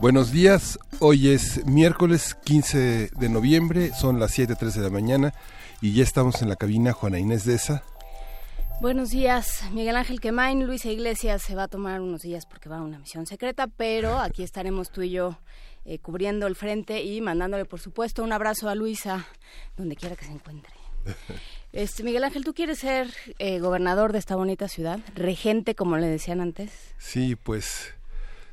Buenos días, hoy es miércoles 15 de noviembre, son las 7.13 de la mañana y ya estamos en la cabina Juana Inés de esa. Buenos días, Miguel Ángel Quemain, Luisa Iglesias se va a tomar unos días porque va a una misión secreta, pero aquí estaremos tú y yo eh, cubriendo el frente y mandándole, por supuesto, un abrazo a Luisa, donde quiera que se encuentre. Este, Miguel Ángel, ¿tú quieres ser eh, gobernador de esta bonita ciudad? ¿Regente, como le decían antes? Sí, pues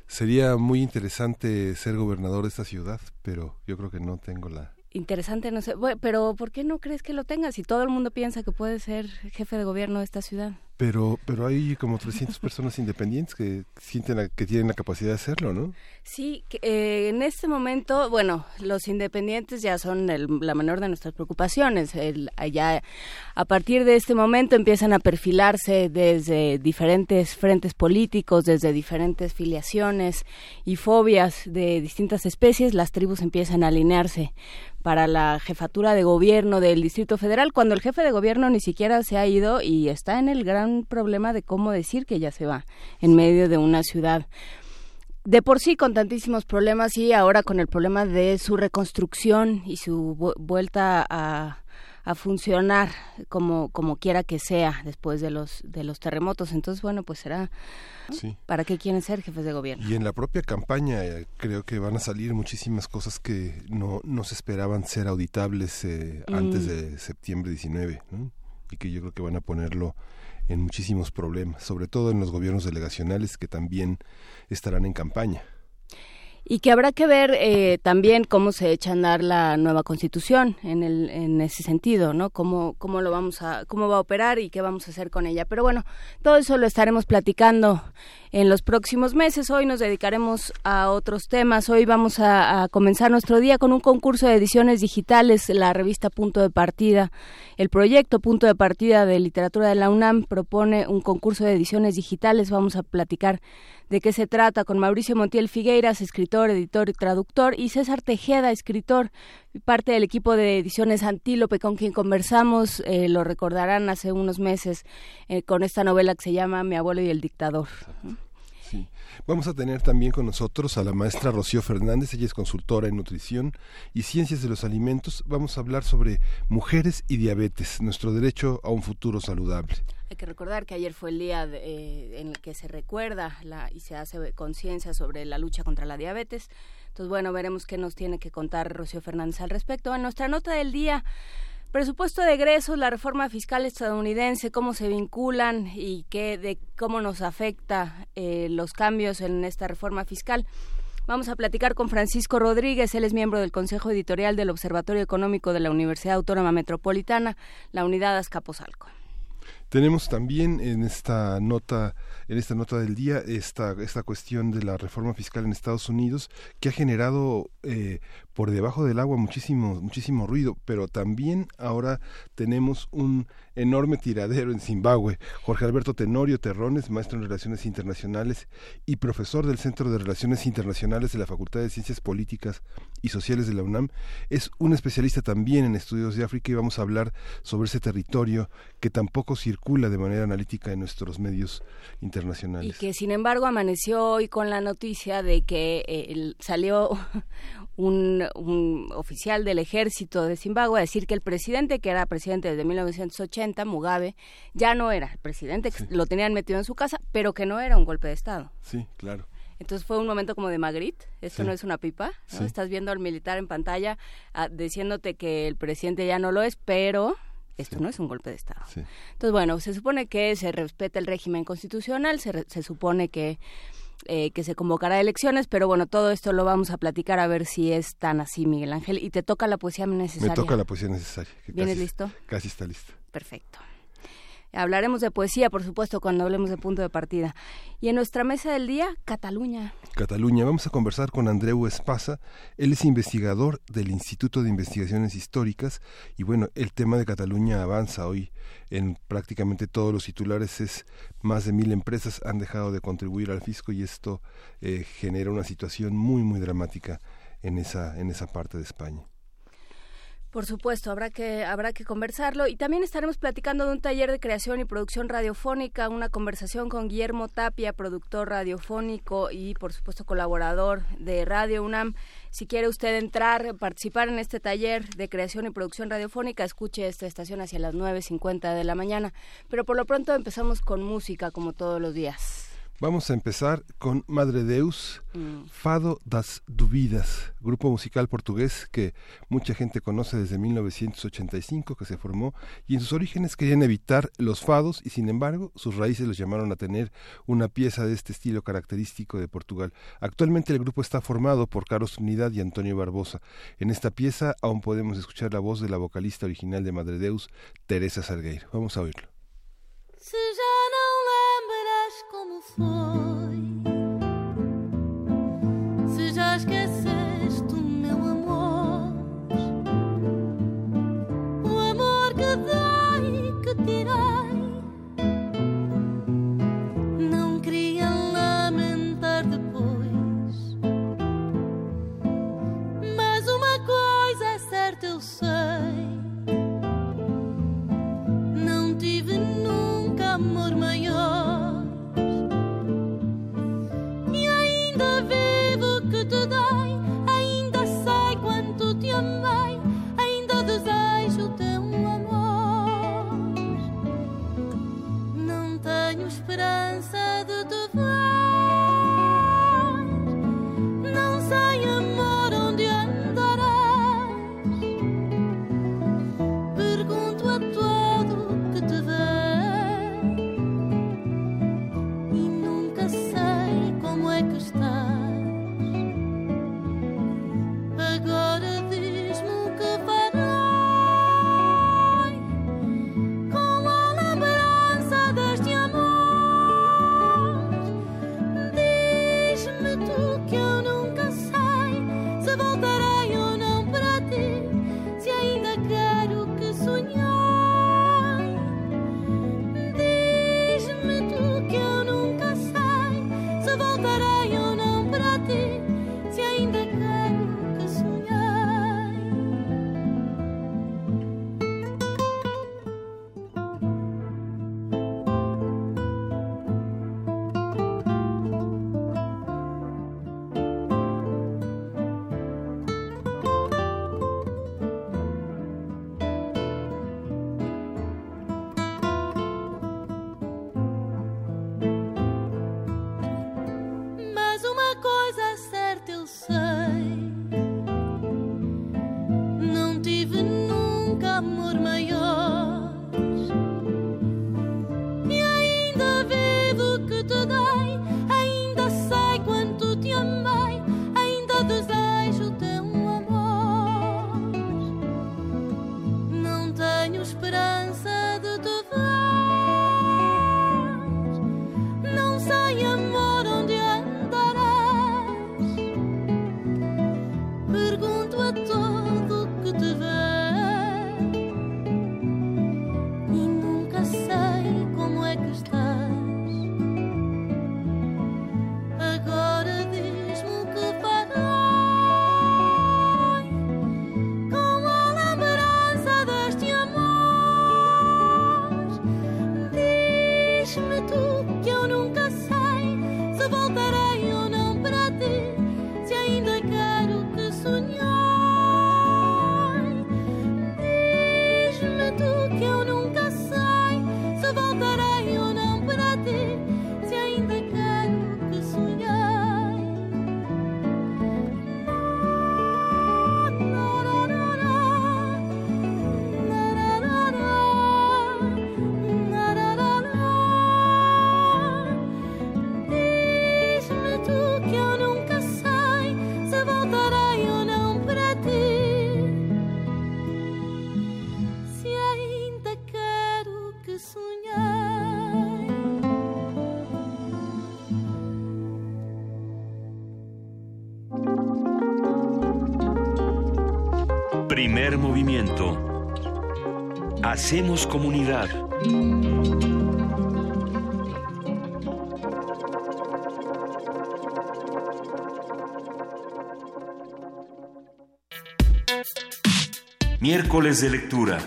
sería muy interesante ser gobernador de esta ciudad, pero yo creo que no tengo la interesante, no sé, pero ¿por qué no crees que lo tengas si todo el mundo piensa que puede ser jefe de gobierno de esta ciudad? Pero, pero hay como 300 personas independientes que sienten que tienen la capacidad de hacerlo, ¿no? Sí, eh, en este momento, bueno, los independientes ya son la menor de nuestras preocupaciones. El, ya a partir de este momento empiezan a perfilarse desde diferentes frentes políticos, desde diferentes filiaciones y fobias de distintas especies, las tribus empiezan a alinearse para la jefatura de gobierno del Distrito Federal, cuando el jefe de gobierno ni siquiera se ha ido y está en el gran problema de cómo decir que ya se va en medio de una ciudad. De por sí con tantísimos problemas y ahora con el problema de su reconstrucción y su vuelta a, a funcionar como como quiera que sea después de los de los terremotos. Entonces bueno pues será para qué quieren ser jefes de gobierno y en la propia campaña eh, creo que van a salir muchísimas cosas que no no se esperaban ser auditables eh, antes mm. de septiembre 19 y que yo creo que van a ponerlo en muchísimos problemas sobre todo en los gobiernos delegacionales que también estarán en campaña y que habrá que ver eh, también cómo se echa a andar la nueva constitución en el en ese sentido no cómo cómo lo vamos a cómo va a operar y qué vamos a hacer con ella. Pero bueno todo eso lo estaremos platicando en los próximos meses. Hoy nos dedicaremos a otros temas. Hoy vamos a, a comenzar nuestro día con un concurso de ediciones digitales la revista Punto de Partida. El proyecto Punto de Partida de literatura de la UNAM propone un concurso de ediciones digitales. Vamos a platicar de qué se trata con Mauricio Montiel Figueiras, escritor, editor y traductor, y César Tejeda, escritor, parte del equipo de ediciones Antílope, con quien conversamos, eh, lo recordarán hace unos meses, eh, con esta novela que se llama Mi abuelo y el dictador. Sí. Vamos a tener también con nosotros a la maestra Rocío Fernández, ella es consultora en nutrición y ciencias de los alimentos. Vamos a hablar sobre mujeres y diabetes, nuestro derecho a un futuro saludable. Hay que recordar que ayer fue el día eh, en el que se recuerda la, y se hace conciencia sobre la lucha contra la diabetes. Entonces, bueno, veremos qué nos tiene que contar Rocío Fernández al respecto. En nuestra nota del día, presupuesto de egresos, la reforma fiscal estadounidense, cómo se vinculan y qué, de cómo nos afecta eh, los cambios en esta reforma fiscal. Vamos a platicar con Francisco Rodríguez, él es miembro del Consejo Editorial del Observatorio Económico de la Universidad Autónoma Metropolitana, la unidad Azcapotzalco. Tenemos también en esta nota, en esta nota del día, esta, esta cuestión de la reforma fiscal en Estados Unidos, que ha generado eh, por debajo del agua muchísimo, muchísimo ruido, pero también ahora tenemos un enorme tiradero en Zimbabue. Jorge Alberto Tenorio Terrones, maestro en Relaciones Internacionales y profesor del Centro de Relaciones Internacionales de la Facultad de Ciencias Políticas y Sociales de la UNAM, es un especialista también en estudios de África y vamos a hablar sobre ese territorio que tampoco circula de manera analítica en nuestros medios internacionales. Y que sin embargo amaneció hoy con la noticia de que eh, salió un, un, oficial del ejército de Zimbabue a decir que el presidente, que era presidente desde 1980, Mugabe, ya no era el presidente, lo tenían metido en su casa, pero que no era un golpe de Estado. Sí, claro. Entonces fue un momento como de Magritte, esto no es una pipa, estás viendo al militar en pantalla ah, diciéndote que el presidente ya no lo es, pero esto no es un golpe de Estado. Entonces, bueno, se supone que se respeta el régimen constitucional, se, se supone que eh, que se convocará a elecciones, pero bueno, todo esto lo vamos a platicar a ver si es tan así, Miguel Ángel. Y te toca la poesía necesaria. Me toca la poesía necesaria. ¿Vienes listo? Casi está listo. Perfecto. Hablaremos de poesía, por supuesto, cuando hablemos de punto de partida. Y en nuestra mesa del día, Cataluña. Cataluña. Vamos a conversar con Andreu Espasa. Él es investigador del Instituto de Investigaciones Históricas. Y bueno, el tema de Cataluña avanza hoy en prácticamente todos los titulares. Es más de mil empresas han dejado de contribuir al fisco y esto eh, genera una situación muy, muy dramática en esa, en esa parte de España. Por supuesto, habrá que habrá que conversarlo y también estaremos platicando de un taller de creación y producción radiofónica, una conversación con Guillermo Tapia, productor radiofónico y por supuesto colaborador de Radio UNAM. Si quiere usted entrar, participar en este taller de creación y producción radiofónica, escuche esta estación hacia las 9.50 de la mañana. Pero por lo pronto empezamos con música como todos los días. Vamos a empezar con Madre Deus, mm. Fado das Duvidas, grupo musical portugués que mucha gente conoce desde 1985, que se formó y en sus orígenes querían evitar los fados y sin embargo sus raíces los llamaron a tener una pieza de este estilo característico de Portugal. Actualmente el grupo está formado por Carlos Unidad y Antonio Barbosa. En esta pieza aún podemos escuchar la voz de la vocalista original de Madre Deus, Teresa Salgueiro. Vamos a oírlo. Se Primer movimiento. Hacemos comunidad. Miércoles de lectura.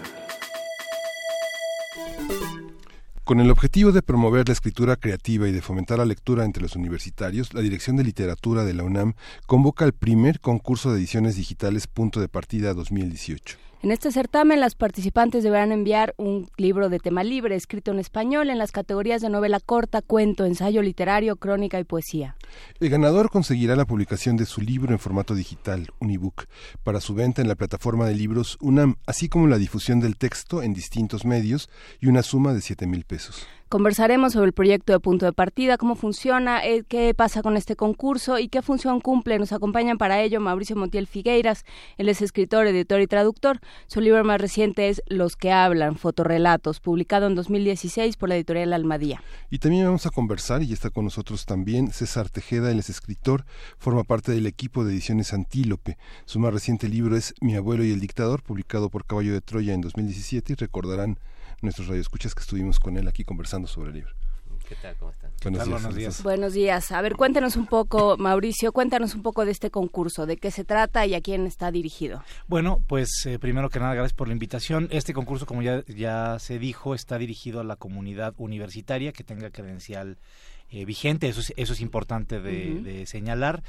Con el objetivo de promover la escritura creativa y de fomentar la lectura entre los universitarios, la Dirección de Literatura de la UNAM convoca el primer concurso de ediciones digitales Punto de Partida 2018. En este certamen, las participantes deberán enviar un libro de tema libre escrito en español en las categorías de novela corta, cuento, ensayo literario, crónica y poesía. El ganador conseguirá la publicación de su libro en formato digital, un ebook, para su venta en la plataforma de libros UNAM, así como la difusión del texto en distintos medios y una suma de 7 mil pesos. Conversaremos sobre el proyecto de punto de partida, cómo funciona, eh, qué pasa con este concurso y qué función cumple. Nos acompañan para ello Mauricio Montiel Figueiras. Él es escritor, editor y traductor. Su libro más reciente es Los que hablan, fotorrelatos, publicado en 2016 por la editorial Almadía. Y también vamos a conversar, y está con nosotros también César Tejeda, él es escritor, forma parte del equipo de ediciones Antílope. Su más reciente libro es Mi abuelo y el dictador, publicado por Caballo de Troya en 2017 y recordarán nuestros radioescuchas que estuvimos con él aquí conversando sobre el libro. ¿Qué tal? ¿Cómo están? Buenos, días, buenos días. Buenos días. A ver, cuéntanos un poco, Mauricio, cuéntanos un poco de este concurso, de qué se trata y a quién está dirigido. Bueno, pues eh, primero que nada, gracias por la invitación. Este concurso, como ya, ya se dijo, está dirigido a la comunidad universitaria que tenga credencial eh, vigente, eso es, eso es importante de, señalar.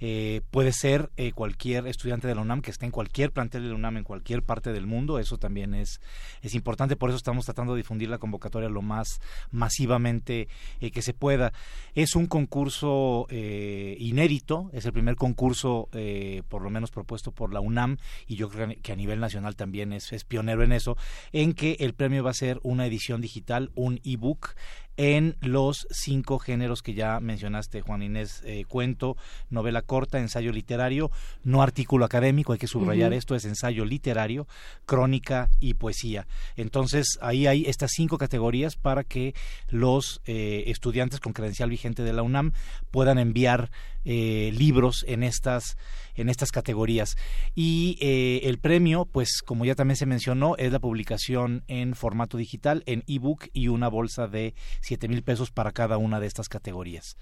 Eh, puede ser eh, cualquier estudiante de la UNAM que esté en cualquier plantel de la UNAM en cualquier parte del mundo, eso también es, es importante, por eso estamos tratando de difundir la convocatoria lo más masivamente eh, que se pueda. Es un concurso eh, inédito, es el primer concurso eh, por lo menos propuesto por la UNAM y yo creo que a nivel nacional también es, es pionero en eso, en que el premio va a ser una edición digital, un ebook en los cinco géneros que ya mencionaste, Juan Inés, eh, cuento, novela corta, ensayo literario, no artículo académico, hay que subrayar esto, es ensayo literario, crónica y poesía. Entonces, ahí hay estas cinco categorías para que los eh, estudiantes con credencial vigente de la UNAM puedan enviar eh, libros en estas en estas categorías y eh, el premio pues como ya también se mencionó es la publicación en formato digital en ebook y una bolsa de siete mil pesos para cada una de estas categorías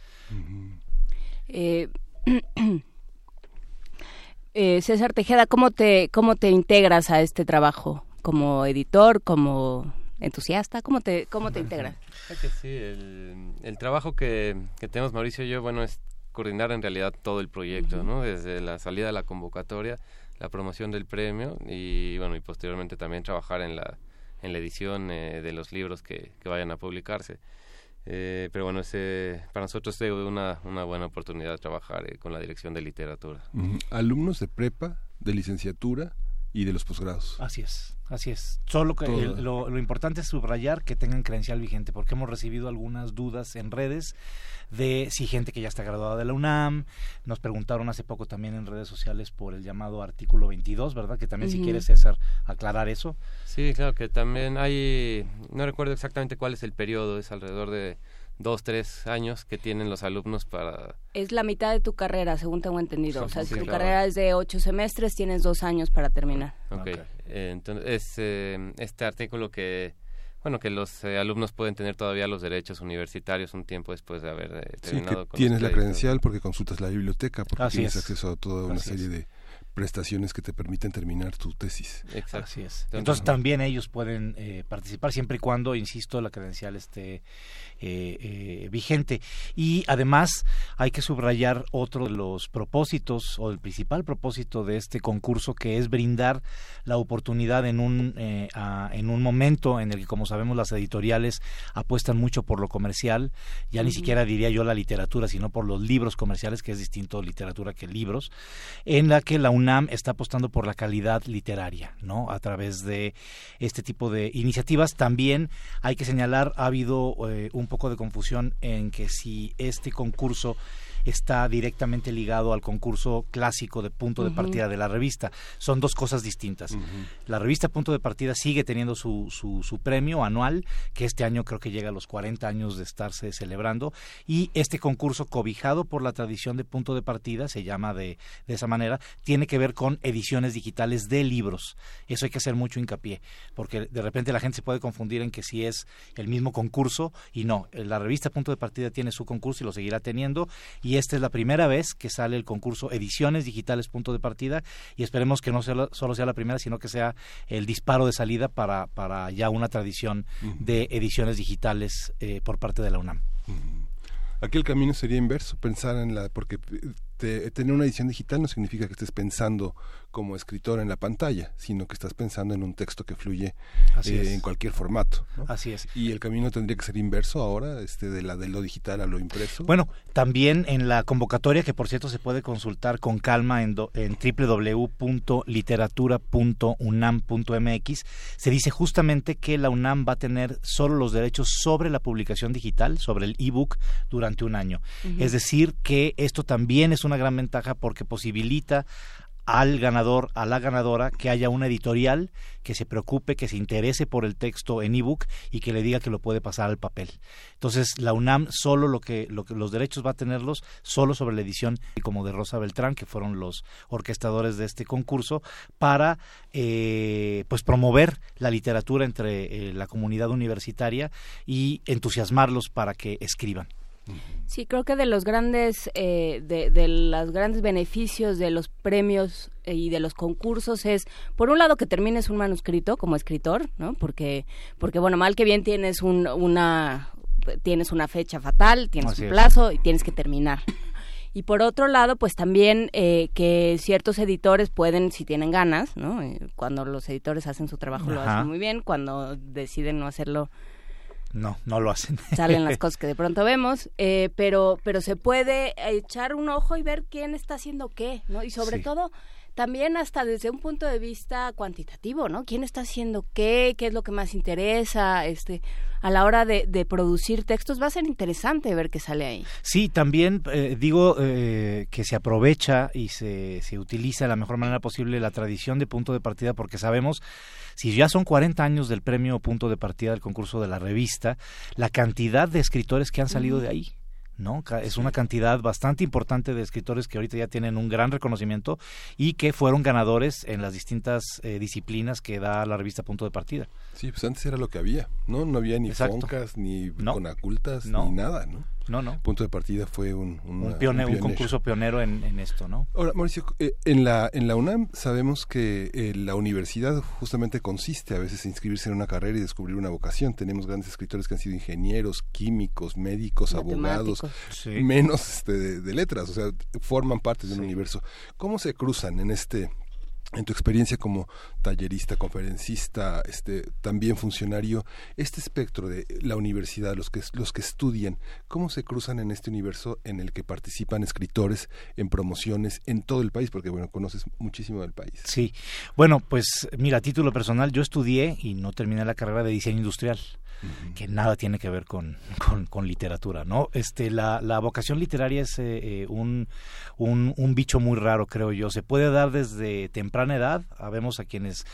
Eh, eh, César Tejeda, ¿cómo te, ¿cómo te integras a este trabajo? ¿Como editor, como entusiasta? ¿Cómo te, cómo te integras? Creo que sí, el, el trabajo que, que tenemos Mauricio y yo, bueno, es coordinar en realidad todo el proyecto, ¿no? Desde la salida de la convocatoria, la promoción del premio y, bueno, y posteriormente también trabajar en la, en la edición eh, de los libros que, que vayan a publicarse. Eh, pero bueno, ese, para nosotros es una, una buena oportunidad trabajar eh, con la dirección de literatura. Alumnos de prepa, de licenciatura y de los posgrados. así es así es. Solo que el- lo, lo importante es subrayar que tengan credencial vigente porque hemos recibido algunas dudas en redes de si gente que ya está graduada de la UNAM. Nos preguntaron hace poco también en redes sociales por el llamado artículo 22 verdad que también si Ujú. quiere César aclarar eso. Sí, claro que también hay, no recuerdo exactamente cuál es el periodo, es alrededor de dos, tres años que tienen los alumnos para... Es la mitad de tu carrera, según tengo entendido. O sea, si Sí, tu claro. carrera es de ocho semestres, tienes dos años para terminar. Ok, Ok. eh, entonces es eh, este artículo que, bueno, que los eh, alumnos pueden tener todavía los derechos universitarios un tiempo después de haber eh, Sí, terminado que con tienes la credencial porque consultas la biblioteca, porque Así tienes es. acceso a toda una Así serie es. de prestaciones que te permiten terminar tu tesis. Exacto. Así es. Entonces también ellos pueden eh, participar siempre y cuando, insisto, la credencial esté eh, eh, vigente. Y además hay que subrayar otro de los propósitos o el principal propósito de este concurso que es brindar la oportunidad en un, eh, a- en un momento en el que, como sabemos, las editoriales apuestan mucho por lo comercial, ya ni siquiera diría yo la literatura, sino por los libros comerciales, que es distinto literatura que libros, en la que la UNAM está apostando por la calidad literaria, ¿no? A través de este tipo de iniciativas. También hay que señalar, ha habido eh, un poco de confusión en que si este concurso está directamente ligado al concurso clásico de punto de partida de la revista. Son dos cosas distintas. La revista Punto de Partida sigue teniendo su, su, su, premio anual, que este año creo que llega a los 40 años de estarse celebrando, y este concurso cobijado por la tradición de Punto de Partida, se llama de, de esa manera, tiene que ver con ediciones digitales de libros. Eso hay que hacer mucho hincapié, porque de repente la gente se puede confundir en que si es el mismo concurso y no. La revista Punto de Partida tiene su concurso y lo seguirá teniendo, y esta es la primera vez que sale el concurso Ediciones Digitales Punto de Partida, y esperemos que no sea, solo sea la primera, sino que sea el disparo de salida para, para ya una tradición de ediciones digitales eh, por parte de la UNAM. Aquí el camino sería inverso, pensar en la, porque tener una edición digital no significa que estés pensando como escritor en la pantalla, sino que estás pensando en un texto que fluye eh, en cualquier formato. Así es. Y el camino tendría que ser inverso ahora, este, de la de lo digital a lo impreso. Bueno, también en la convocatoria que por cierto se puede consultar con calma en, en www.literatura.unam.mx se dice justamente que la UNAM va a tener solo los derechos sobre la publicación digital, sobre el ebook durante un año. Es decir, que esto también es una gran ventaja porque posibilita al ganador, a la ganadora, que haya una editorial que se preocupe, que se interese por el texto en ebook y que le diga que lo puede pasar al papel. Entonces, la UNAM solo lo que, lo que los derechos va a tenerlos solo sobre la edición como de Rosa Beltrán, que fueron los orquestadores de este concurso, para eh, pues promover la literatura entre eh, la comunidad universitaria y entusiasmarlos para que escriban. Sí, creo que de los grandes, eh, de, de los grandes beneficios de los premios eh, y de los concursos es, por un lado, que termines un manuscrito como escritor, ¿no? Porque, porque bueno, mal que bien tienes un, una, tienes una fecha fatal, tienes Así un es. plazo y tienes que terminar. Y por otro lado, pues también eh, que ciertos editores pueden, si tienen ganas, ¿no? Eh, cuando los editores hacen su trabajo lo hacen muy bien, cuando deciden no hacerlo No, no lo hacen. salen las cosas que de pronto vemos, eh, pero pero se puede echar un ojo y ver quién está haciendo qué, ¿no? Y sobre Sí. todo también hasta desde un punto de vista cuantitativo, ¿no? ¿Quién está haciendo qué? ¿Qué es lo que más interesa? Este, a la hora de, de producir textos va a ser interesante ver qué sale ahí. Sí, también eh, digo eh, que se aprovecha y se, se utiliza de la mejor manera posible la tradición de punto de partida porque sabemos, si ya son 40 años del premio punto de partida del concurso de la revista, la cantidad de escritores que han salido de ahí. ¿No? Es una cantidad bastante importante de escritores que ahorita ya tienen un gran reconocimiento y que fueron ganadores en las distintas eh, disciplinas que da la revista Punto de Partida. Sí, pues antes era lo que había, ¿no? No había ni Exacto. foncas, ni No. conacultas, No. ni nada, ¿no? No, no. Punto de partida fue un, una- Un, pione- un pionero. concurso pionero en, en esto, ¿no? Ahora, Mauricio, eh, en la, en la UNAM sabemos que eh, la universidad justamente consiste a veces en inscribirse en una carrera y descubrir una vocación. Tenemos grandes escritores que han sido ingenieros, químicos, médicos, abogados. Sí. menos este, de, de letras, o sea, forman parte de un universo. ¿Cómo se cruzan en este en tu experiencia como tallerista, conferencista, este, también funcionario, este espectro de la universidad, los que, los que estudian, ¿cómo se cruzan en este universo en el que participan escritores en promociones en todo el país? Porque, bueno, conoces muchísimo del país. Sí, bueno, pues mira, a título personal, yo estudié y no terminé la carrera de diseño industrial, que nada tiene que ver con, con, literatura, ¿no? Este, la, la vocación literaria es eh, eh, un, un, un bicho muy raro, creo yo. Se puede dar desde temprana edad, habemos a quienes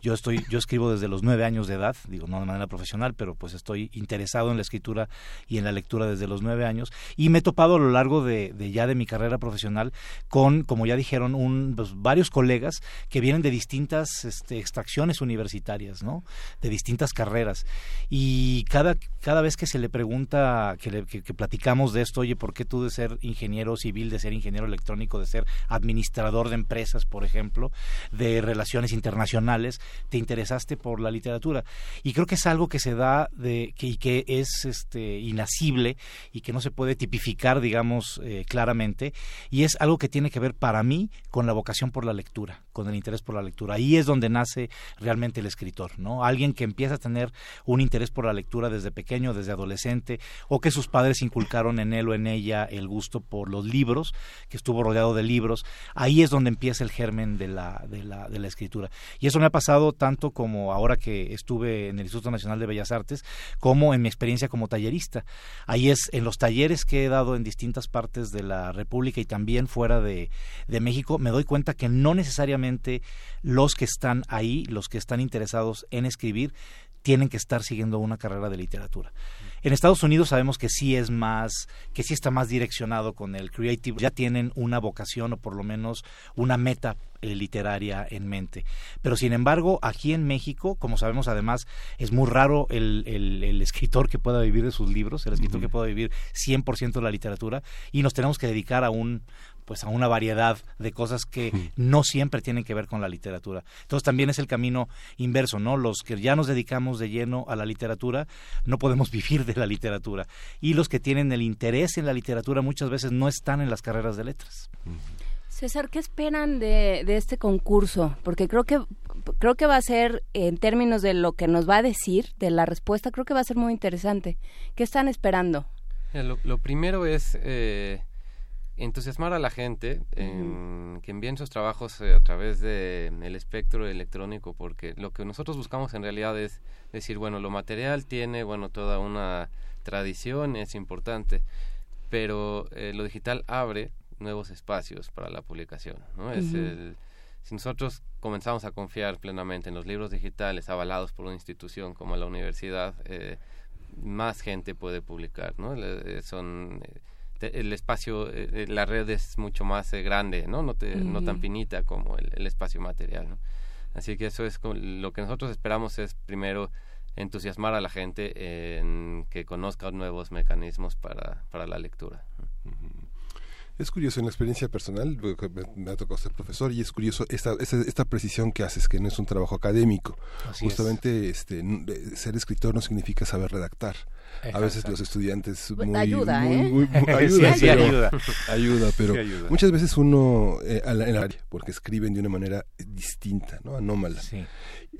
yo estoy, yo escribo desde los nueve años de edad, digo no de manera profesional, pero pues estoy interesado en la escritura y en la lectura desde los nueve años y me he topado a lo largo de, ya de mi carrera profesional con, como ya dijeron, un, pues, varios colegas que vienen de distintas este, extracciones universitarias, ¿no? De distintas carreras y cada cada vez que se le pregunta, que, le- que platicamos de esto, oye, ¿por qué tú de ser ingeniero civil, de ser ingeniero electrónico, de ser administrador de empresas, por ejemplo, de relaciones internacionales, te interesaste por la literatura? Y creo que es algo que se da de que, y que es este inacible y que no se puede tipificar, digamos, eh, claramente, y es algo que tiene que ver para mí con la vocación por la lectura, con el interés por la lectura. Ahí es donde nace realmente el escritor, ¿no? Alguien que empieza a tener un interés por la lectura desde pequeño, desde adolescente, o que sus padres inculcaron en él o en ella el gusto por los libros, que estuvo rodeado de libros. Ahí es donde empieza el germen de la, de la, de la escritura. Y eso me ha pasado tanto como ahora que estuve en el Instituto Nacional de Bellas Artes, como en mi experiencia como tallerista. Ahí es en los talleres que he dado en distintas partes de la República y también fuera de, de México, me doy cuenta que no necesariamente los que están ahí, los que están interesados en escribir, tienen que estar siguiendo una carrera de literatura. En Estados Unidos sabemos que sí es más, que sí está más direccionado con el creative, ya tienen una vocación o por lo menos una meta eh, literaria en mente. Pero sin embargo, aquí en México, como sabemos además, es muy raro el, el, el escritor que pueda vivir de sus libros, el escritor que pueda vivir 100% de la literatura y nos tenemos que dedicar a un pues a una variedad de cosas que no siempre tienen que ver con la literatura. Entonces también es el camino inverso, ¿no? Los que ya nos dedicamos de lleno a la literatura no podemos vivir de la literatura y los que tienen el interés en la literatura muchas veces no están en las carreras de letras. César, ¿qué esperan de, de este concurso? Porque creo que creo que va a ser en términos de lo que nos va a decir, de la respuesta, creo que va a ser muy interesante. ¿Qué están esperando? Lo, lo primero es eh, entusiasmar a la gente en que envíen sus trabajos eh, a través de el espectro electrónico porque lo que nosotros buscamos en realidad es decir bueno lo material tiene bueno toda una tradición es importante pero eh, lo digital abre nuevos espacios para la publicación no es Ujú. el si nosotros comenzamos a confiar plenamente en los libros digitales avalados por una institución como la universidad eh, más gente puede publicar no Le- son eh, te- el espacio, eh, la red es mucho más eh, grande, ¿no? No, te- no tan finita como el, el espacio material, ¿no? Así que eso es lo que nosotros esperamos es primero entusiasmar a la gente en que conozca nuevos mecanismos para, para la lectura. Es curioso en la experiencia personal, porque me, me ha tocado ser profesor y es curioso esta, esta, esta precisión que haces, que no es un trabajo académico. Así es. Justamente este, ser escritor no significa saber redactar. A veces los estudiantes muy, Ayuda, muy- ¿eh? muy- ayuda, sí, pero- ayuda. ayuda, pero Sí, ayuda. muchas veces uno eh, a la- en la área, porque escriben de una manera distinta, ¿no? anómala. Sí.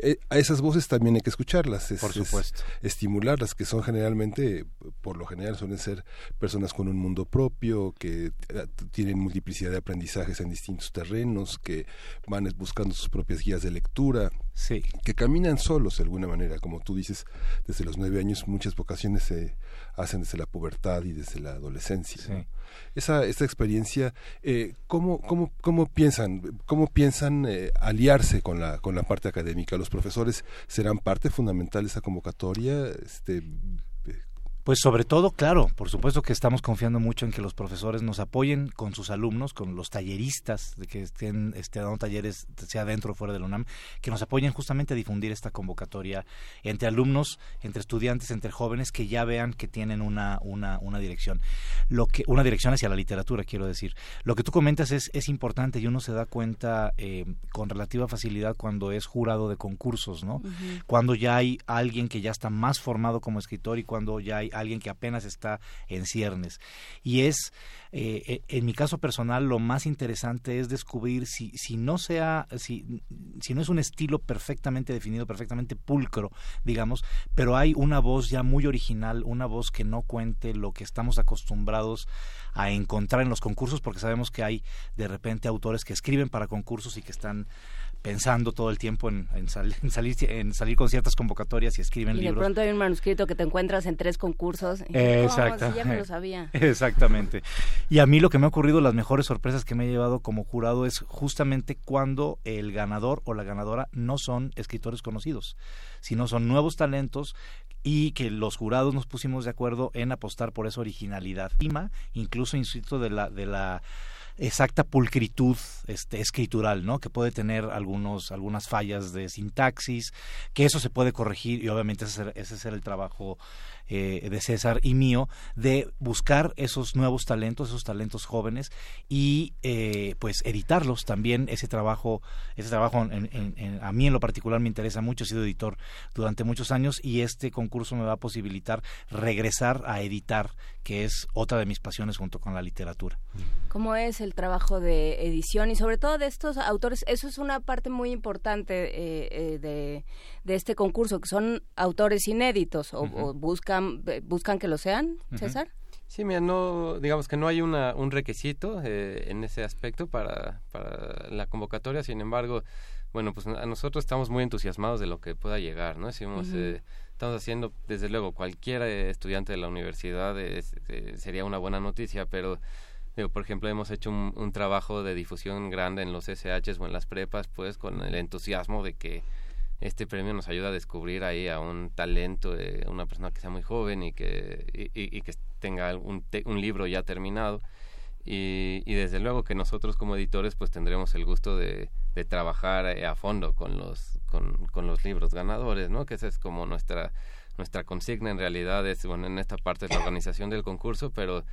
Eh, a esas voces también hay que escucharlas, es- Por es supuesto. estimularlas, que son generalmente, por lo general suelen ser personas con un mundo propio, que eh, tienen multiplicidad de aprendizajes en distintos terrenos, que van es- buscando sus propias guías de lectura, Sí. que caminan solos de alguna manera, como tú dices, desde los nueve años muchas vocaciones se hacen desde la pubertad y desde la adolescencia. Esa, esta experiencia, eh, ¿cómo, cómo, ¿cómo piensan, cómo piensan eh, aliarse con la, con la parte académica? ¿Los profesores serán parte fundamental de esa convocatoria? Este, Pues sobre todo, claro, por supuesto que estamos confiando mucho en que los profesores nos apoyen con sus alumnos, con los talleristas, de que estén este, dando talleres, sea dentro o fuera del UNAM, que nos apoyen justamente a difundir esta convocatoria entre alumnos, entre estudiantes, entre jóvenes, que ya vean que tienen una, una, una dirección. Lo que, una dirección hacia la literatura, quiero decir. Lo que tú comentas es, es importante y uno se da cuenta eh, con relativa facilidad cuando es jurado de concursos, ¿no? Cuando ya hay alguien que ya está más formado como escritor y cuando ya hay alguien que apenas está en ciernes. Y es, eh, eh, en mi caso personal, lo más interesante es descubrir si, si no sea, si, si no es un estilo perfectamente definido, perfectamente pulcro, digamos, pero hay una voz ya muy original, una voz que no cuente lo que estamos acostumbrados a encontrar en los concursos, porque sabemos que hay de repente autores que escriben para concursos y que están pensando todo el tiempo en, en, sal- en salir en salir con ciertas convocatorias y escriben Y de libros. pronto hay un manuscrito que te encuentras en tres concursos. y, ¿cómo? Exacto. Ya me lo sabía. Exactamente. Y a mí lo que me ha ocurrido, las mejores sorpresas que me he llevado como jurado es justamente cuando el ganador o la ganadora no son escritores conocidos, sino son nuevos talentos y que los jurados nos pusimos de acuerdo en apostar por esa originalidad. Prima, Incluso, insisto, de la, de la exacta pulcritud este, escritural, ¿no? Que puede tener algunos, algunas fallas de sintaxis, que eso se puede corregir y obviamente ese, ese será el trabajo eh, de César y mío de buscar esos nuevos talentos, esos talentos jóvenes y eh, pues editarlos también. Ese trabajo, ese trabajo en- en- en- a mí en lo particular me interesa mucho. He sido editor durante muchos años y este concurso me va a posibilitar regresar a editar, que es otra de mis pasiones junto con la literatura. ¿Cómo es el trabajo de edición y sobre todo de estos autores. Eso es una parte muy importante eh, de, de, este concurso, que son autores inéditos o, buscan, buscan que lo sean, César. Sí, mira, no, digamos que no hay una, un requisito eh, en ese aspecto para, para la convocatoria, sin embargo, bueno, pues a nosotros estamos muy entusiasmados de lo que pueda llegar, ¿no? Decimos, eh, estamos haciendo, desde luego, cualquier eh, estudiante de la universidad sería una buena noticia, pero, digo, por ejemplo, hemos hecho un, un, trabajo de difusión grande en los SHs o en las prepas, pues, con el entusiasmo de que este premio nos ayuda a descubrir ahí a un talento, de una persona que sea muy joven y que, y, que tenga un, un, libro ya terminado. Y, y, desde luego que nosotros como editores pues tendremos el gusto de, de trabajar eh, a fondo con los, con, con, los libros ganadores, ¿no? Que esa es como nuestra, nuestra consigna en realidad, es, bueno, en esta parte es la organización del concurso, pero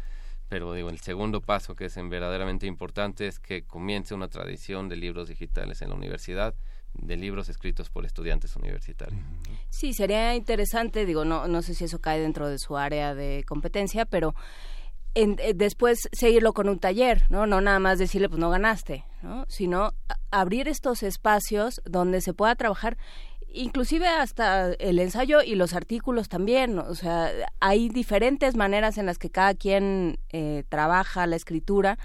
pero digo, el segundo paso que es verdaderamente importante es que comience una tradición de libros digitales en la universidad de libros escritos por estudiantes universitarios. Sí, sería interesante, digo, no, no sé si eso cae dentro de su área de competencia, pero en, eh, después seguirlo con un taller, ¿no? No nada más decirle, pues no ganaste, ¿no? Sino abrir estos espacios donde se pueda trabajar inclusive hasta el ensayo y los artículos también, o sea, hay diferentes maneras en las que cada quien eh, trabaja la escritura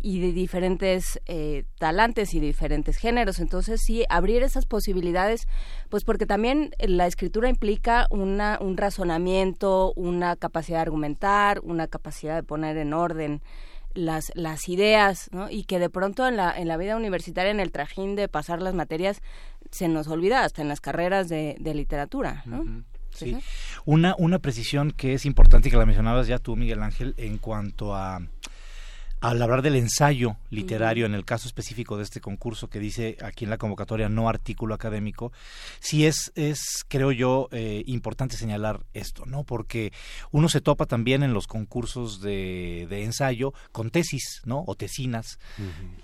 y de diferentes eh, talantes y diferentes géneros. Entonces, sí, abrir esas posibilidades, pues porque también la escritura implica una, un razonamiento, una capacidad de argumentar, una capacidad de poner en orden las, las ideas, ¿no? Y que de pronto en la, en la vida universitaria, en el trajín de pasar las materias, se nos olvida hasta en las carreras de, de literatura, ¿no? Sí. Una, una precisión que es importante y que la mencionabas ya tú, Miguel Ángel, en cuanto a al hablar del ensayo literario, en el caso específico de este concurso que dice aquí en la convocatoria no artículo académico, sí es, es creo yo, eh, importante señalar esto, ¿no? Porque uno se topa también en los concursos de, de ensayo con tesis, ¿no? O tesinas,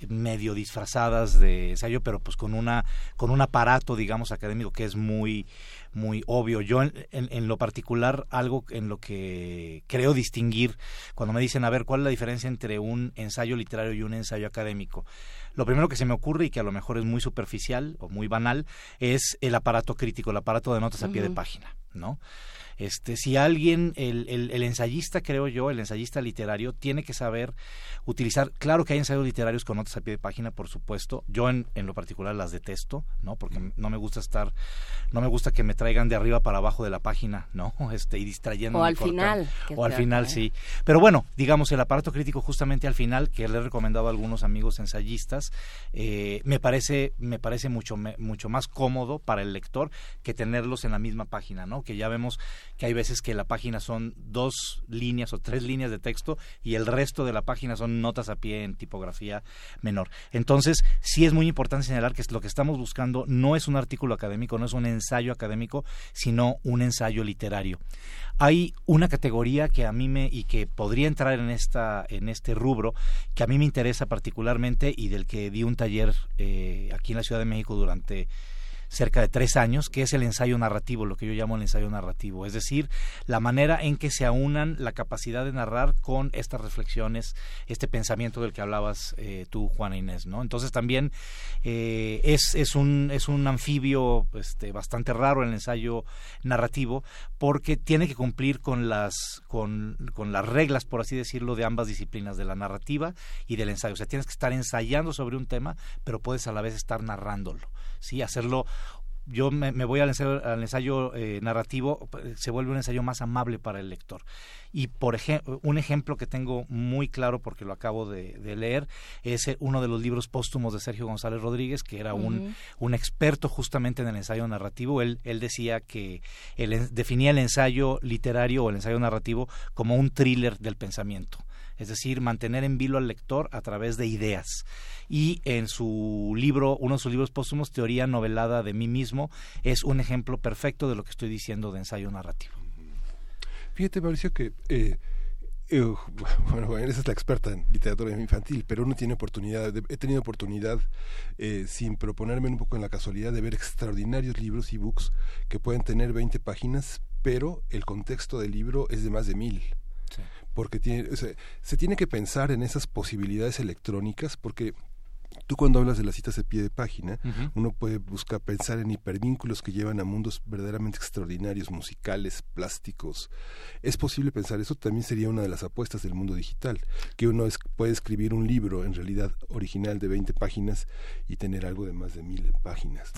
medio disfrazadas de ensayo, pero pues con una, con un aparato, digamos, académico que es muy muy obvio. Yo en, en, lo particular, algo en lo que creo distinguir, cuando me dicen, a ver, ¿cuál es la diferencia entre un ensayo literario y un ensayo académico? Lo primero que se me ocurre y que a lo mejor es muy superficial o muy banal es el aparato crítico, el aparato de notas a pie de página, ¿no? Este, si alguien, el, el, ensayista, creo yo, el ensayista literario, tiene que saber utilizar, claro que hay ensayos literarios con notas a pie de página, por supuesto, yo en, en lo particular las detesto, ¿no? Porque no me gusta estar, no me gusta que me traigan de arriba para abajo de la página, ¿no? Este, y distrayendo. O al final. O al final, sí. Pero bueno, digamos, el aparato crítico justamente al final, que le he recomendado a algunos amigos ensayistas, eh, me parece, me parece mucho, mucho más cómodo para el lector que tenerlos en la misma página, ¿no? Que ya vemos que hay veces que la página son dos líneas o tres líneas de texto y el resto de la página son notas a pie en tipografía menor. Entonces, sí es muy importante señalar que lo que estamos buscando no es un artículo académico, no es un ensayo académico, sino un ensayo literario. Hay una categoría que a mí me y que podría entrar en esta en este rubro que a mí me interesa particularmente y del que di un taller eh, aquí en la Ciudad de México durante cerca de tres años, que es el ensayo narrativo, lo que yo llamo el ensayo narrativo, es decir, la manera en que se aunan la capacidad de narrar con estas reflexiones, este pensamiento del que hablabas eh, tú, Juana Inés, ¿no? Entonces también eh, es, es, un, es un anfibio este, bastante raro el ensayo narrativo, porque tiene que cumplir con las, con, con las reglas, por así decirlo, de ambas disciplinas, de la narrativa y del ensayo. O sea, tienes que estar ensayando sobre un tema, pero puedes a la vez estar narrándolo. ¿sí? Hacerlo yo me, voy al ensayo, al ensayo eh, narrativo, se vuelve un ensayo más amable para el lector. Y por ejemplo, un ejemplo que tengo muy claro porque lo acabo de, leer es eh, uno de los libros póstumos de Sergio González Rodríguez, que era un, un experto justamente en el ensayo narrativo. Él, él decía que él definía el ensayo literario o el ensayo narrativo como un thriller del pensamiento es decir, mantener en vilo al lector a través de ideas. Y en su libro, uno de sus libros póstumos, Teoría Novelada de mí mismo, es un ejemplo perfecto de lo que estoy diciendo de ensayo narrativo. Fíjate, Mauricio, que eh, eh, bueno, eres la experta en literatura infantil, pero uno tiene oportunidad, he tenido oportunidad, eh, sin proponerme un poco en la casualidad, de ver extraordinarios libros y books que pueden tener 20 páginas, pero el contexto del libro es de más de mil porque tiene, o se tiene que pensar en esas posibilidades electrónicas porque Tú cuando hablas de las citas de pie de página, uno puede buscar pensar en hipervínculos que llevan a mundos verdaderamente extraordinarios, musicales, plásticos. Es posible pensar eso, también sería una de las apuestas del mundo digital, que uno puede escribir un libro en realidad original de 20 páginas y tener algo de más de mil páginas.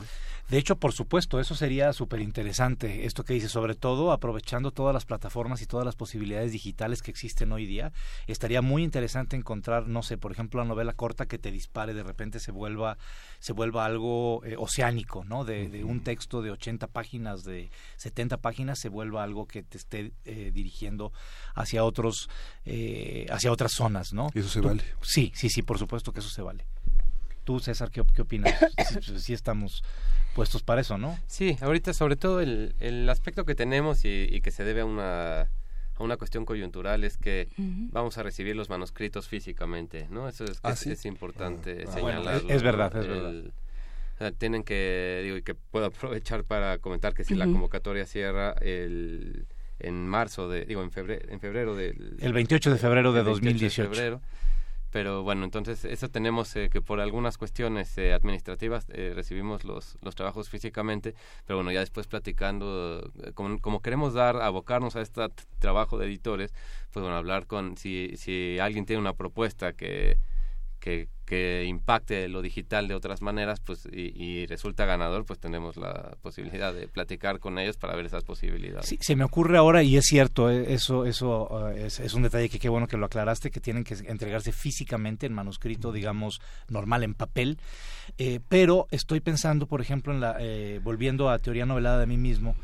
De hecho, por supuesto, eso sería súper interesante, esto que dice, sobre todo aprovechando todas las plataformas y todas las posibilidades digitales que existen hoy día. Estaría muy interesante encontrar, no sé, por ejemplo, la novela corta que te dispare de repente se vuelva, se vuelva algo eh, oceánico, ¿no? De, un texto de 80 páginas, de 70 páginas, se vuelva algo que te esté eh, dirigiendo hacia otros, eh, hacia otras zonas, ¿no? eso se vale. Sí, sí, sí, por supuesto que eso se vale. Tú, César, ¿qué, qué opinas? sí estamos puestos para eso, ¿no? Sí, ahorita sobre todo el, el aspecto que tenemos y, que se debe a una, a una cuestión coyuntural es que vamos a recibir los manuscritos físicamente, ¿no? Eso es, ¿Ah, es, importante ah, señalarlo. es, verdad, es verdad. tienen que, digo, y que puedo aprovechar para comentar que si la convocatoria cierra el en marzo de digo en febrero en febrero del el 28 de febrero de 2018 de febrero, pero bueno, entonces eso tenemos eh, que por algunas cuestiones eh, administrativas eh, recibimos los, los trabajos físicamente, pero bueno, ya después platicando, como, como, queremos dar, abocarnos a este trabajo de editores, pues bueno, hablar con, si, si alguien tiene una propuesta que, que, que impacte lo digital de otras maneras pues y, resulta ganador pues tenemos la posibilidad de platicar con ellos para ver esas posibilidades. Sí, se me ocurre ahora y es cierto eh, eso eso eh, es, un detalle que qué bueno que lo aclaraste que tienen que entregarse físicamente en manuscrito digamos normal en papel. Eh, pero estoy pensando por ejemplo en la volviendo a teoría novelada de mí mismo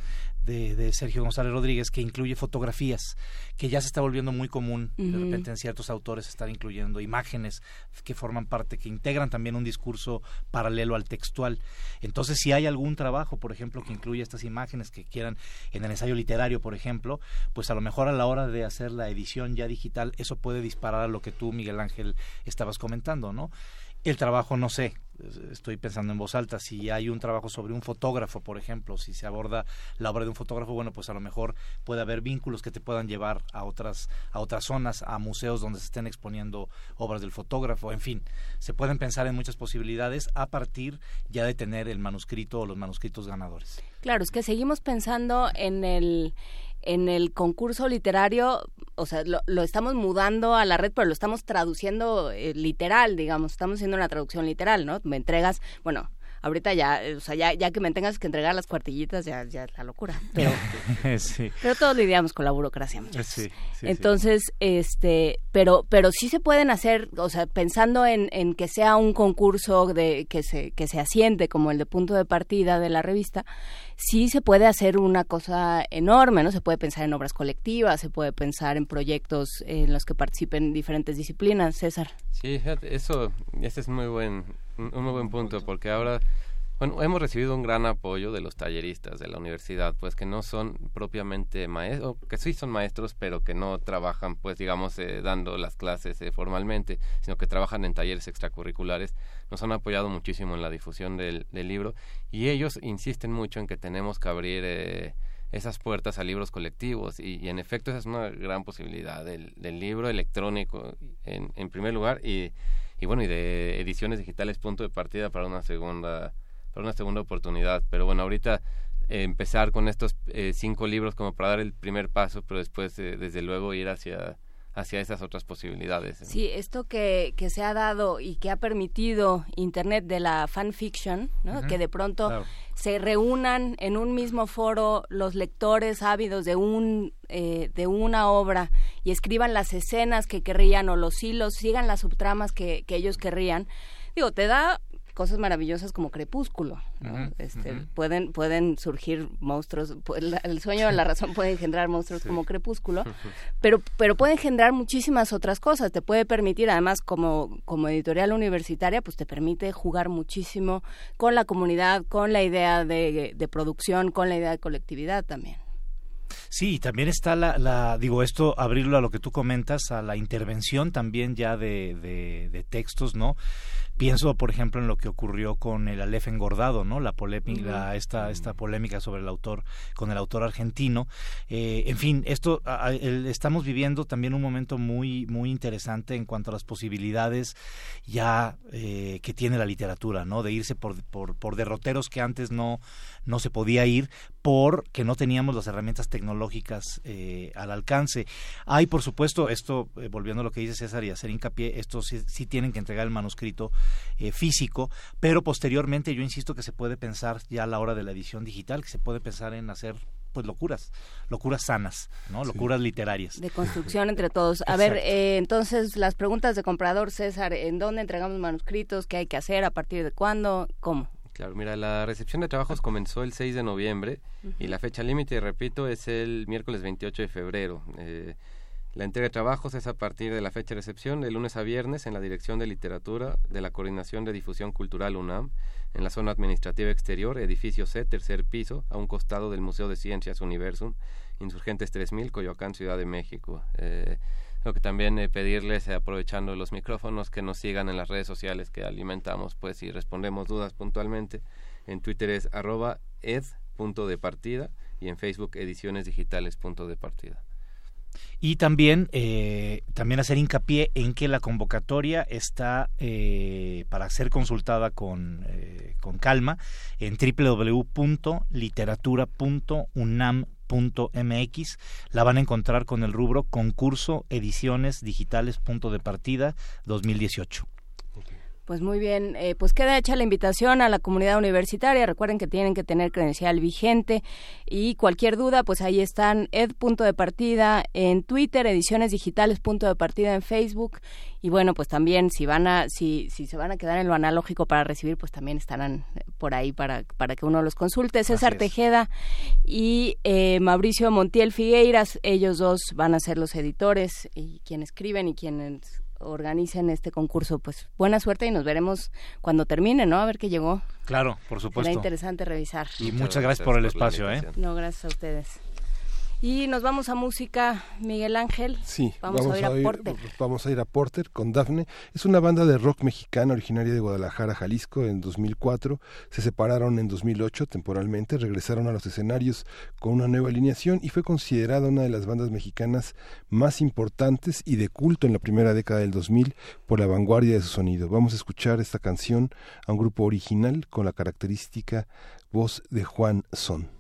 de, Sergio González Rodríguez que incluye fotografías, que ya se está volviendo muy común de repente en ciertos autores estar incluyendo imágenes que forman parte, que integran también un discurso paralelo al textual. Entonces, si hay algún trabajo, por ejemplo, que incluye estas imágenes que quieran en el ensayo literario, por ejemplo, pues a lo mejor a la hora de hacer la edición ya digital, eso puede disparar a lo que tú, Miguel Ángel, estabas comentando, ¿no? El trabajo, no sé, estoy pensando en voz alta, si hay un trabajo sobre un fotógrafo, por ejemplo, si se aborda la obra de un fotógrafo, bueno, pues a lo mejor puede haber vínculos que te puedan llevar a otras, a otras zonas, a museos donde se estén exponiendo obras del fotógrafo, en fin, se pueden pensar en muchas posibilidades a partir ya de tener el manuscrito o los manuscritos ganadores. Claro, es que seguimos pensando en el en el concurso literario, o sea, lo, estamos mudando a la red, pero lo estamos traduciendo eh, literal, digamos, estamos haciendo una traducción literal, ¿no? Me entregas, bueno, ahorita ya, o sea, ya, ya que me tengas que entregar las cuartillitas, ya, ya es la locura. Pero, pero todos lidiamos con la burocracia. Entonces, este, pero, pero sí se pueden hacer, o sea, pensando en, en que sea un concurso de que se, que se asiente como el de punto de partida de la revista, sí se puede hacer una cosa enorme, ¿no? Se puede pensar en obras colectivas, se puede pensar en proyectos en los que participen diferentes disciplinas, César. Sí, eso, ese es muy buen, un muy buen punto, porque ahora bueno, hemos recibido un gran apoyo de los talleristas de la universidad, pues que no son propiamente maestros, que sí son maestros, pero que no trabajan, pues digamos, eh, dando las clases eh, formalmente, sino que trabajan en talleres extracurriculares. Nos han apoyado muchísimo en la difusión del, libro y ellos insisten mucho en que tenemos que abrir eh, esas puertas a libros colectivos y, en efecto esa es una gran posibilidad del, del libro electrónico en, en primer lugar y, y bueno, y de ediciones digitales punto de partida para una segunda para una segunda oportunidad. Pero bueno, ahorita eh, empezar con estos eh, cinco libros como para dar el primer paso, pero después, eh, desde luego, ir hacia hacia esas otras posibilidades. Sí, esto que, que se ha dado y que ha permitido Internet de la fanfiction, ¿no? que de pronto se reúnan en un mismo foro los lectores ávidos de, un, de una obra y escriban las escenas que querrían o los hilos, sigan las subtramas que, que ellos querrían. Digo, te da cosas maravillosas como Crepúsculo. este, pueden, pueden surgir monstruos, el sueño de la razón puede engendrar monstruos como Crepúsculo, pero, pero puede engendrar muchísimas otras cosas. Te puede permitir, además, como, como editorial universitaria, pues te permite jugar muchísimo con la comunidad, con la idea de, de producción, con la idea de colectividad también. Sí, también está la, la, digo, esto, abrirlo a lo que tú comentas, a la intervención también ya de, de, de textos, ¿no? Pienso, por ejemplo, en lo que ocurrió con el Aleph engordado, ¿no? La polémica, esta, esta polémica sobre el autor, con el autor argentino. Eh, en fin, esto estamos viviendo también un momento muy, muy interesante en cuanto a las posibilidades ya eh, que tiene la literatura, ¿no? De irse por, por, por derroteros que antes no, no se podía ir porque no teníamos las herramientas tecnológicas eh, al alcance. Hay, por supuesto, esto, volviendo a lo que dice César y hacer hincapié, esto sí, sí tienen que entregar el manuscrito eh, físico, pero posteriormente yo insisto que se puede pensar ya a la hora de la edición digital, que se puede pensar en hacer pues locuras, locuras sanas, ¿no? Locuras literarias. De construcción entre todos. A ver, eh, entonces las preguntas de comprador, César, ¿en dónde entregamos manuscritos? ¿Qué hay que hacer? ¿A partir de cuándo? ¿Cómo? Claro, mira, la recepción de trabajos comenzó el 6 de noviembre y la fecha límite, repito, es el miércoles 28 de febrero. Eh, la entrega de trabajos es a partir de la fecha de recepción, de lunes a viernes, en la Dirección de Literatura de la Coordinación de Difusión Cultural UNAM, en la zona administrativa exterior, edificio C, tercer piso, a un costado del Museo de Ciencias Universum, Insurgentes 3000, Coyoacán, Ciudad de México. Eh, lo que también eh, pedirles, eh, aprovechando los micrófonos, que nos sigan en las redes sociales que alimentamos, pues, y respondemos dudas puntualmente. En Twitter es arroba ed de partida y en Facebook ediciones digitales de partida. Y también, eh, también hacer hincapié en que la convocatoria está eh, para ser consultada con, eh, con calma en www.literatura.unam.mx. La van a encontrar con el rubro concurso ediciones digitales punto de partida 2018. Pues muy bien, eh, pues queda hecha la invitación a la comunidad universitaria. Recuerden que tienen que tener credencial vigente y cualquier duda, pues ahí están ed. de partida en Twitter, ediciones digitales punto de partida en Facebook y bueno, pues también si van a si si se van a quedar en lo analógico para recibir, pues también estarán por ahí para para que uno los consulte. César Tejeda y eh, Mauricio Montiel Figueiras, ellos dos van a ser los editores y quienes escriben y quienes organicen este concurso, pues buena suerte y nos veremos cuando termine, ¿no? A ver qué llegó. Claro, por supuesto. Será interesante revisar. Y muchas, gracias, por el espacio, ¿eh? No, gracias a ustedes. Y nos vamos a música, Miguel Ángel. Sí, vamos, a, ir a, Porter. Vamos a ir a Porter con Dafne. Es una banda de rock mexicana originaria de Guadalajara, Jalisco, en 2004. Se separaron en 2008 temporalmente, regresaron a los escenarios con una nueva alineación y fue considerada una de las bandas mexicanas más importantes y de culto en la primera década del 2000 por la vanguardia de su sonido. Vamos a escuchar esta canción a un grupo original con la característica voz de Juan Son.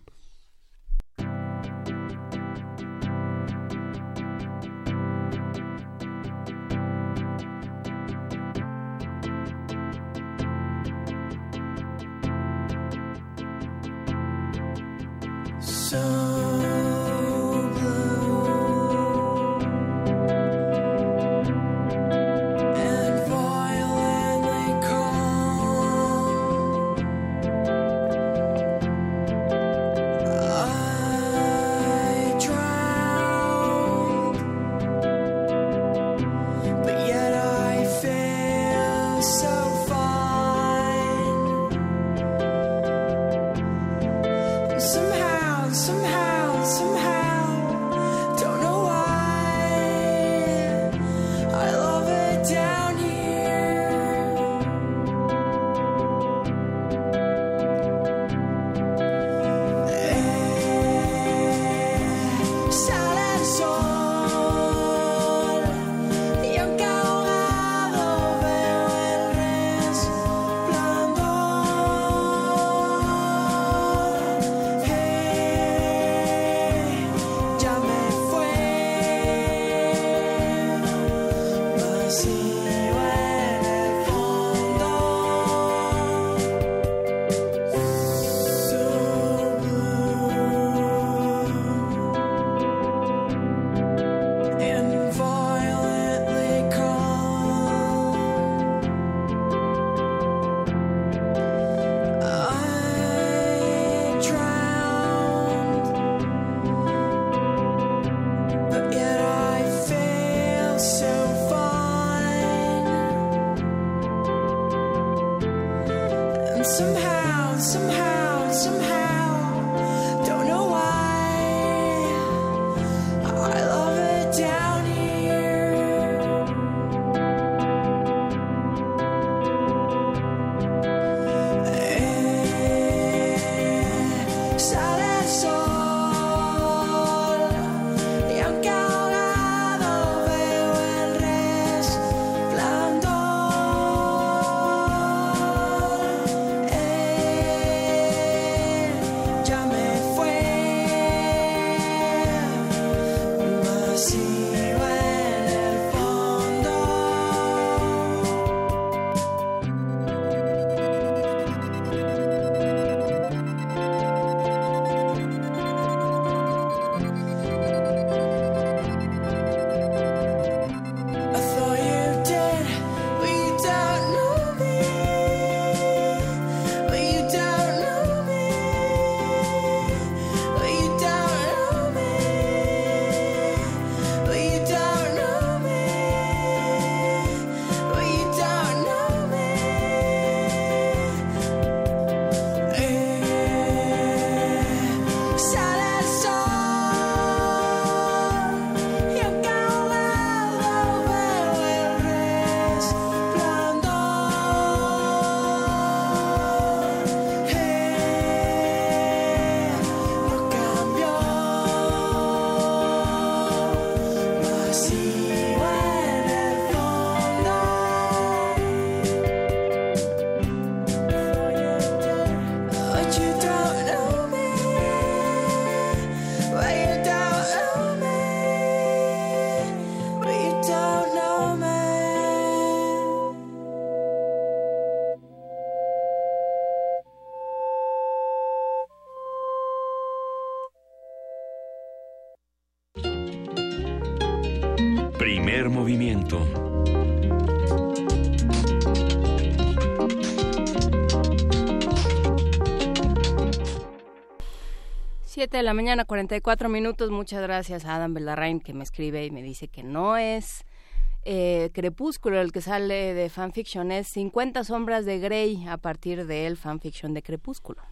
de la mañana, 44 minutos. Muchas gracias a Adam Belarrain que me escribe y me dice que no es eh, Crepúsculo el que sale de fanfiction, es 50 sombras de Grey a partir del él, fanfiction de Crepúsculo.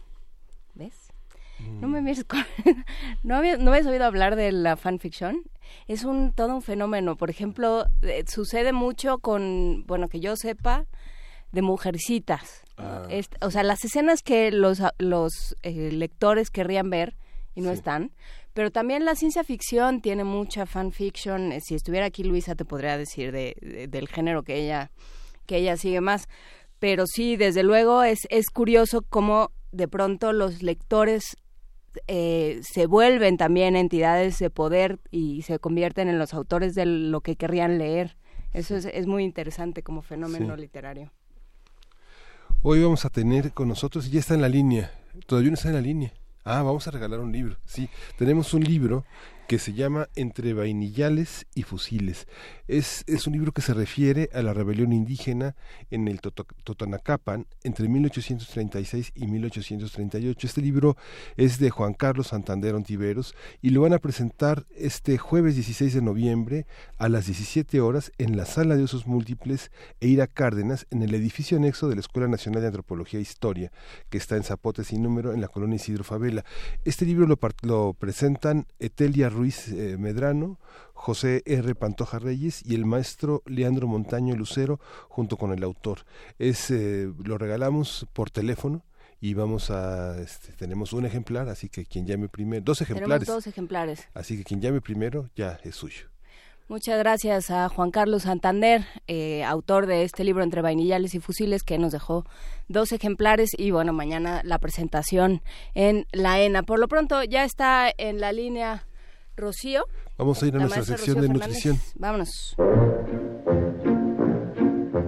¿Ves? No me mm. mires con... ¿No, habías, oído hablar de la fanfiction? Es un, todo un fenómeno. Por ejemplo, eh, sucede mucho con, bueno, que yo sepa, de mujercitas. Ah. O sea, las escenas que los, eh, lectores querrían ver y no Sí. están. Pero también la ciencia ficción tiene mucha fanfiction. Eh, Si estuviera aquí Luisa te podría decir de, de- del género que ella, que ella sigue más. Pero sí, desde luego es, es curioso cómo de pronto los lectores eh, se vuelven también entidades de poder y se convierten en los autores de lo que querrían leer. Eso es, es muy interesante como fenómeno Sí. literario. Hoy vamos a tener con nosotros, y ya está en la línea, todavía no está en la línea. Ah, vamos a regalar un libro. Sí, tenemos un libro que se llama Entre vainillales y fusiles. Es, es un libro que se refiere a la rebelión indígena en el Toto- Totonacapan entre 1836 y 1838. Este libro es de Juan Carlos Santander Ontiveros y lo van a presentar este jueves 16 de noviembre a las 17 horas en la Sala de Usos Múltiples Eira Cárdenas en el edificio anexo de la Escuela Nacional de Antropología e Historia que está en Zapote sin número en la colonia Isidro Favela. Este libro lo, lo presentan Etelia Ruiz eh, Medrano, José R. Pantoja Reyes y el maestro Leandro Montaño Lucero junto con el autor. Es, eh, lo regalamos por teléfono y vamos a, este, tenemos un ejemplar, así que quien llame primero, dos Tenemos ejemplares, dos ejemplares. así que quien llame primero ya es suyo. Muchas gracias a Juan Carlos Santander, eh, autor de este libro Entre Vainillales y Fusiles, que nos dejó dos ejemplares y bueno, mañana la presentación en la ENA. Por lo pronto ya está en la línea Rocío. Vamos a ir a la nuestra sección Rocío de Fernández. nutrición. Vámonos.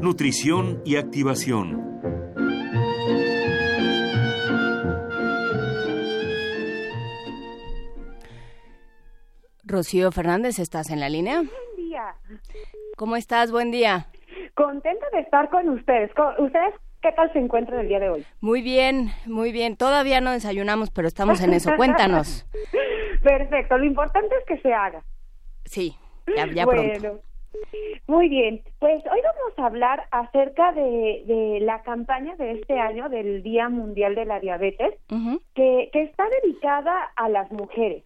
Nutrición y activación. Rocío Fernández, ¿estás en la línea? Buen día. ¿Cómo estás? Buen día. Contenta de estar con ustedes. Co- ¿Ustedes qué tal se encuentran el día de hoy? Muy bien, muy bien. Todavía no desayunamos, pero estamos en eso. Cuéntanos. Perfecto. Lo importante es que se haga. Sí, ya, ya bueno, pronto. muy bien. Pues hoy vamos a hablar acerca de, de la campaña de este año del Día Mundial de la Diabetes, que, que está dedicada a las mujeres.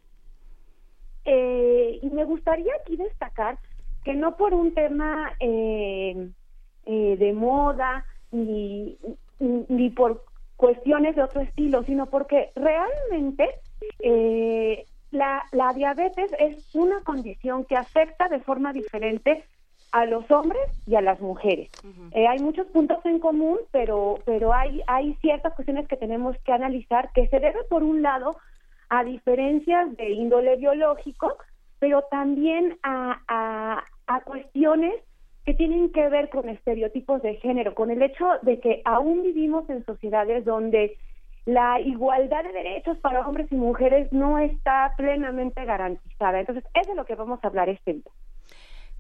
Eh, y me gustaría aquí destacar que no por un tema eh, eh, de moda ni, ni por cuestiones de otro estilo, sino porque realmente eh, la, la diabetes es una condición que afecta de forma diferente a los hombres y a las mujeres. Eh, hay muchos puntos en común, pero, pero hay, hay ciertas cuestiones que tenemos que analizar que se debe, por un lado, a diferencias de índole biológico, pero también a, a, a cuestiones que tienen que ver con estereotipos de género, con el hecho de que aún vivimos en sociedades donde la igualdad de derechos para hombres y mujeres no está plenamente garantizada. Entonces, eso es lo que vamos a hablar este día.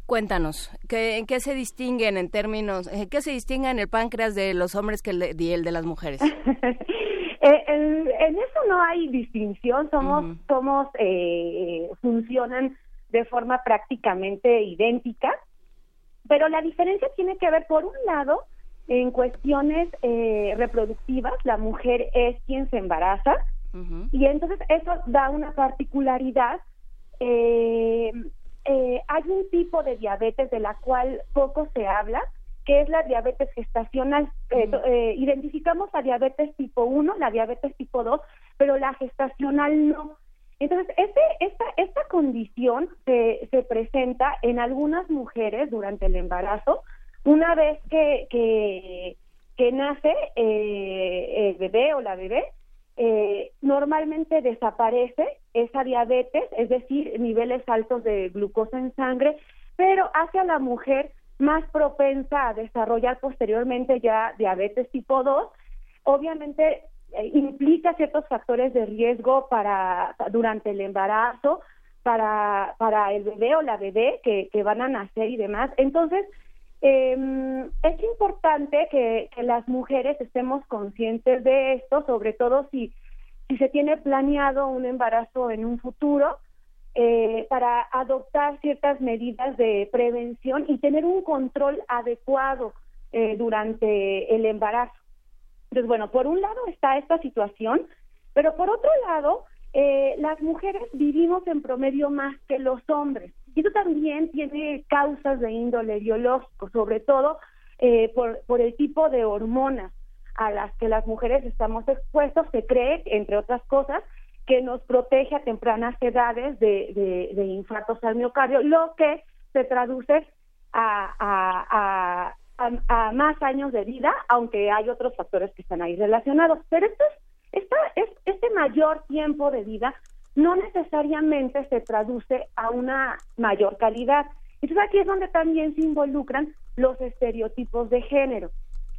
Cuéntanos, ¿qué, ¿en qué se distinguen en términos, eh, qué se distingue en el páncreas de los hombres que el de, y el de las mujeres? Eh, en, en eso no hay distinción, somos, Ujú. somos, eh, funcionan de forma prácticamente idéntica, pero la diferencia tiene que ver, por un lado, en cuestiones eh, reproductivas, la mujer es quien se embaraza, y entonces eso da una particularidad. Eh, eh, hay un tipo de diabetes de la cual poco se habla, que es la diabetes gestacional. Eh, eh, identificamos la diabetes tipo 1, la diabetes tipo 2, pero la gestacional no. Entonces, este, esta, esta condición se, se presenta en algunas mujeres durante el embarazo, una vez que, que, que nace eh, el bebé o la bebé, eh, normalmente desaparece esa diabetes, es decir, niveles altos de glucosa en sangre, pero hace a la mujer más propensa a desarrollar posteriormente ya diabetes tipo 2. Obviamente implica ciertos factores de riesgo para durante el embarazo, para, para el bebé o la bebé que, que van a nacer y demás. Entonces, eh, es importante que, que las mujeres estemos conscientes de esto, sobre todo si, si se tiene planeado un embarazo en un futuro, eh, para adoptar ciertas medidas de prevención y tener un control adecuado eh, durante el embarazo. Entonces, bueno, por un lado está esta situación, pero por otro lado, eh, las mujeres vivimos en promedio más que los hombres. Y eso también tiene causas de índole biológico, sobre todo eh, por, el tipo de hormonas a las que las mujeres estamos expuestos. Se cree, entre otras cosas, que nos protege a tempranas edades de, de, de infartos al miocardio, lo que se traduce a, a, más años de vida, aunque hay otros factores que están ahí relacionados. Pero esto es, esta, es, este mayor tiempo de vida no necesariamente se traduce a una mayor calidad. Entonces aquí es donde también se involucran los estereotipos de género.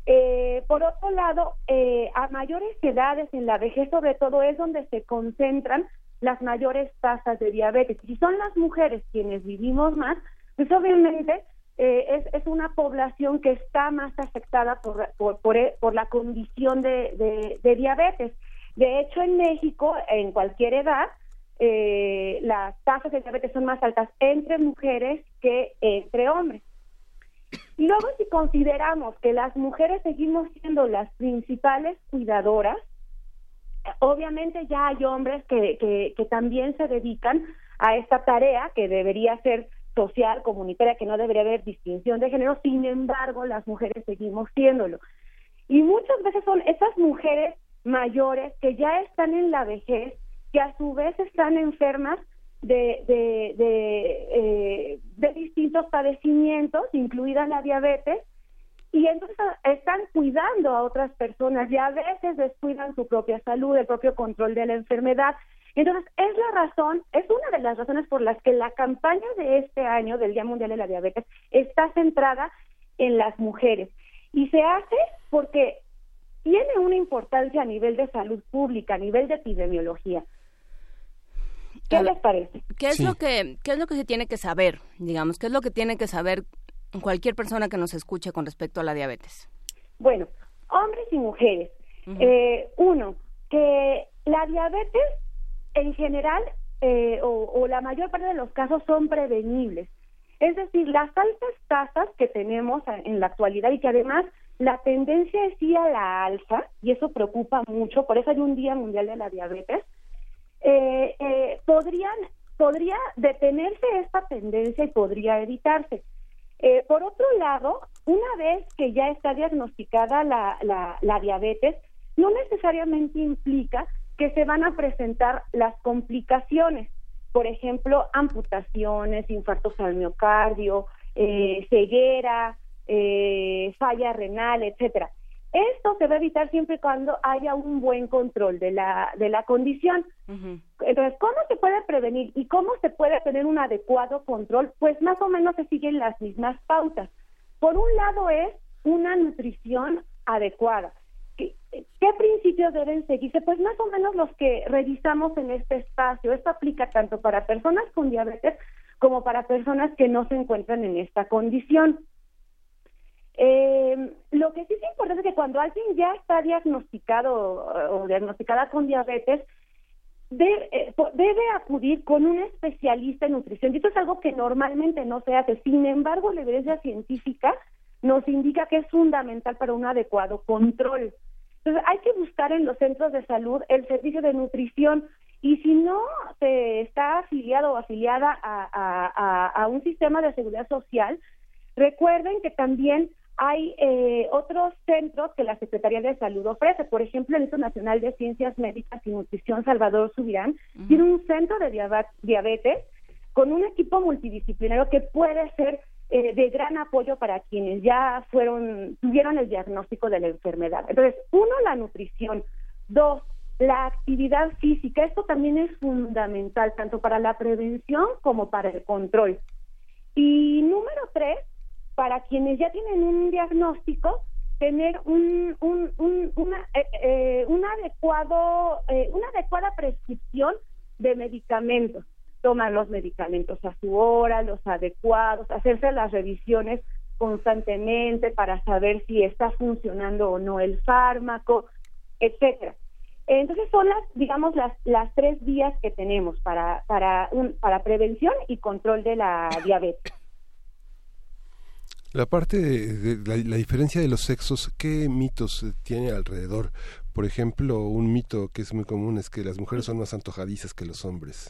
Eh, por otro lado, eh, a mayores edades en la vejez sobre todo es donde se concentran las mayores tasas de diabetes. Si son las mujeres quienes vivimos más, pues obviamente eh, es, es, una población que está más afectada por, por, por, por la condición de, de, de, diabetes. De hecho, en México, en cualquier edad, eh, las tasas de diabetes son más altas entre mujeres que entre hombres. Y luego, si consideramos que las mujeres seguimos siendo las principales cuidadoras, obviamente ya hay hombres que, que, que también se dedican a esta tarea que debería ser social, comunitaria, que no debería haber distinción de género, sin embargo, las mujeres seguimos siéndolo. Y muchas veces son esas mujeres mayores que ya están en la vejez, que a su vez están enfermas de, de, de, eh, de distintos padecimientos, incluida la diabetes, y entonces están cuidando a otras personas y a veces descuidan su propia salud, el propio control de la enfermedad. Entonces, es la razón, es una de las razones por las que la campaña de este año del Día Mundial de la Diabetes está centrada en las mujeres. Y se hace porque tiene una importancia a nivel de salud pública, a nivel de epidemiología. ¿Qué les parece? ¿Qué es, sí. lo que, ¿Qué es lo que se tiene que saber, digamos? ¿Qué es lo que tiene que saber cualquier persona que nos escuche con respecto a la diabetes? Bueno, hombres y mujeres. Uh -huh. eh, uno, que la diabetes en general eh, o, la mayor parte de los casos son prevenibles. Es decir, las altas tasas que tenemos en la actualidad y que además la tendencia es ir a la alza, y eso preocupa mucho, por eso hay un Día Mundial de la Diabetes, eh, eh, podrían, podría detenerse esta tendencia y podría evitarse. Eh, por otro lado, una vez que ya está diagnosticada la, la, la, diabetes, no necesariamente implica que se van a presentar las complicaciones, por ejemplo, amputaciones, infartos al miocardio, eh, ceguera, eh, falla renal, etcétera. Esto se va a evitar siempre y cuando haya un buen control de la, de la condición. Entonces, ¿cómo se puede prevenir y cómo se puede tener un adecuado control? Pues más o menos se siguen las mismas pautas. Por un lado es una nutrición adecuada. ¿Qué, ¿Qué, principios deben seguirse? Pues más o menos los que revisamos en este espacio. Esto aplica tanto para personas con diabetes como para personas que no se encuentran en esta condición. Eh, lo que sí es importante es que cuando alguien ya está diagnosticado o diagnosticada con diabetes, eh, debe, acudir con un especialista en nutrición. Y esto es algo que normalmente no se hace. Sin embargo, la evidencia científica nos indica que es fundamental para un adecuado control. Entonces, hay que buscar en los centros de salud el servicio de nutrición y si no se está afiliado o afiliada a, a un sistema de seguridad social, recuerden que también hay eh, otros centros que la Secretaría de Salud ofrece. Por ejemplo, el Instituto Nacional de Ciencias Médicas y Nutrición Salvador Subirán tiene un centro de diabetes con un equipo multidisciplinario que puede ser eh, de gran apoyo para quienes ya fueron tuvieron el diagnóstico de la enfermedad. Entonces, uno, la nutrición. Dos, la actividad física. Esto también es fundamental tanto para la prevención como para el control. Y número tres, para quienes ya tienen un diagnóstico, tener un, un, una, eh, eh, un adecuado, eh, una adecuada prescripción de medicamentos. Tomar los medicamentos a su hora, los adecuados, hacerse las revisiones constantemente para saber si está funcionando o no el fármaco, etcétera. Entonces son las, digamos, las, las tres vías que tenemos para, para, un, para prevención y control de la diabetes. La parte de, la, diferencia de los sexos, ¿qué mitos tiene alrededor? Por ejemplo, un mito que es muy común es que las mujeres son más antojadizas que los hombres,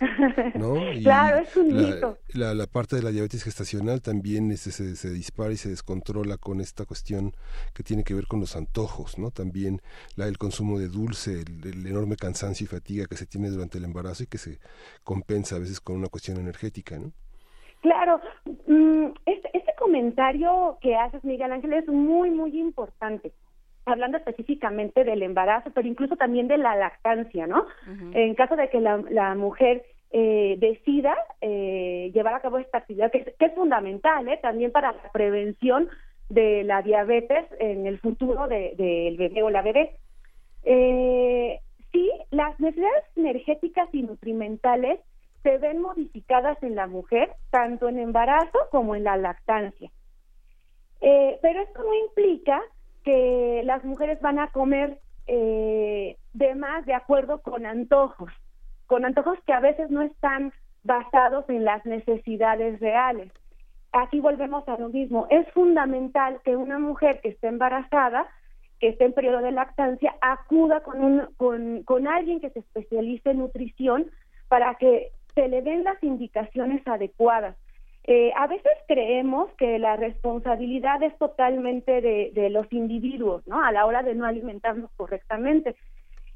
¿no? claro, es un la, mito. La, parte de la diabetes gestacional también se, se, dispara y se descontrola con esta cuestión que tiene que ver con los antojos, ¿no? También la, el consumo de dulce, el enorme cansancio y fatiga que se tiene durante el embarazo y que se compensa a veces con una cuestión energética, ¿no? Claro, mm, este, este, comentario que haces, Miguel Ángel, es muy, muy importante hablando específicamente del embarazo, pero incluso también de la lactancia, ¿no? En caso de que la, mujer eh, decida eh, llevar a cabo esta actividad, que es, fundamental, ¿eh? También para la prevención de la diabetes en el futuro del bebé o la bebé. Eh, sí, las necesidades energéticas y nutrimentales se ven modificadas en la mujer, tanto en embarazo como en la lactancia. Eh, pero esto no implica que las mujeres van a comer eh, de más de acuerdo con antojos, con antojos que a veces no están basados en las necesidades reales. Aquí volvemos a lo mismo. Es fundamental que una mujer que esté embarazada, que esté en periodo de lactancia, acuda con, un, con, con alguien que se especialice en nutrición para que se le den las indicaciones adecuadas. Eh, a veces creemos que la responsabilidad es totalmente de, los individuos, ¿no? A la hora de no alimentarnos correctamente.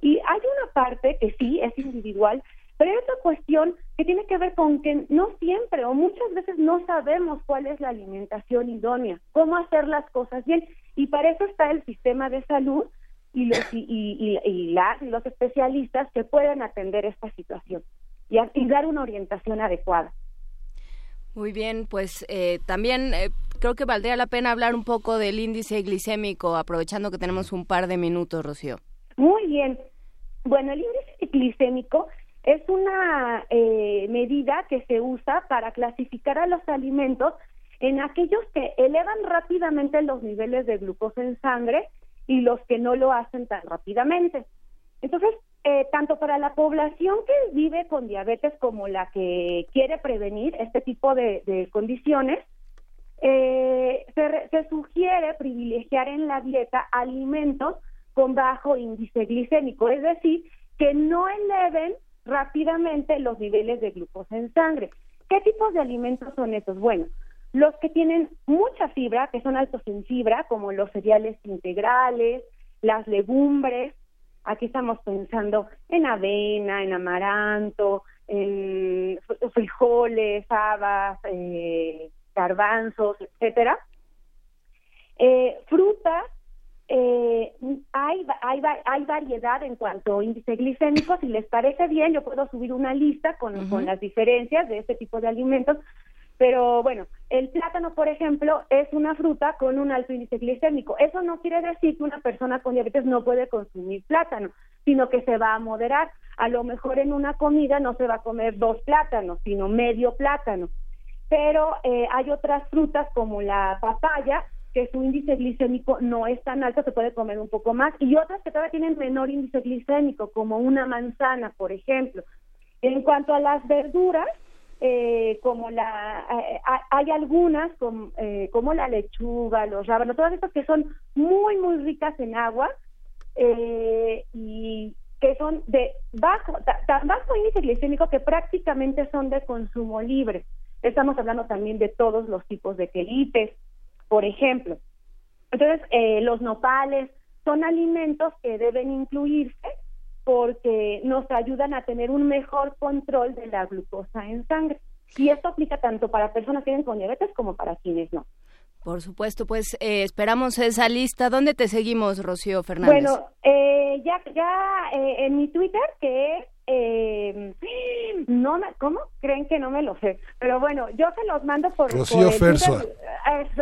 Y hay una parte que sí es individual, pero hay otra cuestión que tiene que ver con que no siempre o muchas veces no sabemos cuál es la alimentación idónea, cómo hacer las cosas bien. Y para eso está el sistema de salud y los, y, y, y los especialistas que pueden atender esta situación y, dar una orientación adecuada. Muy bien, pues eh, también eh, creo que valdría la pena hablar un poco del índice glicémico, aprovechando que tenemos un par de minutos, Rocío. Muy bien. Bueno, el índice glicémico es una eh, medida que se usa para clasificar a los alimentos en aquellos que elevan rápidamente los niveles de glucosa en sangre y los que no lo hacen tan rápidamente. Entonces, eh, tanto para la población que vive con diabetes como la que quiere prevenir este tipo de, condiciones, eh, se, sugiere privilegiar en la dieta alimentos con bajo índice glicémico, es decir, que no eleven rápidamente los niveles de glucosa en sangre. ¿Qué tipos de alimentos son estos? Bueno, los que tienen mucha fibra, que son altos en fibra, como los cereales integrales, las legumbres, Aquí estamos pensando en avena, en amaranto, en frijoles, habas, eh, garbanzos, etcétera. Eh, frutas, eh, hay, hay, hay variedad en cuanto a índice glicémico. Si les parece bien, yo puedo subir una lista con, con las diferencias de este tipo de alimentos. Pero bueno, el plátano, por ejemplo, es una fruta con un alto índice glicémico. Eso no quiere decir que una persona con diabetes no puede consumir plátano, sino que se va a moderar. A lo mejor en una comida no se va a comer dos plátanos, sino medio plátano. Pero eh, hay otras frutas como la papaya que su índice glicémico no es tan alto, se puede comer un poco más, y otras que todavía tienen menor índice glicémico, como una manzana, por ejemplo. En cuanto a las verduras, eh, como la eh, hay algunas eh, como la lechuga, los rábanos, todas estas que son muy muy ricas en agua eh, y que son de bajo tan bajo índice glicémico que prácticamente son de consumo libre. Estamos hablando también de todos los tipos de quelites, por ejemplo. Entonces, eh, los nopales son alimentos que deben incluirse porque nos ayudan a tener un mejor control de la glucosa en sangre. Y esto aplica tanto para personas que viven con diabetes como para quienes no. Por supuesto, pues eh, esperamos esa lista. ¿Dónde te seguimos, Rocío Fernández? Bueno, eh, ya, ya eh, en mi Twitter, que es eh, no me, ¿cómo? Creen que no me lo sé. Pero bueno, yo se los mando por Rocío Ferso. Twitter.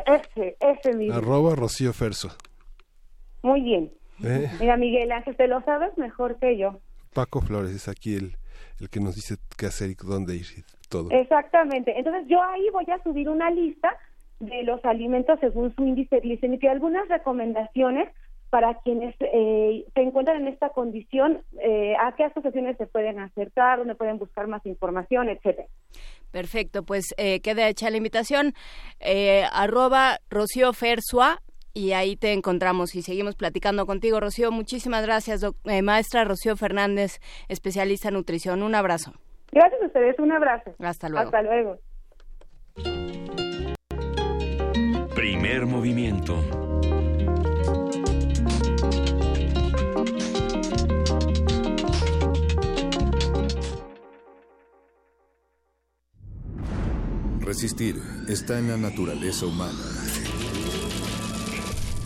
Es- ese, ese mismo. Arroba Rocío Ferso. Muy bien. ¿Eh? Mira, Miguel Ángel, te lo sabes mejor que yo. Paco Flores es aquí el, el que nos dice qué hacer y dónde ir y todo. Exactamente. Entonces yo ahí voy a subir una lista de los alimentos según su índice glicémico y algunas recomendaciones para quienes eh, se encuentran en esta condición, eh, a qué asociaciones se pueden acercar, dónde pueden buscar más información, etcétera. Perfecto, pues eh, queda hecha la invitación. Eh, arroba Rocío Fersua y ahí te encontramos y seguimos platicando contigo, Rocío. Muchísimas gracias, doc- eh, maestra Rocío Fernández, especialista en nutrición. Un abrazo. Gracias a ustedes, un abrazo. Hasta luego. Hasta luego. Primer movimiento. Resistir está en la naturaleza humana.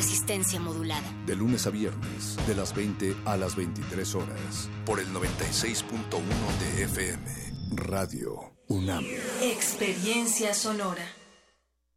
Resistencia modulada. De lunes a viernes, de las 20 a las 23 horas, por el 96.1 de FM. Radio UNAM. Experiencia sonora.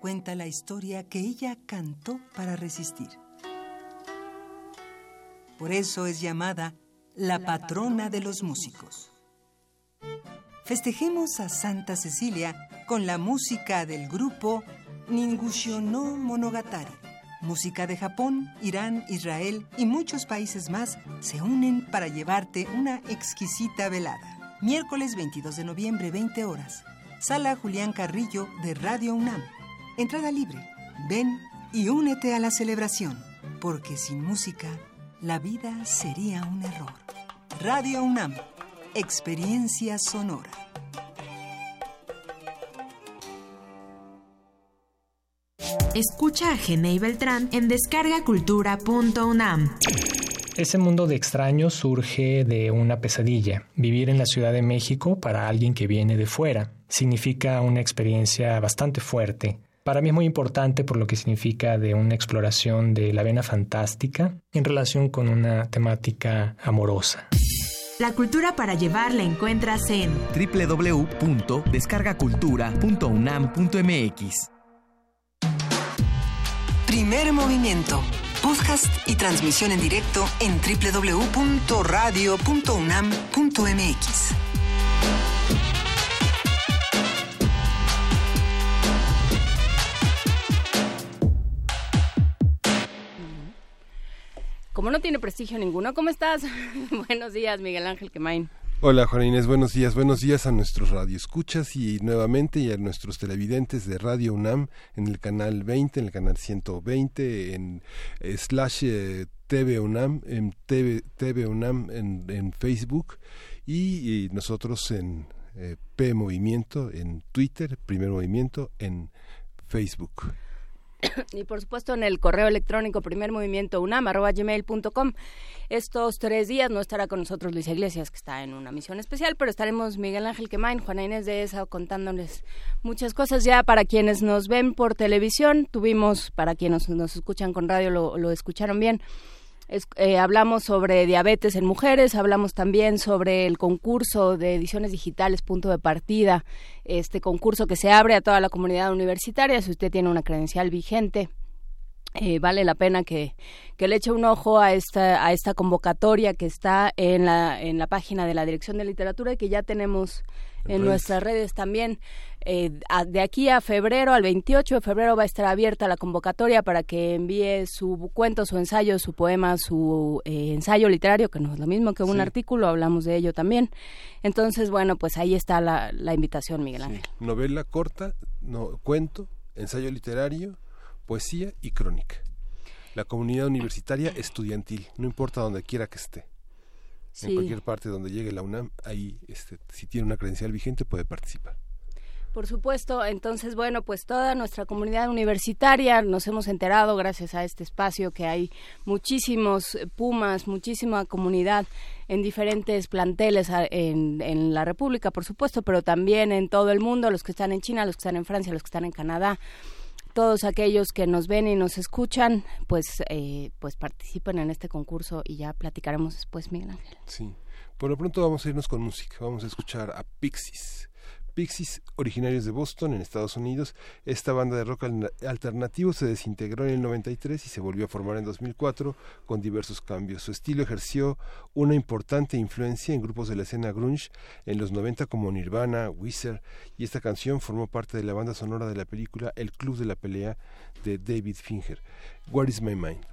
Cuenta la historia que ella cantó para resistir. Por eso es llamada la patrona de los músicos. Festejemos a Santa Cecilia con la música del grupo Ningusho no Monogatari. Música de Japón, Irán, Israel y muchos países más se unen para llevarte una exquisita velada. Miércoles 22 de noviembre, 20 horas. Sala Julián Carrillo de Radio UNAM. Entrada libre. Ven y únete a la celebración, porque sin música la vida sería un error. Radio UNAM, Experiencia Sonora. Escucha a Genei Beltrán en descargacultura.unam. Ese mundo de extraños surge de una pesadilla. Vivir en la Ciudad de México para alguien que viene de fuera significa una experiencia bastante fuerte. Para mí es muy importante por lo que significa de una exploración de la vena fantástica en relación con una temática amorosa. La cultura para llevar la encuentras en www.descargacultura.unam.mx. Primer movimiento. Podcast y transmisión en directo en www.radio.unam.mx. Como no tiene prestigio ninguno, ¿cómo estás? Buenos días, Miguel Ángel Quemain. Hola Juan Inés, buenos días, buenos días a nuestros radioescuchas y nuevamente a nuestros televidentes de Radio UNAM en el canal 20, en el canal 120, en eh, slash eh, TV UNAM, en TV, UNAM en, Facebook y, y nosotros en eh, P Movimiento, en Twitter, Primer Movimiento, en Facebook. y por supuesto en el correo electrónico primermovimientounam.gmail.com. Estos tres días no estará con nosotros Luisa Iglesias, que está en una misión especial, pero estaremos Miguel Ángel Quemain, Juana Inés de esa contándoles muchas cosas ya para quienes nos ven por televisión. Tuvimos, para quienes nos escuchan con radio, lo, lo escucharon bien. Eh, hablamos sobre diabetes en mujeres, hablamos también sobre el concurso de ediciones digitales Punto de Partida, este concurso que se abre a toda la comunidad universitaria, si usted tiene una credencial vigente. Eh, vale la pena que, que, le eche un ojo a esta, a esta convocatoria que está en la, en la página de la Dirección de Literatura y que ya tenemos en, nuestras redes también. Eh, de aquí a febrero, al 28 de febrero, va a estar abierta la convocatoria para que envíe su cuento, su ensayo, su poema, su eh, ensayo literario, que no es lo mismo que un sí. artículo, hablamos de ello también. Entonces, bueno, pues ahí está la, la invitación, Miguel Ángel. Sí. Novela corta, no, cuento, ensayo literario, poesía y crónica. La comunidad universitaria estudiantil, no importa donde quiera que esté. Sí. En cualquier parte donde llegue la UNAM, ahí, este, si tiene una credencial vigente, puede participar. Por supuesto, entonces, bueno, pues toda nuestra comunidad universitaria nos hemos enterado gracias a este espacio que hay muchísimos Pumas, muchísima comunidad en diferentes planteles en, en, la República, por supuesto, pero también en todo el mundo, los que están en China, los que están en Francia, los que están en Canadá. Todos aquellos que nos ven y nos escuchan, pues, eh, pues participen en este concurso y ya platicaremos después, Miguel Ángel. Sí, por lo pronto vamos a irnos con música, vamos a escuchar a Pixies. Originarios de Boston, en Estados Unidos. Esta banda de rock alternativo se desintegró en el 93 y se volvió a formar en 2004 con diversos cambios. Su estilo ejerció una importante influencia en grupos de la escena grunge en los 90 como Nirvana, Weezer, y esta canción formó parte de la banda sonora de la película El Club de la Pelea de David Finger. What is my mind?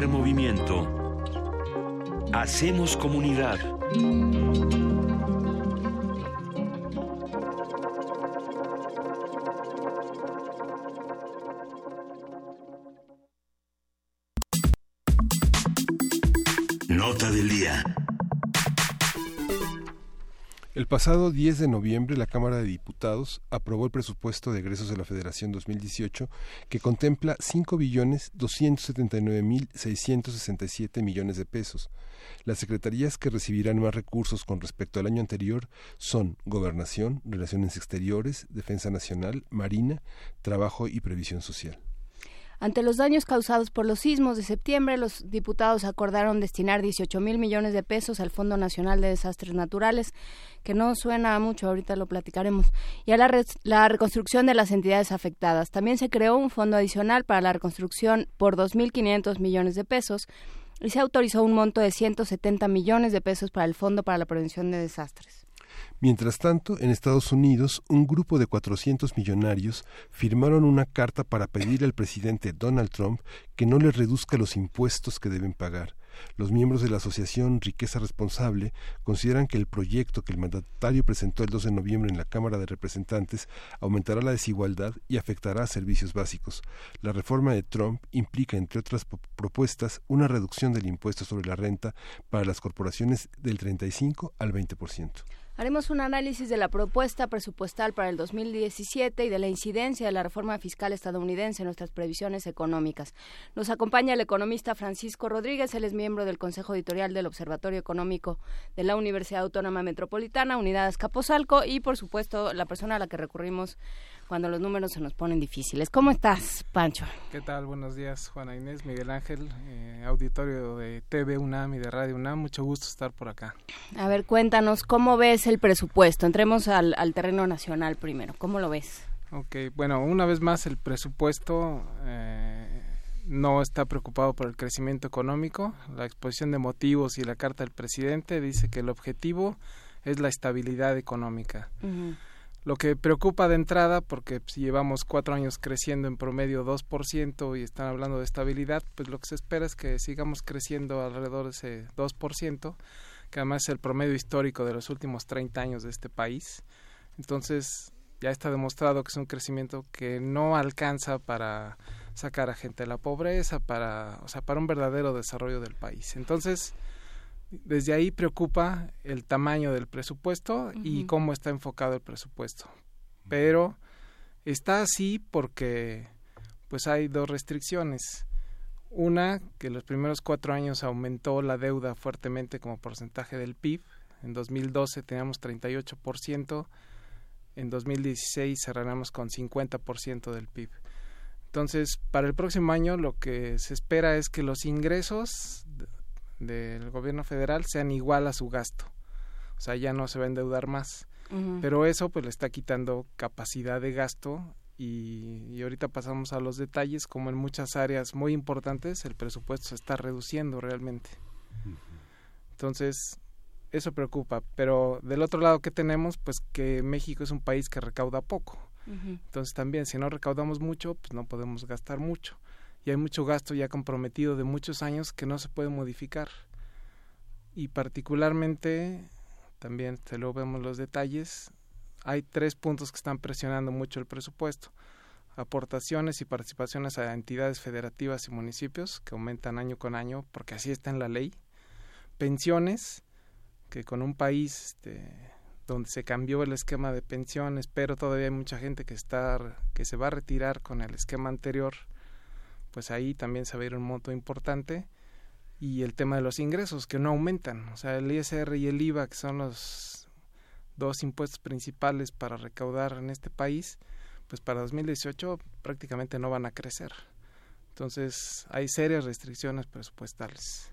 Movimiento. Hacemos comunidad. Nota del día. El pasado 10 de noviembre la Cámara de Diputados aprobó el presupuesto de egresos de la Federación 2018 que contempla 5 billones 279 mil 667 millones de pesos. Las secretarías que recibirán más recursos con respecto al año anterior son Gobernación, Relaciones Exteriores, Defensa Nacional, Marina, Trabajo y Previsión Social. Ante los daños causados por los sismos de septiembre, los diputados acordaron destinar 18 mil millones de pesos al Fondo Nacional de Desastres Naturales, que no suena mucho, ahorita lo platicaremos, y a la, la reconstrucción de las entidades afectadas. También se creó un fondo adicional para la reconstrucción por 2.500 millones de pesos y se autorizó un monto de 170 millones de pesos para el Fondo para la Prevención de Desastres. Mientras tanto, en Estados Unidos, un grupo de 400 millonarios firmaron una carta para pedir al presidente Donald Trump que no le reduzca los impuestos que deben pagar. Los miembros de la Asociación Riqueza Responsable consideran que el proyecto que el mandatario presentó el 2 de noviembre en la Cámara de Representantes aumentará la desigualdad y afectará a servicios básicos. La reforma de Trump implica, entre otras propuestas, una reducción del impuesto sobre la renta para las corporaciones del 35 al 20%. Haremos un análisis de la propuesta presupuestal para el 2017 y de la incidencia de la reforma fiscal estadounidense en nuestras previsiones económicas. Nos acompaña el economista Francisco Rodríguez, él es miembro del Consejo Editorial del Observatorio Económico de la Universidad Autónoma Metropolitana, Unidad Escaposalco, y por supuesto la persona a la que recurrimos cuando los números se nos ponen difíciles. ¿Cómo estás, Pancho? ¿Qué tal? Buenos días, Juana Inés, Miguel Ángel, eh, auditorio de TV UNAM y de Radio UNAM. Mucho gusto estar por acá. A ver, cuéntanos, ¿cómo ves el presupuesto? Entremos al, al terreno nacional primero. ¿Cómo lo ves? Ok, bueno, una vez más el presupuesto eh, no está preocupado por el crecimiento económico. La exposición de motivos y la carta del presidente dice que el objetivo es la estabilidad económica. Uh lo que preocupa de entrada, porque si llevamos cuatro años creciendo en promedio 2% y están hablando de estabilidad, pues lo que se espera es que sigamos creciendo alrededor de ese 2%, que además es el promedio histórico de los últimos 30 años de este país. Entonces, ya está demostrado que es un crecimiento que no alcanza para sacar a gente de la pobreza, para, o sea, para un verdadero desarrollo del país. Entonces, desde ahí preocupa el tamaño del presupuesto y cómo está enfocado el presupuesto. Pero está así porque pues hay dos restricciones. Una, que los primeros cuatro años aumentó la deuda fuertemente como porcentaje del PIB. En 2012 teníamos 38%, en 2016 cerraremos con 50% del PIB. Entonces, para el próximo año lo que se espera es que los ingresos del gobierno federal sean igual a su gasto. O sea, ya no se va a endeudar más. Pero eso pues le está quitando capacidad de gasto y, y, ahorita pasamos a los detalles, como en muchas áreas muy importantes el presupuesto se está reduciendo realmente. Entonces, eso preocupa. Pero del otro lado, ¿qué tenemos? Pues que México es un país que recauda poco. Entonces también, si no recaudamos mucho, pues no podemos gastar mucho y hay mucho gasto ya comprometido de muchos años que no se puede modificar. Y particularmente, también te lo vemos los detalles, hay tres puntos que están presionando mucho el presupuesto. Aportaciones y participaciones a entidades federativas y municipios que aumentan año con año porque así está en la ley. Pensiones, que con un país este, donde se cambió el esquema de pensiones, pero todavía hay mucha gente que está que se va a retirar con el esquema anterior pues ahí también se va a ir un monto importante y el tema de los ingresos que no aumentan, o sea, el ISR y el IVA que son los dos impuestos principales para recaudar en este país, pues para 2018 prácticamente no van a crecer. Entonces, hay serias restricciones presupuestales.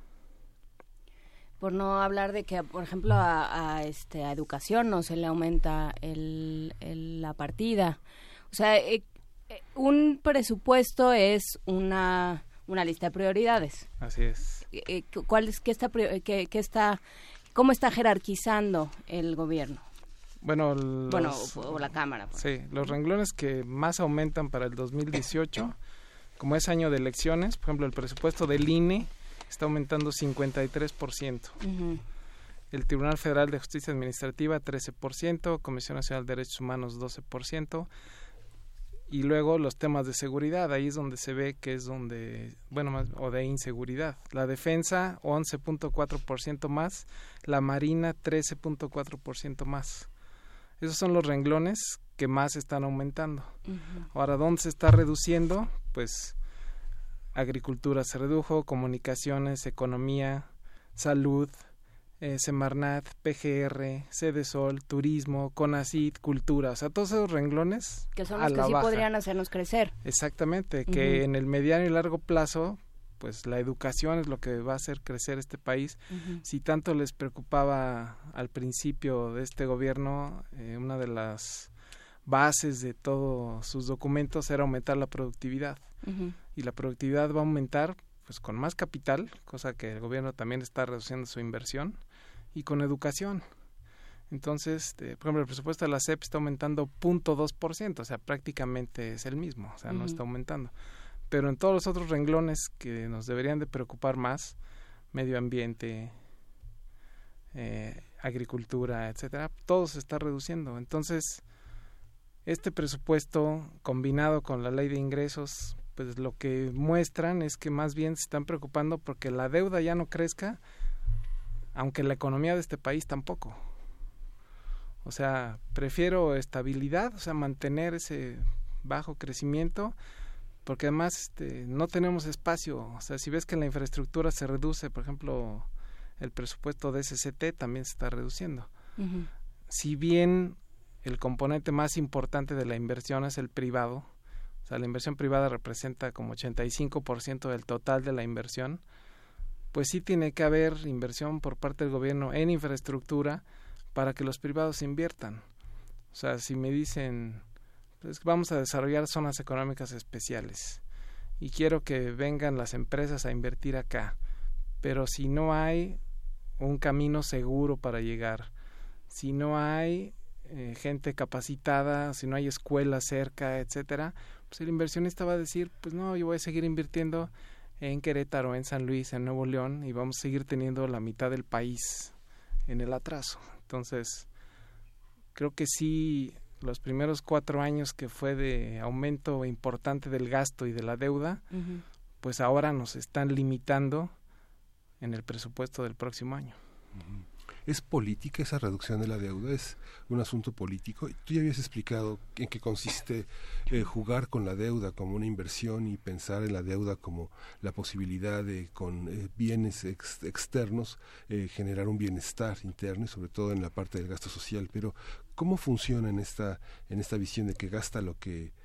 Por no hablar de que por ejemplo a, este a educación no se le aumenta el, la partida. O sea eh, un presupuesto es una, una lista de prioridades. Así es. Eh, eh, ¿Cuál es, qué está, qué, está, ¿Cómo está jerarquizando el gobierno? Bueno, bueno o, la Cámara. Sí, los renglones que más aumentan para el 2018 como es año de elecciones, por ejemplo, el presupuesto del INE está aumentando 53%. El Tribunal Federal de Justicia Administrativa 13%, Comisión Nacional de Derechos Humanos 12%, y luego los temas de seguridad, ahí es donde se ve que es donde, bueno, más, o de inseguridad. La defensa 11.4% más, la marina 13.4% más. Esos son los renglones que más están aumentando. Ahora, ¿dónde se está reduciendo? Pues agricultura se redujo, comunicaciones, economía, salud, eh, Semarnat, PGR, Sol, Turismo, CONACID, Cultura, o sea, todos esos renglones. Que son los que sí podrían hacernos crecer. Exactamente, que en el mediano y largo plazo, pues la educación es lo que va a hacer crecer este país. Si tanto les preocupaba al principio de este gobierno, eh, una de las bases de todos sus documentos era aumentar la productividad. Y la productividad va a aumentar pues con más capital, cosa que el gobierno también está reduciendo su inversión, y con educación. Entonces, este, por ejemplo, el presupuesto de la CEP está aumentando 0.2%, o sea, prácticamente es el mismo, o sea, no está aumentando. Pero en todos los otros renglones que nos deberían de preocupar más, medio ambiente, eh, agricultura, etcétera, todo se está reduciendo. Entonces, este presupuesto combinado con la ley de ingresos, pues lo que muestran es que más bien se están preocupando porque la deuda ya no crezca, aunque la economía de este país tampoco. O sea, prefiero estabilidad, o sea, mantener ese bajo crecimiento, porque además este, no tenemos espacio. O sea, si ves que la infraestructura se reduce, por ejemplo, el presupuesto de SCT también se está reduciendo. Si bien el componente más importante de la inversión es el privado, o sea, la inversión privada representa como 85% del total de la inversión, pues sí tiene que haber inversión por parte del gobierno en infraestructura para que los privados inviertan. O sea, si me dicen, pues vamos a desarrollar zonas económicas especiales y quiero que vengan las empresas a invertir acá, pero si no hay un camino seguro para llegar, si no hay eh, gente capacitada, si no hay escuelas cerca, etcétera, pues el inversionista va a decir, pues no, yo voy a seguir invirtiendo en Querétaro, en San Luis, en Nuevo León y vamos a seguir teniendo la mitad del país en el atraso. Entonces, creo que sí, los primeros cuatro años que fue de aumento importante del gasto y de la deuda, pues ahora nos están limitando en el presupuesto del próximo año. ¿Es política esa reducción de la deuda? ¿Es un asunto político? Tú ya habías explicado en qué consiste eh, jugar con la deuda como una inversión y pensar en la deuda como la posibilidad de, con eh, bienes externos, eh, generar un bienestar interno y sobre todo en la parte del gasto social. Pero, ¿cómo funciona en esta, en esta visión de que gasta lo que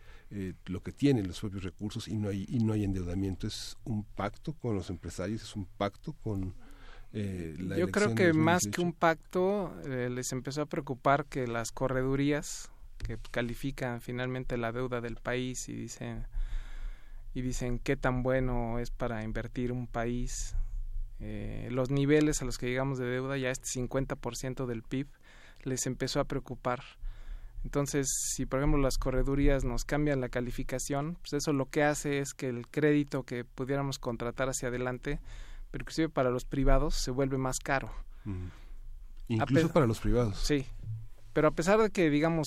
lo que tiene los propios recursos y no hay y no hay endeudamiento es un pacto con los empresarios es un pacto con eh, Yo creo que más que un pacto eh, les empezó a preocupar que las corredurías que califican finalmente la deuda del país y dicen y dicen qué tan bueno es para invertir un país eh, los niveles a los que llegamos de deuda ya este 50% del PIB les empezó a preocupar. Entonces si por ejemplo las corredurías nos cambian la calificación pues eso lo que hace es que el crédito que pudiéramos contratar hacia adelante pero inclusive para los privados se vuelve más caro. Incluso para los privados. Sí, pero a pesar de que, digamos,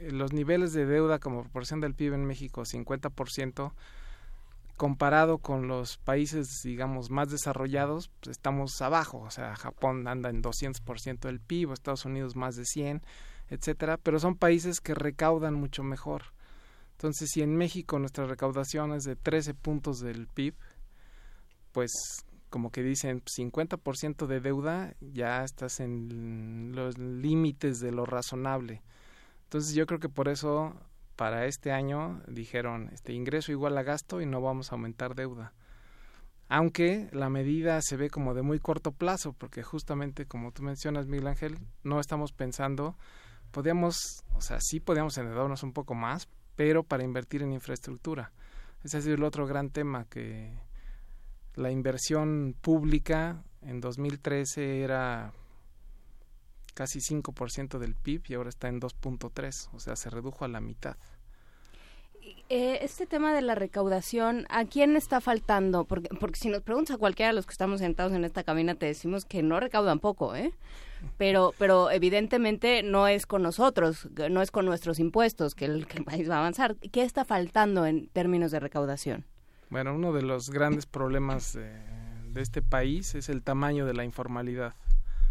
eh, los niveles de deuda como proporción del PIB en México, 50%, comparado con los países, digamos, más desarrollados, pues estamos abajo. O sea, Japón anda en 200% del PIB, Estados Unidos más de 100, etcétera, pero son países que recaudan mucho mejor. Entonces, si en México nuestra recaudación es de 13 puntos del PIB, pues como que dicen 50% de deuda, ya estás en los límites de lo razonable. Entonces yo creo que por eso para este año dijeron este ingreso igual a gasto y no vamos a aumentar deuda. Aunque la medida se ve como de muy corto plazo, porque justamente como tú mencionas, Miguel Ángel, no estamos pensando, podíamos, o sea, sí podíamos endeudarnos un poco más, pero para invertir en infraestructura. Ese ha sido el otro gran tema que, la inversión pública en 2013 era casi 5% del PIB y ahora está en 2.3, o sea, se redujo a la mitad. eh, este tema de la recaudación, ¿a quién está faltando? Porque, si nos preguntas a cualquiera de los que estamos sentados en esta cabina, te decimos que no recaudan poco, ¿eh? Pero, pero evidentemente no es con nosotros, no es con nuestros impuestos que el, que el país va a avanzar. ¿Qué está faltando en términos de recaudación? Bueno, uno de los grandes problemas de, de este país es el tamaño de la informalidad.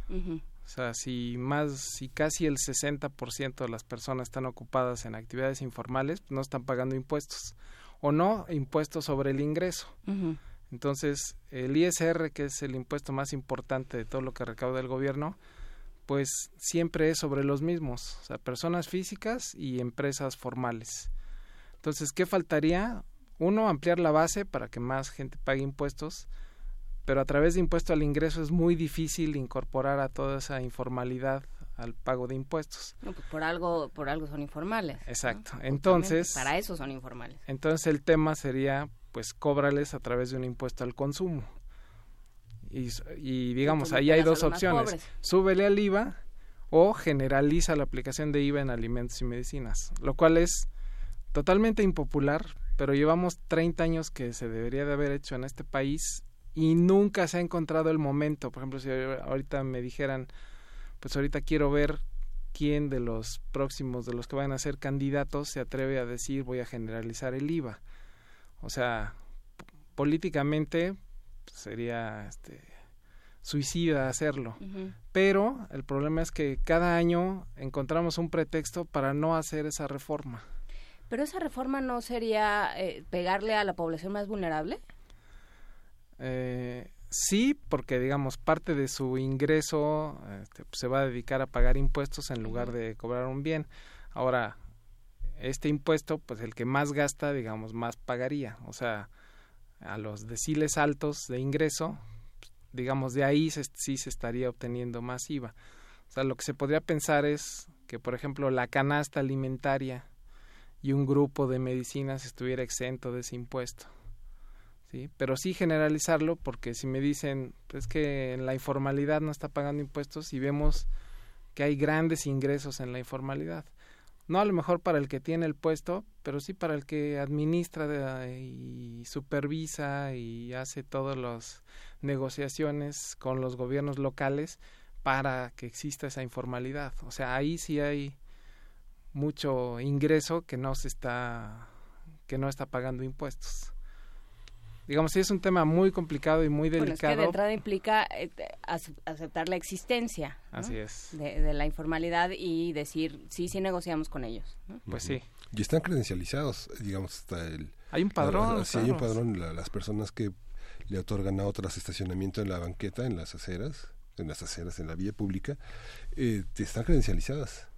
O sea, si más, si casi el 60% de las personas están ocupadas en actividades informales, pues no están pagando impuestos. O no, impuestos sobre el ingreso. Entonces, el ISR, que es el impuesto más importante de todo lo que recauda el gobierno, pues siempre es sobre los mismos, o sea, personas físicas y empresas formales. Entonces, ¿qué faltaría? Uno, ampliar la base para que más gente pague impuestos, pero a través de impuesto al ingreso es muy difícil incorporar a toda esa informalidad al pago de impuestos. No, pues por algo, por algo son informales. Exacto. Entonces, Para eso son informales. entonces el tema sería, pues, cóbrales a través de un impuesto al consumo. Y, y digamos, ahí hay dos opciones. Súbele al IVA o generaliza la aplicación de IVA en alimentos y medicinas, lo cual es totalmente impopular, pero llevamos 30 años que se debería de haber hecho en este país y nunca se ha encontrado el momento. Por ejemplo, si ahorita me dijeran, pues ahorita quiero ver quién de los próximos, de los que van a ser candidatos, se atreve a decir voy a generalizar el IVA. O sea, políticamente pues, sería este, suicida hacerlo. Pero el problema es que cada año encontramos un pretexto para no hacer esa reforma. Pero esa reforma no sería eh, pegarle a la población más vulnerable. Eh, sí, porque digamos parte de su ingreso este, pues, se va a dedicar a pagar impuestos en lugar de cobrar un bien. Ahora, este impuesto, pues el que más gasta, digamos, más pagaría. O sea, a los deciles altos de ingreso, pues, digamos, de ahí se- sí se estaría obteniendo más IVA. O sea, lo que se podría pensar es que, por ejemplo, la canasta alimentaria y un grupo de medicinas estuviera exento de ese impuesto. ¿sí? Pero sí generalizarlo porque si me dicen pues que en la informalidad no está pagando impuestos y vemos que hay grandes ingresos en la informalidad. No a lo mejor para el que tiene el puesto, pero sí para el que administra de- y supervisa y hace todas las negociaciones con los gobiernos locales para que exista esa informalidad. O sea, ahí sí hay mucho ingreso que no se está que no está pagando impuestos. Digamos, sí es un tema muy complicado y muy Bueno, es que delicado. de entrada implica eh, aceptar la existencia ¿no? Así es. de, de la informalidad y decir, sí, sí negociamos con ellos. ¿no? Pues sí. Y están credencializados, digamos, está el... Hay un padrón, la- sí, hay un padrón, la- las personas que le otorgan a otras estacionamiento en la banqueta, en las aceras, en las aceras, en la vía pública, eh, están credencializadas.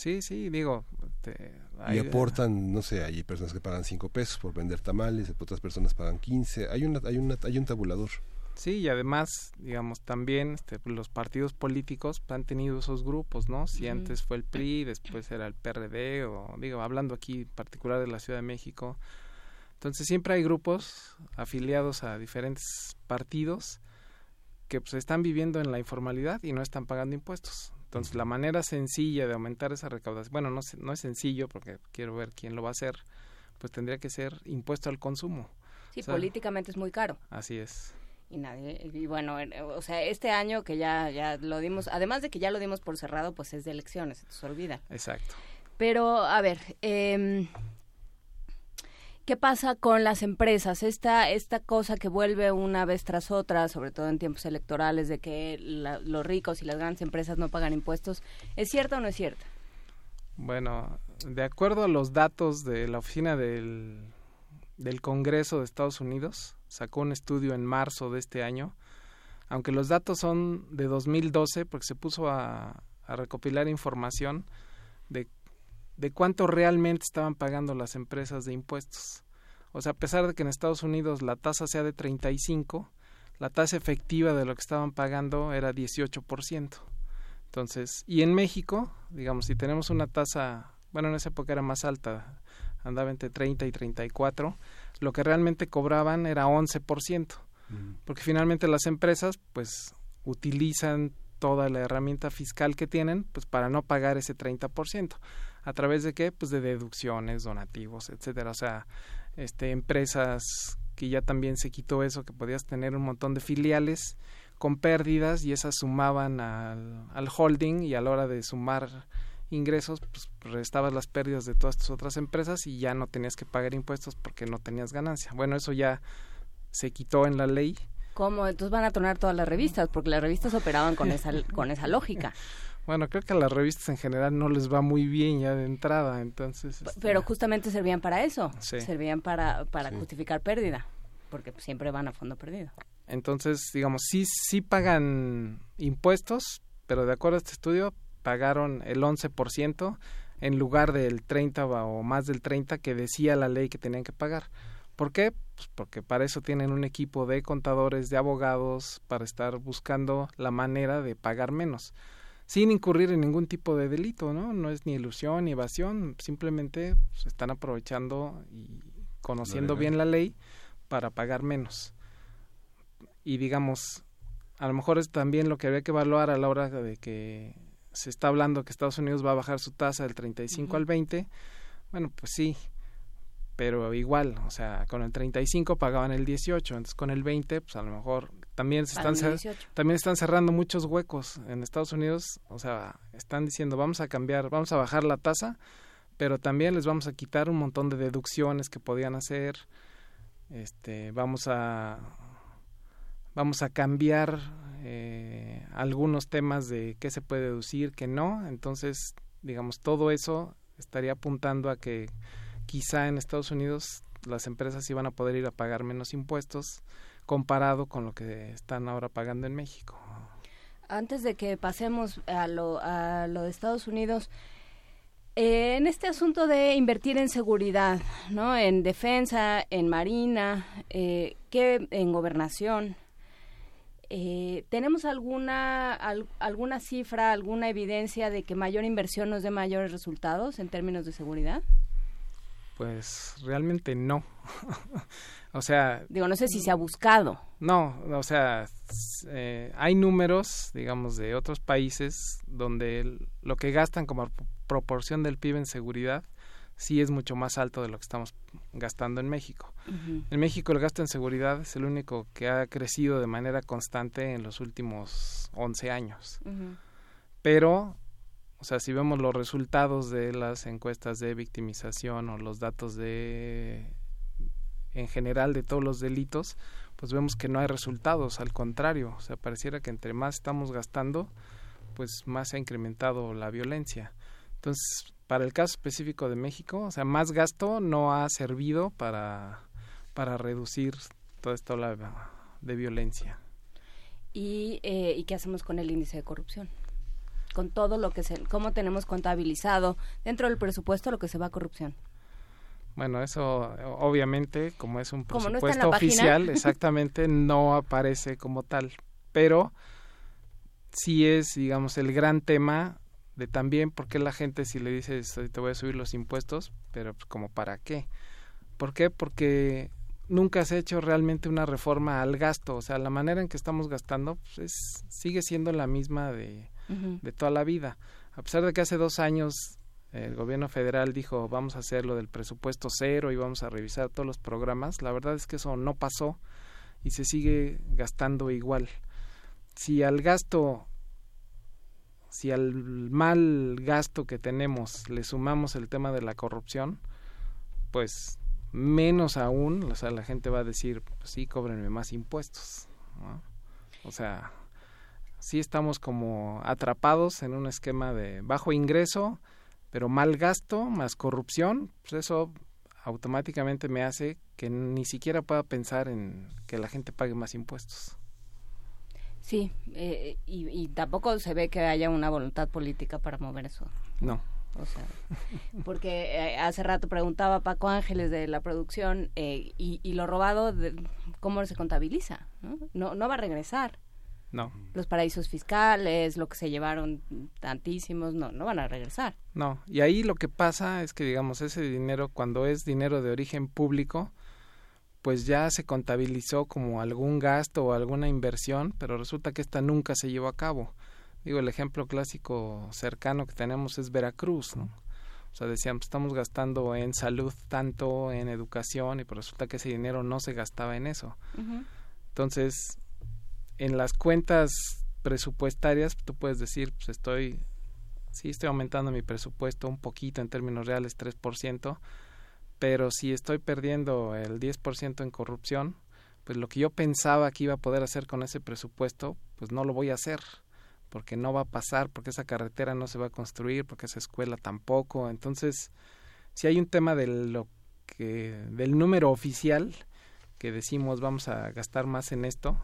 Sí, sí, digo. te- Y hay- aportan, no sé, hay personas que pagan 5 pesos por vender tamales, otras personas pagan 15. Hay, una, hay, una, hay un tabulador. Sí, y además, digamos, también este, los partidos políticos han tenido esos grupos, ¿no? Si antes fue el PRI, después era el PRD, o digo, hablando aquí en particular de la Ciudad de México. Entonces siempre hay grupos afiliados a diferentes partidos que pues están viviendo en la informalidad y no están pagando impuestos. Entonces la manera sencilla de aumentar esa recaudación, bueno, no, no es sencillo porque quiero ver quién lo va a hacer, pues tendría que ser impuesto al consumo. Sí, O sea, políticamente es muy caro. Así es. Y nadie, y bueno, en- o sea, este año que ya, ya lo dimos, además de que ya lo dimos por cerrado, pues es de elecciones, se olvida. Exacto. Pero, a ver, em, ¿qué pasa con las empresas? Esta, esta cosa que vuelve una vez tras otra, sobre todo en tiempos electorales, de que la- los ricos y las grandes empresas no pagan impuestos, ¿es cierta o no es cierta? Bueno, de acuerdo a los datos de la oficina del, del Congreso de Estados Unidos, sacó un estudio en marzo de este año, aunque los datos son de 2012, porque se puso a, a recopilar información de, de cuánto realmente estaban pagando las empresas de impuestos. O sea, a pesar de que en Estados Unidos la tasa sea de 35, la tasa efectiva de lo que estaban pagando era 18%. Entonces, y en México, digamos, si tenemos una tasa, bueno, en esa época era más alta, andaba entre 30 y 34, lo que realmente cobraban era 11%, porque finalmente las empresas, pues, utilizan toda la herramienta fiscal que tienen pues para no pagar ese 30%. ¿A través de qué? Pues de deducciones, donativos, etcétera. O sea, este empresas que ya también se quitó eso, que podías tener un montón de filiales con pérdidas y esas sumaban al, al holding y a la hora de sumar ingresos, pues restabas las pérdidas de todas tus otras empresas y ya no tenías que pagar impuestos porque no tenías ganancia. Bueno, eso ya se quitó en la ley. ¿Cómo? Entonces van a tronar todas las revistas, porque las revistas operaban con esa, con esa lógica. Bueno, creo que a las revistas en general no les va muy bien ya de entrada, entonces... Este, Pero justamente servían para eso, servían para, para justificar pérdida, porque siempre van a fondo perdido. Entonces, digamos, sí, sí pagan impuestos, pero de acuerdo a este estudio, pagaron el 11% en lugar del 30 o más del 30 que decía la ley que tenían que pagar. ¿Por qué? Pues porque para eso tienen un equipo de contadores, de abogados, para estar buscando la manera de pagar menos, sin incurrir en ningún tipo de delito, ¿no? No es ni ilusión ni evasión, simplemente se pues, están aprovechando y conociendo bien la ley para pagar menos. Y digamos, a lo mejor es también lo que había que evaluar a la hora de que se está hablando que Estados Unidos va a bajar su tasa del 35 al 20. Bueno, pues sí, pero igual, o sea, con el 35 pagaban el 18, entonces con el 20, pues a lo mejor también se están también están cerrando muchos huecos en Estados Unidos, o sea, están diciendo, vamos a cambiar, vamos a bajar la tasa, pero también les vamos a quitar un montón de deducciones que podían hacer. Este, vamos a vamos a cambiar eh, algunos temas de qué se puede deducir, qué no. Entonces, digamos, todo eso estaría apuntando a que quizá en Estados Unidos las empresas iban a poder ir a pagar menos impuestos comparado con lo que están ahora pagando en México. Antes de que pasemos a lo, a lo de Estados Unidos, eh, en este asunto de invertir en seguridad, ¿no? En defensa, en marina, eh, que en gobernación, eh, ¿Tenemos alguna, alguna cifra, alguna evidencia de que mayor inversión nos dé mayores resultados en términos de seguridad? Pues realmente no. o sea... Digo, no sé si se ha buscado. No, o sea, eh, hay números, digamos, de otros países donde lo que gastan como proporción del PIB en seguridad sí es mucho más alto de lo que estamos gastando en México. En México el gasto en seguridad es el único que ha crecido de manera constante en los últimos 11 años. Pero, o sea, si vemos los resultados de las encuestas de victimización o los datos de en general de todos los delitos, pues vemos que no hay resultados, al contrario, o sea, pareciera que entre más estamos gastando, pues más se ha incrementado la violencia. Entonces, para el caso específico de México, o sea, más gasto no ha servido para, para reducir toda esta ola de violencia. ¿Y, eh, ¿Y qué hacemos con el índice de corrupción? Con todo lo que se, cómo tenemos contabilizado dentro del presupuesto lo que se va a corrupción. Bueno, eso obviamente, como es un presupuesto oficial, exactamente no aparece como tal, pero sí es, digamos, el gran tema de también por qué la gente si le dices te voy a subir los impuestos, pero pues, como para qué. ¿Por qué? Porque nunca se ha hecho realmente una reforma al gasto, o sea, la manera en que estamos gastando pues, sigue siendo la misma de, de toda la vida. A pesar de que hace dos años el gobierno federal dijo vamos a hacer lo del presupuesto cero y vamos a revisar todos los programas, la verdad es que eso no pasó y se sigue gastando igual. Si al gasto si al mal gasto que tenemos le sumamos el tema de la corrupción, pues menos aún, o sea, la gente va a decir, pues sí, cóbrenme más impuestos. O sea, sí estamos como atrapados en un esquema de bajo ingreso, pero mal gasto más corrupción, pues eso automáticamente me hace que ni siquiera pueda pensar en que la gente pague más impuestos. Sí, eh, y, tampoco se ve que haya una voluntad política para mover eso. No. O sea, porque eh, hace rato preguntaba Paco Ángeles de la producción eh, y, lo robado, ¿cómo se contabiliza? ¿no? No, va a regresar. No. Los paraísos fiscales, lo que se llevaron tantísimos, no, no van a regresar. No, y ahí lo que pasa es que, digamos, ese dinero, cuando es dinero de origen público, pues ya se contabilizó como algún gasto o alguna inversión, pero resulta que esta nunca se llevó a cabo. Digo, el ejemplo clásico cercano que tenemos es Veracruz, ¿no? O sea, decíamos, estamos gastando en salud tanto, en educación, y pues resulta que ese dinero no se gastaba en eso. Entonces, en las cuentas presupuestarias, tú puedes decir, pues estoy, sí estoy aumentando mi presupuesto un poquito en términos reales, 3%, pero si estoy perdiendo el 10% en corrupción, pues lo que yo pensaba que iba a poder hacer con ese presupuesto, pues no lo voy a hacer, porque no va a pasar, porque esa carretera no se va a construir, porque esa escuela tampoco. Entonces, si hay un tema de lo que, del número oficial, que decimos vamos a gastar más en esto,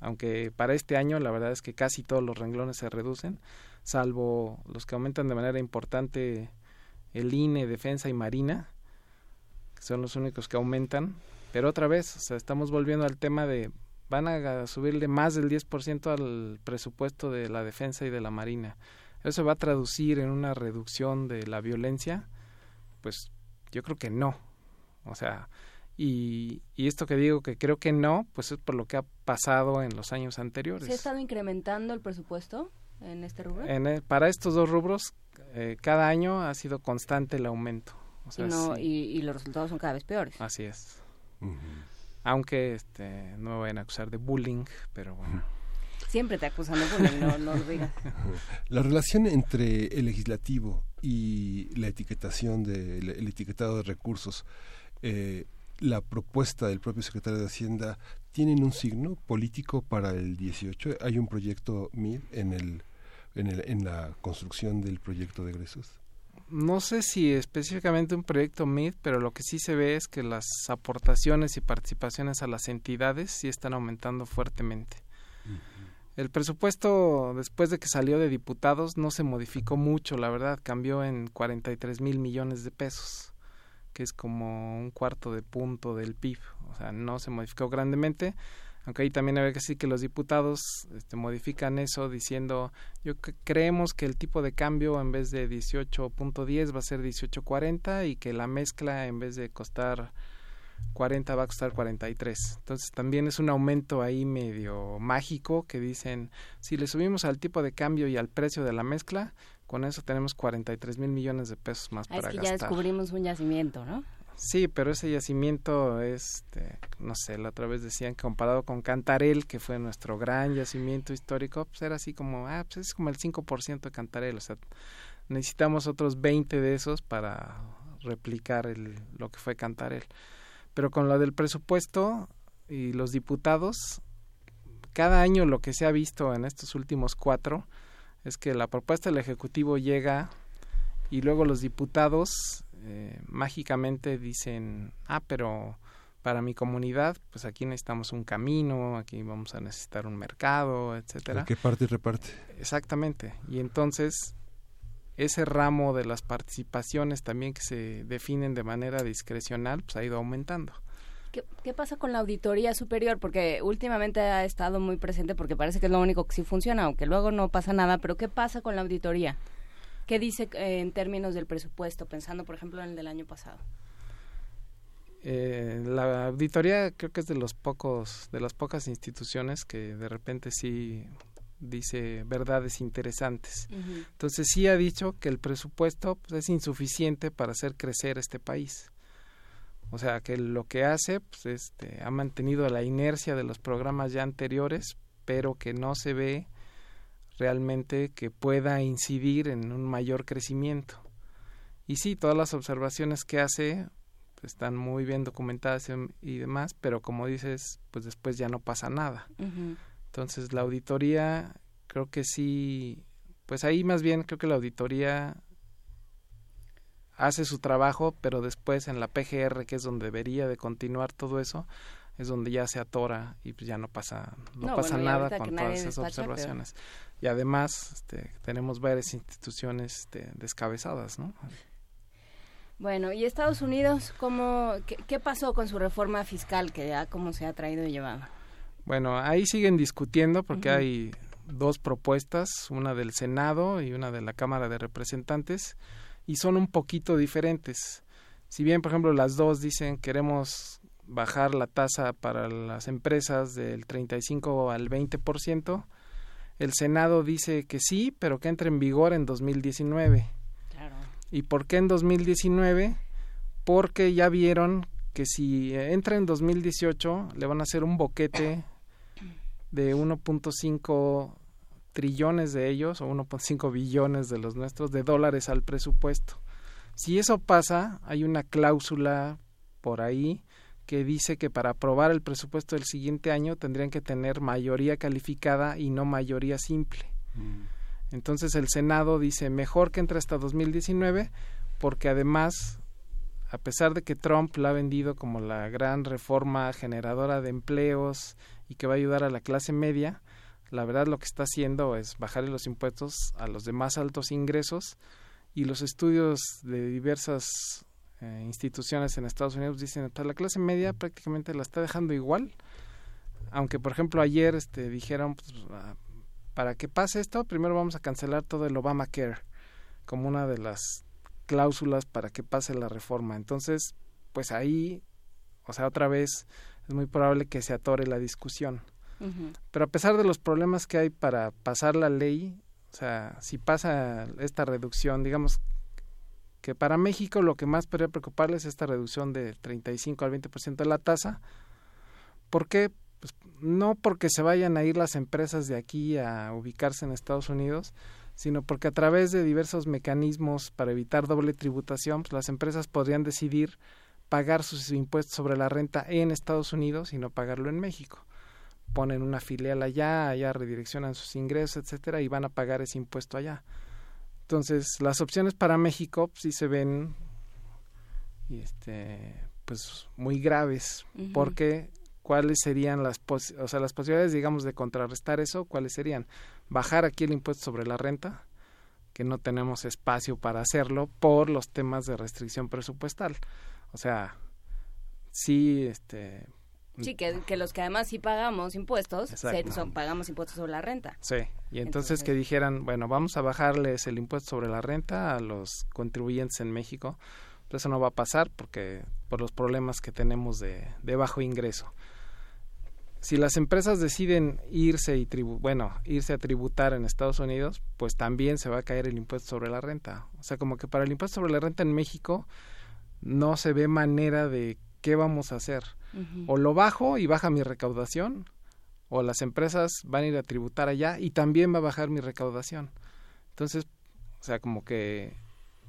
aunque para este año la verdad es que casi todos los renglones se reducen, salvo los que aumentan de manera importante el INE, Defensa y Marina, que son los únicos que aumentan, pero otra vez, o sea, estamos volviendo al tema de van a subirle más del 10% al presupuesto de la defensa y de la marina. ¿Eso va a traducir en una reducción de la violencia? Pues yo creo que no. O sea, y, y, esto que digo que creo que no, pues es por lo que ha pasado en los años anteriores. ¿Se ha estado incrementando el presupuesto en este rubro? En para estos dos rubros, eh, cada año ha sido constante el aumento. O sea, y, no, sí. y, y, los resultados son cada vez peores. Así es. Uh -huh. Aunque este, no me vayan a acusar de bullying, pero bueno. Siempre te acusan de bullying, no, no lo digas. La relación entre el legislativo y la etiquetación, de, el, el etiquetado de recursos, eh, la propuesta del propio secretario de Hacienda, ¿tienen un signo político para el 18? ¿Hay un proyecto MID en, el, en, el, en la construcción del proyecto de egresos? no sé si específicamente un proyecto MID, pero lo que sí se ve es que las aportaciones y participaciones a las entidades sí están aumentando fuertemente. Uh -huh. El presupuesto, después de que salió de diputados, no se modificó mucho, la verdad, cambió en 43 mil millones de pesos, que es como un cuarto de punto del PIB, o sea, no se modificó grandemente aunque ahí también hay que decir que los diputados este, modifican eso diciendo yo creemos que el tipo de cambio en vez de 18.10 va a ser 18.40 y que la mezcla en vez de costar 40 va a costar 43. Entonces también es un aumento ahí medio mágico que dicen si le subimos al tipo de cambio y al precio de la mezcla, con eso tenemos 43 mil millones de pesos más ah, para es que gastar. ya descubrimos un yacimiento, ¿no? Sí, pero ese yacimiento, este, no sé, la otra vez decían que comparado con Cantarel, que fue nuestro gran yacimiento histórico, pues era así como, ah, pues es como el 5% de Cantarel, o sea, necesitamos otros 20 de esos para replicar el, lo que fue Cantarel. Pero con lo del presupuesto y los diputados, cada año lo que se ha visto en estos últimos cuatro es que la propuesta del Ejecutivo llega y luego los diputados eh, mágicamente dicen, ah, pero para mi comunidad, pues aquí necesitamos un camino, aquí vamos a necesitar un mercado, etcétera. ¿Qué parte y reparte? Exactamente. Y entonces ese ramo de las participaciones también que se definen de manera discrecional, pues ha ido aumentando. ¿Qué, ¿Qué, pasa con la auditoría superior? Porque últimamente ha estado muy presente porque parece que es lo único que sí funciona, aunque luego no pasa nada, pero ¿qué pasa con la auditoría? ¿Qué dice eh, en términos del presupuesto, pensando por ejemplo en el del año pasado? Eh, la auditoría creo que es de los pocos, de las pocas instituciones que de repente sí dice verdades interesantes. Uh -huh. Entonces sí ha dicho que el presupuesto pues, es insuficiente para hacer crecer este país. O sea que lo que hace pues, este, ha mantenido la inercia de los programas ya anteriores, pero que no se ve realmente que pueda incidir en un mayor crecimiento. Y sí, todas las observaciones que hace pues, están muy bien documentadas y demás, pero como dices, pues después ya no pasa nada. Uh -huh. Entonces la auditoría, creo que sí, pues ahí más bien creo que la auditoría hace su trabajo, pero después en la PGR, que es donde debería de continuar todo eso, es donde ya se atora y pues ya no pasa no, no pasa bueno, nada con todas esas observaciones. Y además este, tenemos varias instituciones este, descabezadas, ¿no? Bueno, ¿y Estados Unidos cómo qué, qué, pasó con su reforma fiscal que ya cómo se ha traído y llevado? Bueno, ahí siguen discutiendo porque uh -huh. hay dos propuestas, una del Senado y una de la Cámara de Representantes y son un poquito diferentes. Si bien, por ejemplo, las dos dicen queremos bajar la tasa para las empresas del 35 al 20%, El Senado dice que sí, pero que entre en vigor en 2019. Claro. ¿Y por qué en 2019? Porque ya vieron que si entra en 2018 le van a hacer un boquete de 1.5 trillones de ellos o 1.5 billones de los nuestros de dólares al presupuesto. Si eso pasa, hay una cláusula por ahí que dice que para aprobar el presupuesto del siguiente año tendrían que tener mayoría calificada y no mayoría simple. Entonces el Senado dice mejor que entre hasta 2019 porque además a pesar de que Trump la ha vendido como la gran reforma generadora de empleos y que va a ayudar a la clase media, la verdad lo que está haciendo es bajarle los impuestos a los de más altos ingresos y los estudios de diversas eh, instituciones en Estados Unidos dicen que la clase media prácticamente la está dejando igual aunque por ejemplo ayer este dijeron pues, ah, para que pase esto primero vamos a cancelar todo el Obamacare como una de las cláusulas para que pase la reforma entonces pues ahí o sea otra vez es muy probable que se atore la discusión pero a pesar de los problemas que hay para pasar la ley, o sea, si pasa esta reducción, digamos que para México lo que más podría preocuparles es esta reducción de 35 al 20% de la tasa. ¿Por qué? Pues no porque se vayan a ir las empresas de aquí a ubicarse en Estados Unidos, sino porque a través de diversos mecanismos para evitar doble tributación, pues las empresas podrían decidir pagar sus impuestos sobre la renta en Estados Unidos y no pagarlo en México ponen una filial allá, allá redireccionan sus ingresos, etcétera, y van a pagar ese impuesto allá. Entonces, las opciones para México pues, sí se ven este pues muy graves, porque cuáles serían las o sea, las posibilidades digamos de contrarrestar eso, cuáles serían bajar aquí el impuesto sobre la renta, que no tenemos espacio para hacerlo por los temas de restricción presupuestal. O sea, sí este Sí, que, los que además sí pagamos impuestos, son, pagamos impuestos sobre la renta. Sí, y entonces, que dijeran, bueno, vamos a bajarles el impuesto sobre la renta a los contribuyentes en México. Pues eso no va a pasar porque por los problemas que tenemos de, de bajo ingreso. Si las empresas deciden irse y bueno, irse a tributar en Estados Unidos, pues también se va a caer el impuesto sobre la renta. O sea, como que para el impuesto sobre la renta en México no se ve manera de qué vamos a hacer o lo bajo y baja mi recaudación, o las empresas van a ir a tributar allá y también va a bajar mi recaudación. Entonces, o sea, como que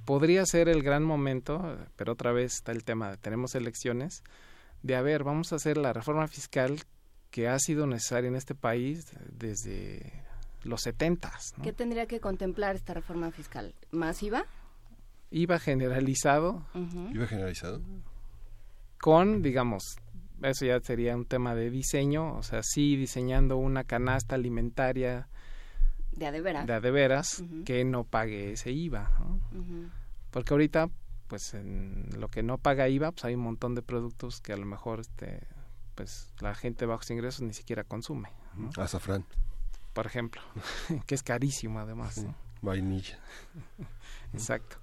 podría ser el gran momento, pero otra vez está el tema de tenemos elecciones, de a ver, vamos a hacer la reforma fiscal que ha sido necesaria en este país desde los setentas. ¿Qué tendría que contemplar esta reforma fiscal? ¿Más IVA? IVA generalizado. ¿IVA generalizado? Con, digamos, eso ya sería un tema de diseño, o sea, sí diseñando una canasta alimentaria de a de veras, de veras que no pague ese IVA, porque ahorita, pues en lo que no paga IVA, pues hay un montón de productos que a lo mejor, este, pues la gente de bajos ingresos ni siquiera consume. Azafrán. Por ejemplo, que es carísimo además. Vainilla. Exacto.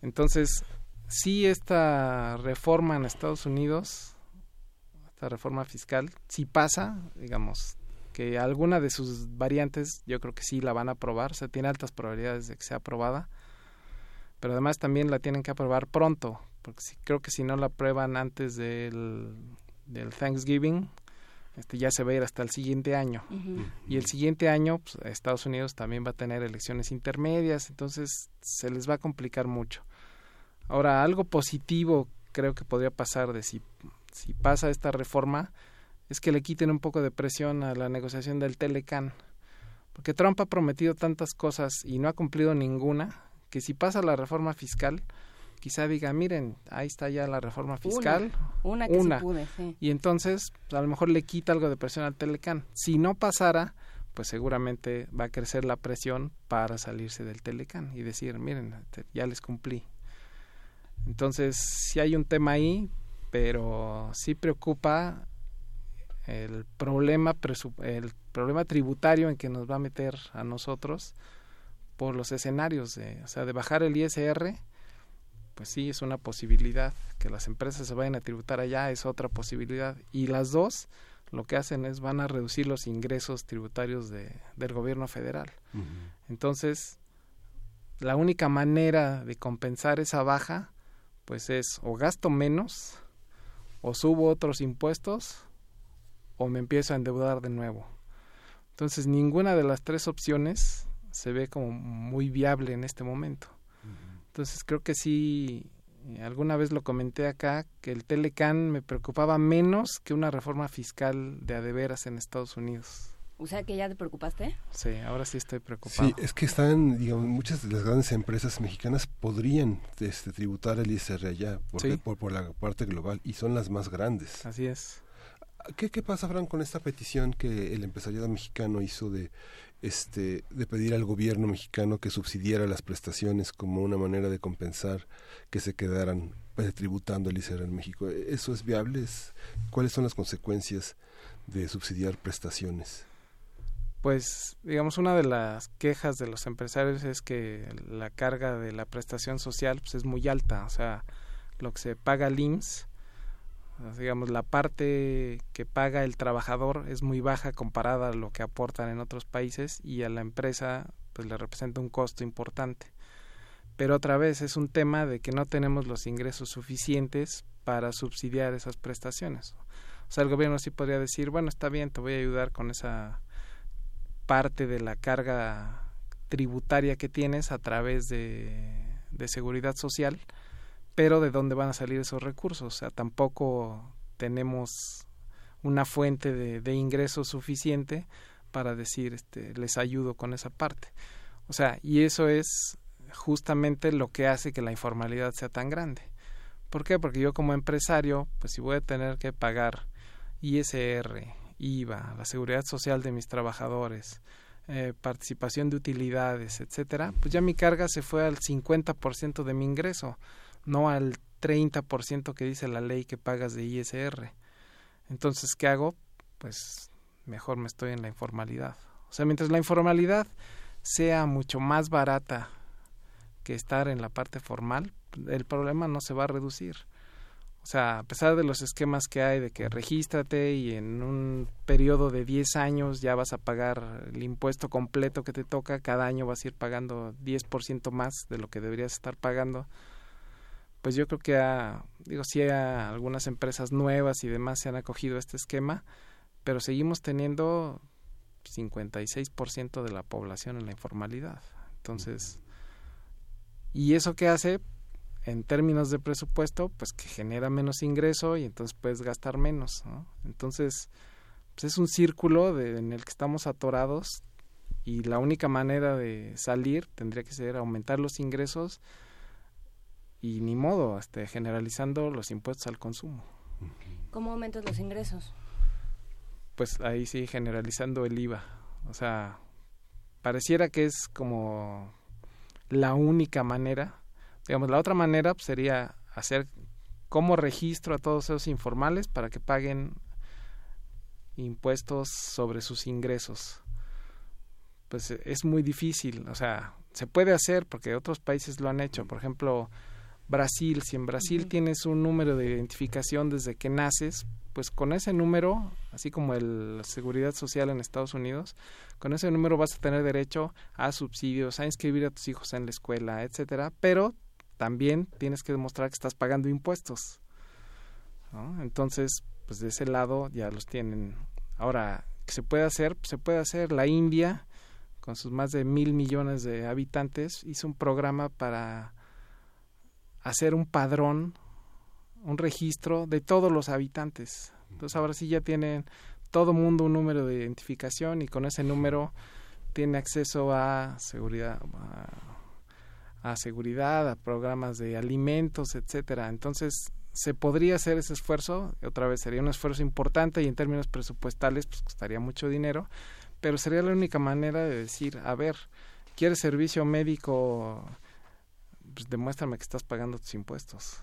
Entonces, sí esta reforma en Estados Unidos reforma fiscal, si pasa, digamos, que alguna de sus variantes yo creo que sí la van a aprobar, o sea, tiene altas probabilidades de que sea aprobada, pero además también la tienen que aprobar pronto, porque si, creo que si no la aprueban antes del, del Thanksgiving, este ya se va a ir hasta el siguiente año. Y el siguiente año, pues, Estados Unidos también va a tener elecciones intermedias, entonces se les va a complicar mucho. Ahora, algo positivo creo que podría pasar de si si pasa esta reforma, es que le quiten un poco de presión a la negociación del Telecan. Porque Trump ha prometido tantas cosas y no ha cumplido ninguna, que si pasa la reforma fiscal, quizá diga, miren, ahí está ya la reforma fiscal. Una, que Se pude, Y entonces, a lo mejor le quita algo de presión al Telecan. Si no pasara, pues seguramente va a crecer la presión para salirse del Telecan y decir, miren, ya les cumplí. Entonces, si hay un tema ahí, pero sí preocupa el problema el problema tributario en que nos va a meter a nosotros por los escenarios de, o sea, de bajar el ISR, pues sí es una posibilidad que las empresas se vayan a tributar allá es otra posibilidad y las dos lo que hacen es van a reducir los ingresos tributarios de, del gobierno federal. Entonces, la única manera de compensar esa baja, pues es o gasto menos, o subo otros impuestos, o me empiezo a endeudar de nuevo. Entonces, ninguna de las tres opciones se ve como muy viable en este momento. Entonces, creo que sí, eh, alguna vez lo comenté acá, que el Telecan me preocupaba menos que una reforma fiscal de adeveras en Estados Unidos. O sea que ya te preocupaste. Sí, ahora sí estoy preocupado. Sí, es que están, digamos, muchas de las grandes empresas mexicanas podrían este, tributar el ISR allá porque, por, por la parte global y son las más grandes. Así es. ¿Qué, ¿Qué pasa, Fran, con esta petición que el empresariado mexicano hizo de este de pedir al gobierno mexicano que subsidiara las prestaciones como una manera de compensar que se quedaran pues, tributando el ISR en México. ¿Eso es viable? ¿Cuáles son las consecuencias de subsidiar prestaciones? Pues, digamos, una de las quejas de los empresarios es que la carga de la prestación social pues, es muy alta. O sea, lo que se paga al IMSS digamos la parte que paga el trabajador es muy baja comparada a lo que aportan en otros países y a la empresa pues le representa un costo importante pero otra vez es un tema de que no tenemos los ingresos suficientes para subsidiar esas prestaciones o sea el gobierno sí podría decir bueno está bien te voy a ayudar con esa parte de la carga tributaria que tienes a través de, de seguridad social pero de dónde van a salir esos recursos. O sea, tampoco tenemos una fuente de, ingresos suficiente para decir, este, les ayudo con esa parte. O sea, y eso es justamente lo que hace que la informalidad sea tan grande. ¿Por qué? Porque yo como empresario, pues si voy a tener que pagar ISR, IVA, la seguridad social de mis trabajadores, eh, participación de utilidades, etcétera, pues ya mi carga se fue al 50% de mi ingreso no al 30% que dice la ley que pagas de ISR. Entonces, ¿qué hago? Pues mejor me estoy en la informalidad. O sea, mientras la informalidad sea mucho más barata que estar en la parte formal, el problema no se va a reducir. O sea, a pesar de los esquemas que hay de que regístrate y en un periodo de 10 años ya vas a pagar el impuesto completo que te toca, cada año vas a ir pagando 10% más de lo que deberías estar pagando pues yo creo que digo, sí algunas empresas nuevas y demás se han acogido a este esquema, pero seguimos teniendo 56% de la población en la informalidad. Entonces, ¿y eso qué hace? En términos de presupuesto, pues que genera menos ingreso y entonces puedes gastar menos. ¿no? Entonces, pues es un círculo de, en el que estamos atorados y la única manera de salir tendría que ser aumentar los ingresos y ni modo, este, generalizando los impuestos al consumo. ¿Cómo aumentas los ingresos? Pues ahí sí, generalizando el IVA. O sea, pareciera que es como la única manera. Digamos, la otra manera pues, sería hacer como registro a todos esos informales para que paguen impuestos sobre sus ingresos. Pues es muy difícil, o sea, se puede hacer porque otros países lo han hecho. Por ejemplo, Brasil, si en Brasil tienes un número de identificación desde que naces, pues con ese número, así como el, la seguridad social en Estados Unidos, con ese número vas a tener derecho a subsidios, a inscribir a tus hijos en la escuela, etcétera, pero también tienes que demostrar que estás pagando impuestos. Entonces, pues de ese lado ya los tienen. Ahora, ¿qué se puede hacer? se puede hacer. La India, con sus más de mil millones de habitantes, hizo un programa para hacer un padrón, un registro de todos los habitantes. Entonces ahora sí ya tienen todo mundo un número de identificación y con ese número tiene acceso a seguridad, seguridad, a programas de alimentos, etcétera. Entonces se podría hacer ese esfuerzo, otra vez sería un esfuerzo importante y en términos presupuestales pues costaría mucho dinero, pero sería la única manera de decir, a ver, ¿quieres servicio médico pues demuéstrame que estás pagando tus impuestos.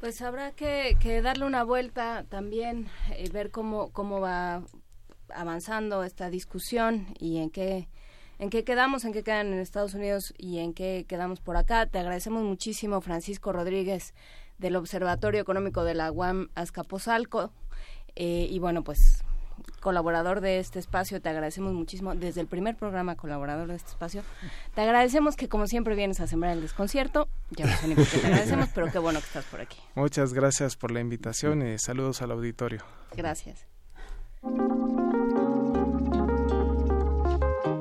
Pues habrá que, que darle una vuelta también, y eh, ver cómo, cómo va avanzando esta discusión y en qué, en qué quedamos, en qué quedan en Estados Unidos y en qué quedamos por acá. Te agradecemos muchísimo, Francisco Rodríguez, del Observatorio Económico de la UAM Azcapotzalco. Eh, y bueno, pues colaborador de este espacio, te agradecemos muchísimo, desde el primer programa colaborador de este espacio, te agradecemos que como siempre vienes a sembrar el desconcierto, ya no sé ni por qué te agradecemos, pero qué bueno que estás por aquí. Muchas gracias por la invitación y saludos al auditorio. Gracias.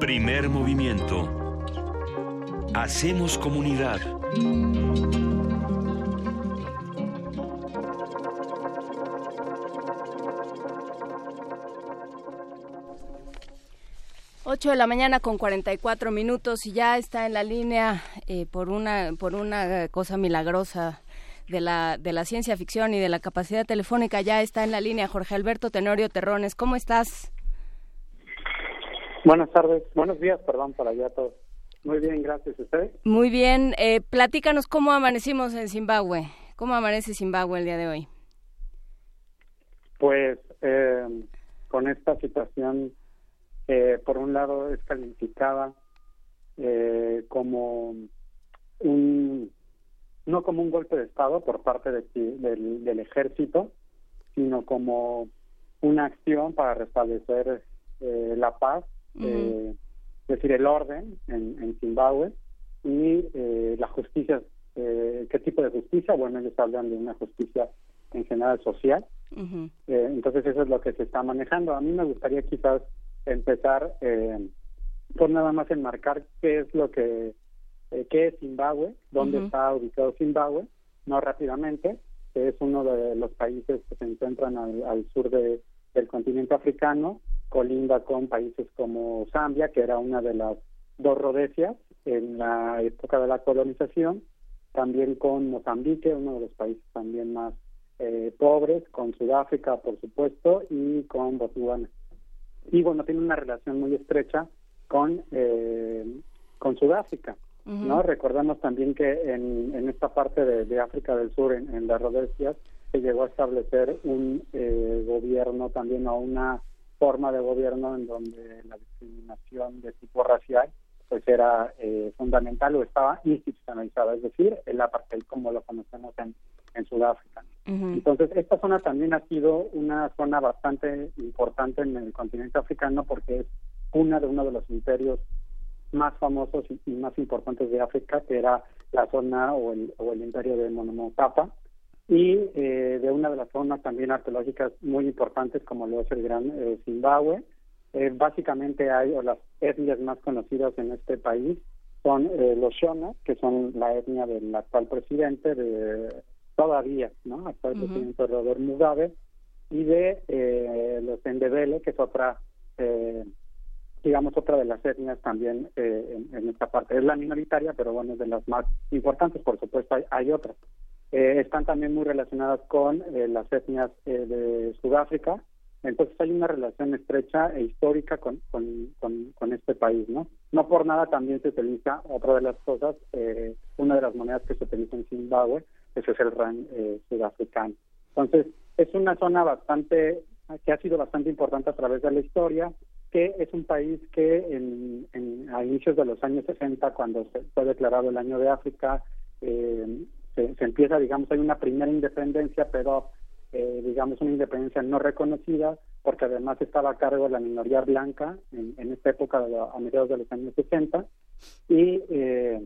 Primer movimiento. Hacemos comunidad. 8 de la mañana con 44 minutos y ya está en la línea eh, por una por una cosa milagrosa de la de la ciencia ficción y de la capacidad telefónica ya está en la línea Jorge Alberto Tenorio Terrones cómo estás buenas tardes buenos días perdón para allá todos. Muy bien gracias usted muy bien eh, platícanos cómo amanecimos en Zimbabue. Cómo amanece Zimbabue el día de hoy pues eh, con esta situación eh, por un lado es calificada eh, como un no como un golpe de estado por parte de, del, del, ejército sino como una acción para restablecer eh, la paz es decir el orden en, en Zimbabue y la justicia qué tipo de justicia bueno ellos hablan de una justicia en general social. Entonces eso es lo que se está manejando. A mí me gustaría quizás empezar eh, por nada más enmarcar qué es lo que eh, qué es Zimbabue, dónde está ubicado Zimbabue, no rápidamente, que es uno de los países que se encuentran al, sur de, del continente africano, colinda con países como Zambia, que era una de las dos Rodesias en la época de la colonización, también con Mozambique, uno de los países también más eh, pobres, con Sudáfrica, por supuesto, y con Botswana y bueno, tiene una relación muy estrecha con, eh, con Sudáfrica. ¿no? Recordamos también que en, en esta parte de, África del Sur, en, las Rodesias, se llegó a establecer un eh, gobierno también o una forma de gobierno en donde la discriminación de tipo racial pues era eh, fundamental o estaba institucionalizada, es decir, el apartheid como lo conocemos en, en Sudáfrica. Entonces, esta zona también ha sido una zona bastante importante en el continente africano porque es una de uno de los imperios más famosos y, más importantes de África, que era la zona o el, o el imperio de Monomotapa, y eh, de una de las zonas también arqueológicas muy importantes como lo es el Gran eh, Zimbabue. Eh, básicamente hay, o las etnias más conocidas en este país son los Shona, que son la etnia del actual presidente de todavía, ¿no? Actual presidente Robert Mugabe, y de eh, los Endebele, que es otra, eh, digamos, otra de las etnias también eh, en, esta parte. Es la minoritaria, pero bueno, es de las más importantes, por supuesto, hay, otras. Están también muy relacionadas con las etnias de Sudáfrica, entonces hay una relación estrecha e histórica con, con, con, este país, ¿no? No por nada también se utiliza, otra de las cosas, una de las monedas que se utiliza en Zimbabue ese es el RAN eh, sudafricano. Entonces, es una zona bastante, que ha sido bastante importante a través de la historia, que es un país que en, a inicios de los años 60, cuando fue declarado el año de África, eh, se, empieza, digamos, hay una primera independencia, pero eh, digamos una independencia no reconocida, porque además estaba a cargo de la minoría blanca en, esta época, a mediados de los años 60, y eh,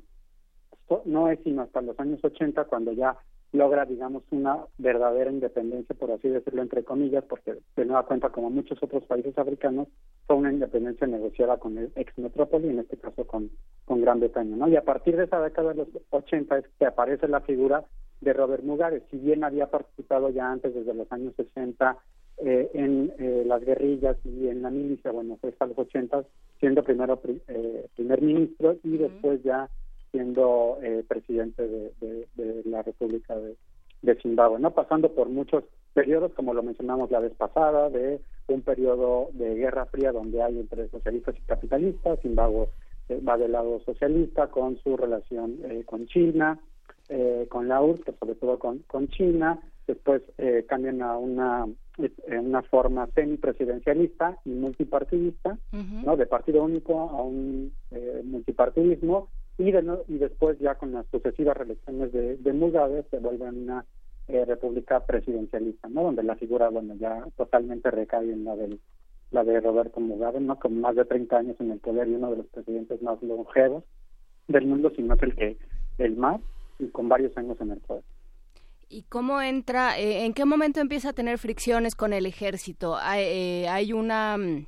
no es sino hasta los años 80 cuando ya logra, digamos, una verdadera independencia, por así decirlo, entre comillas, porque de nueva cuenta, como muchos otros países africanos, fue una independencia negociada con el ex metrópoli, en este caso con, con Gran Bretaña, ¿no? Y a partir de esa década de los 80 es que aparece la figura de Robert Mugabe, si bien había participado ya antes, desde los años 60, eh, en eh, las guerrillas y en la milicia, bueno, fue hasta los 80, siendo primero eh, primer ministro y después ya siendo eh, presidente de, la República de, Zimbabue, ¿no? Pasando por muchos periodos, como lo mencionamos la vez pasada, de un periodo de guerra fría donde hay entre socialistas y capitalistas, Zimbabue eh, va del lado socialista con su relación eh, con China, con la URSS, pero sobre todo con, con China, después cambian a una una forma semipresidencialista y multipartidista, ¿no? De partido único a un multipartidismo y, y después ya con las sucesivas reelecciones de, de Mugabe se vuelve una eh, república presidencialista, ¿no? Donde la figura, bueno, ya totalmente recae en la del la de Roberto Mugabe, ¿no? Con más de 30 años en el poder y uno de los presidentes más longevos del mundo, si no es el que el más, y con varios años en el poder. ¿Y cómo entra, eh, en qué momento empieza a tener fricciones con el ejército? Hay, eh, hay una, mm,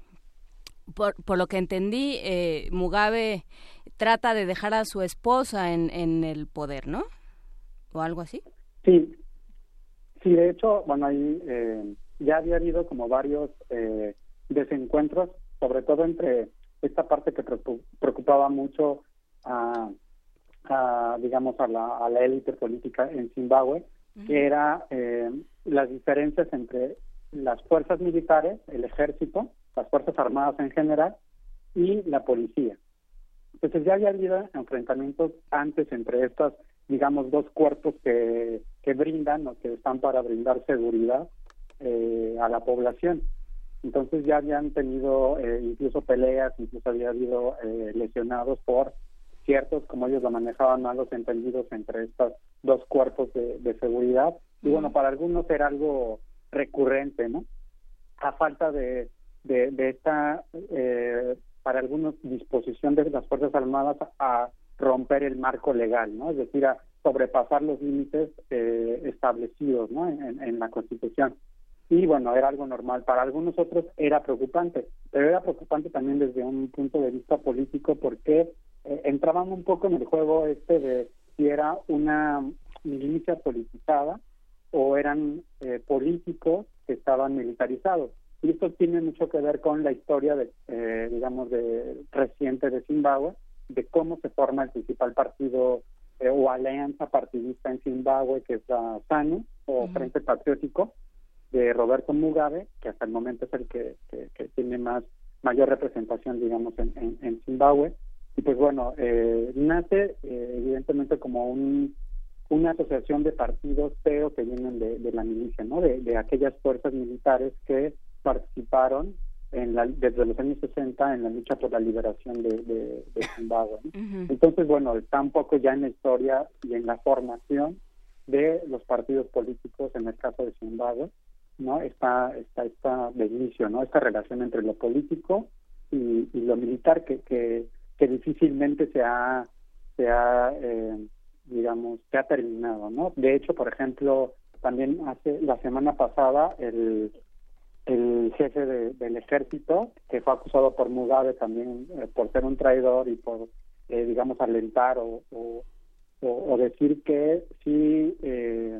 por, por, lo que entendí, eh, Mugabe trata de dejar a su esposa en, en el poder, ¿no? ¿O algo así? Sí, sí, de hecho, bueno, ahí eh, ya había habido como varios eh, desencuentros, sobre todo entre esta parte que preocupaba mucho a, a digamos, a la, a la élite política en Zimbabue, que era eh, las diferencias entre las fuerzas militares, el ejército, las fuerzas armadas en general y la policía. Entonces ya había habido enfrentamientos antes entre estas, digamos, dos cuerpos que, que brindan o que están para brindar seguridad eh, a la población. Entonces ya habían tenido eh, incluso peleas, incluso había habido eh, lesionados por ciertos, como ellos lo manejaban, malos entendidos entre estos dos cuerpos de, de seguridad. Y bueno, para algunos era algo recurrente, ¿no? A falta de, de, de esta, eh, para algunos, disposición de las Fuerzas Armadas a romper el marco legal, ¿no? Es decir, a sobrepasar los límites eh, establecidos, ¿no? En, la Constitución. Y bueno, era algo normal. Para algunos otros era preocupante, pero era preocupante también desde un punto de vista político porque eh, entraban un poco en el juego este de si era una milicia politizada o eran eh, políticos que estaban militarizados. Y esto tiene mucho que ver con la historia, de, eh, digamos, de reciente de Zimbabue, de cómo se forma el principal partido eh, o alianza partidista en Zimbabue, que es la SANU, o Frente Patriótico, de Roberto Mugabe, que hasta el momento es el que, que, que tiene más mayor representación, digamos, en, en, en Zimbabue. Y pues bueno, eh, nace eh, evidentemente como un, una asociación de partidos, pero que vienen de, de la milicia, ¿no? De, de, aquellas fuerzas militares que participaron en la, desde los años 60 en la lucha por la liberación de, de, de Zimbabue. ¿no? Uh -huh. Entonces, bueno, está un poco ya en la historia y en la formación de los partidos políticos, en el caso de Zimbabue, ¿no? Está, está, está de inicio, ¿no? Esta relación entre lo político y, y lo militar que, que que difícilmente se ha, se ha eh, digamos, se ha terminado, ¿no? De hecho, por ejemplo, también hace la semana pasada el, el jefe de, del ejército, que fue acusado por Mugabe también eh, por ser un traidor y por, eh, digamos, alentar o, o, o, decir que sí eh,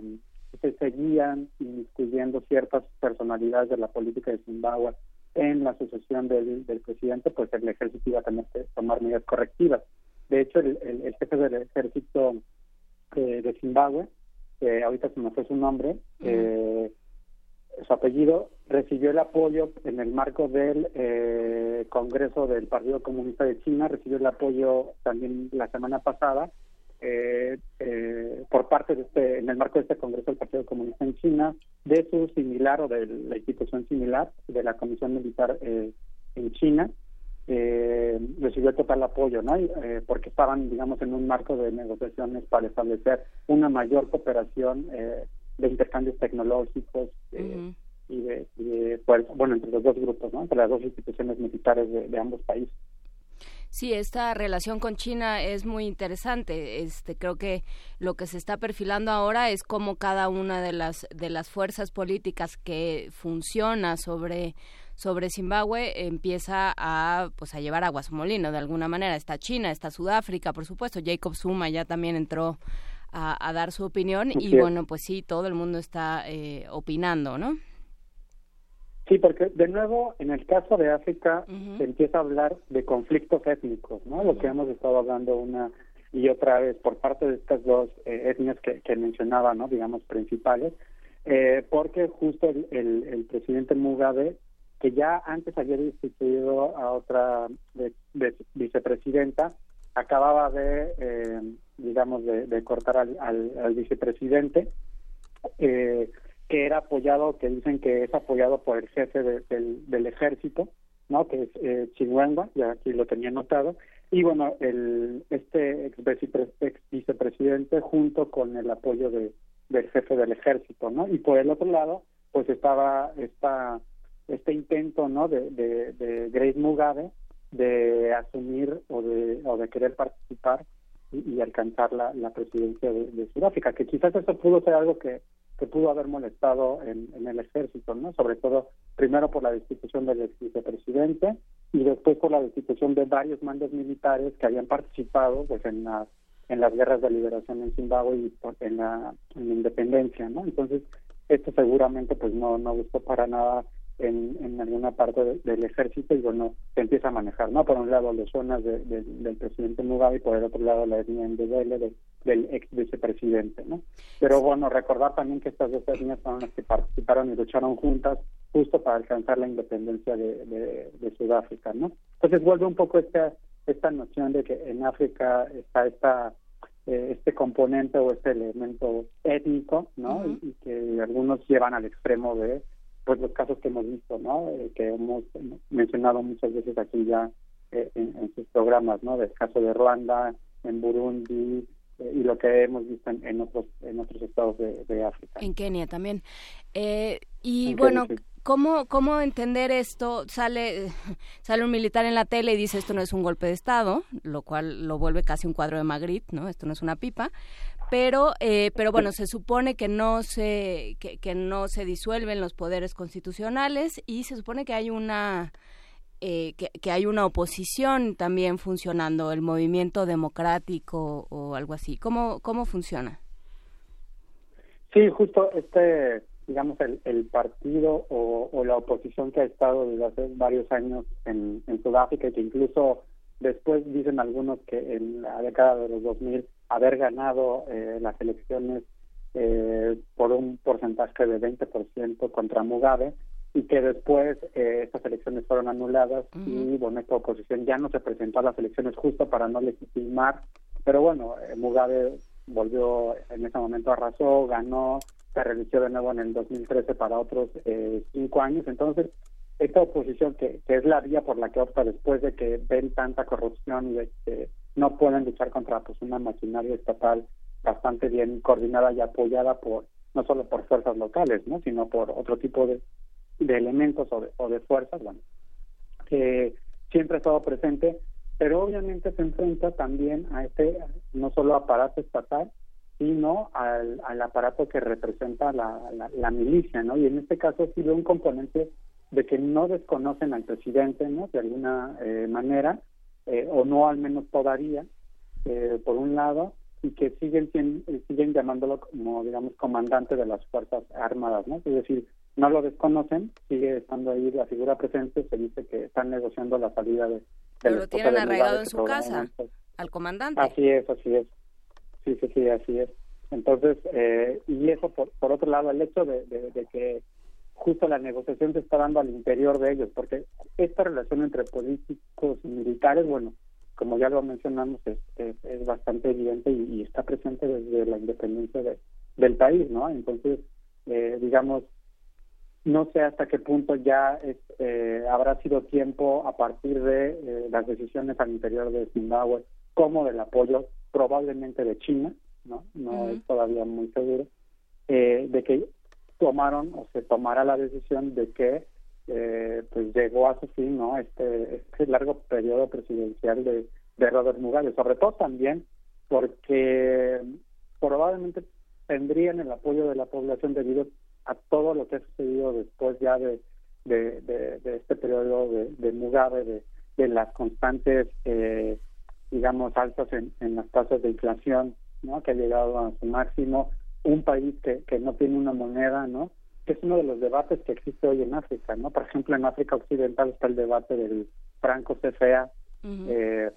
se seguían incluyendo ciertas personalidades de la política de Zimbabue en la sucesión del, del, presidente, pues el ejército iba a tener que tomar medidas correctivas. De hecho, el, el, el jefe del ejército eh, de Zimbabue, eh, ahorita se me fue su nombre, eh, su apellido, recibió el apoyo en el marco del eh, Congreso del Partido Comunista de China, recibió el apoyo también la semana pasada eh, eh, por parte de este, en el marco de este Congreso del Partido Comunista en China, de su similar o de la institución similar de la Comisión Militar eh, en China, eh, recibió total apoyo, ¿no? Eh, porque estaban, digamos, en un marco de negociaciones para establecer una mayor cooperación eh, de intercambios tecnológicos uh -huh. y, de, y de, pues, bueno, entre los dos grupos, ¿no? Entre las dos instituciones militares de, de ambos países. Sí, esta relación con China es muy interesante. Este, creo que lo que se está perfilando ahora es cómo cada una de las de las fuerzas políticas que funciona sobre sobre Zimbabue empieza a pues a llevar agua a su molino de alguna manera. Está China, está Sudáfrica, por supuesto. Jacob Zuma ya también entró a, a dar su opinión y bueno, pues sí, todo el mundo está eh, opinando, ¿no? Sí, porque de nuevo, en el caso de África, uh -huh. se empieza a hablar de conflictos étnicos, ¿no? Uh -huh. Lo que hemos estado hablando una y otra vez por parte de estas dos eh, etnias que, que, mencionaba, ¿no? Digamos, principales, eh, porque justo el, el, el, presidente Mugabe, que ya antes había destituido a otra de, de, vicepresidenta, acababa de, eh, digamos, de, de, cortar al, al, vicepresidente. Eh, que era apoyado, que dicen que es apoyado por el jefe de, del, del, ejército, ¿no? Que es eh, Chihuahua, ya aquí lo tenía notado, y bueno, el este ex, ex vicepresidente junto con el apoyo de, del jefe del ejército, ¿no? Y por el otro lado, pues estaba esta este intento no de, de, Grace Mugabe de asumir o de, o de querer participar y, alcanzar la, la presidencia de, Sudáfrica, que quizás eso pudo ser algo que, que pudo haber molestado en, en, el ejército, ¿no? Sobre todo, primero por la destitución del ex vicepresidente y después por la destitución de varios mandos militares que habían participado pues en las en las guerras de liberación en Zimbabue y en la, en la independencia, ¿no? Entonces, esto seguramente pues no, no gustó para nada en, en alguna parte del ejército y bueno, se empieza a manejar, ¿no? Por un lado las zonas del presidente Mugabe y por el otro lado la etnia indebele de, del ex vicepresidente, ¿no? Pero bueno, recordar también que estas dos etnias fueron las que participaron y lucharon juntas justo para alcanzar la independencia de, de, Sudáfrica, ¿no? Entonces vuelve un poco esta, esta noción de que en África está esta eh, este componente o este elemento étnico, ¿no? y, que algunos llevan al extremo de pues los casos que hemos visto, ¿no? Eh, que hemos mencionado muchas veces aquí ya eh, en, sus programas, ¿no? Del caso de Ruanda, en Burundi, y lo que hemos visto en, otros en otros estados de, África. En Kenia también. y bueno, ¿Cómo, ¿Cómo entender esto? Sale, sale un militar en la tele y dice esto no es un golpe de Estado, lo cual lo vuelve casi un cuadro de Magritte, ¿no? Esto no es una pipa. Pero, eh, pero bueno, se supone que no se, que, que, no se disuelven los poderes constitucionales y se supone que hay una, eh, que, que, hay una oposición también funcionando, el movimiento democrático o algo así. ¿Cómo, cómo funciona? Sí, justo este digamos, el, el partido o, la oposición que ha estado desde hace varios años en, en Sudáfrica y que incluso después dicen algunos que en la década de los 2000 haber ganado eh, las elecciones eh, por un porcentaje de 20% contra Mugabe y que después eh, estas elecciones fueron anuladas y bueno, esta oposición ya no se presentó a las elecciones justo para no legitimar, pero bueno, eh, Mugabe volvió en ese momento arrasó, ganó se reeligió de nuevo en el 2013 para otros eh, cinco años. Entonces, esta oposición, que, que, es la vía por la que opta después de que ven tanta corrupción y de que no pueden luchar contra pues, una maquinaria estatal bastante bien coordinada y apoyada por no solo por fuerzas locales, ¿no? sino por otro tipo de, de elementos o de, o de fuerzas, bueno, que siempre ha estado presente, pero obviamente se enfrenta también a este no solo aparato estatal, sino al, aparato que representa la, la, milicia, ¿no? Y en este caso sí veo un componente de que no desconocen al presidente, ¿no? De alguna eh, manera, eh, o no al menos todavía, eh, por un lado, y que siguen siguen llamándolo como, digamos, comandante de las Fuerzas Armadas, ¿no? Es decir, no lo desconocen, sigue estando ahí la figura presente, se dice que están negociando la salida de... Pero lo tienen arraigado en su casa, al comandante. Así es, así es. Sí, sí, sí, así es. Entonces, eh, y eso por, por otro lado, el hecho de, de, que justo la negociación se está dando al interior de ellos, porque esta relación entre políticos y militares, bueno, como ya lo mencionamos, es, es, bastante evidente y, está presente desde la independencia de, del país, ¿no? Entonces, eh, digamos, no sé hasta qué punto ya es, eh, habrá sido tiempo a partir de eh, las decisiones al interior de Zimbabue como del apoyo probablemente de China, no, no es todavía muy seguro, eh, de que tomaron o se tomara la decisión de que eh, pues llegó a su fin no este, este largo periodo presidencial de, de Robert Mugabe, sobre todo también porque probablemente tendrían el apoyo de la población debido a todo lo que ha sucedido después ya de, de, este periodo de, de Mugabe, de, de las constantes, eh, digamos, altas en, en las tasas de inflación, ¿no? que ha llegado a su máximo, un país que, que no tiene una moneda, ¿no? que es uno de los debates que existe hoy en África. ¿no? Por ejemplo, en África Occidental está el debate del franco CFA, eh,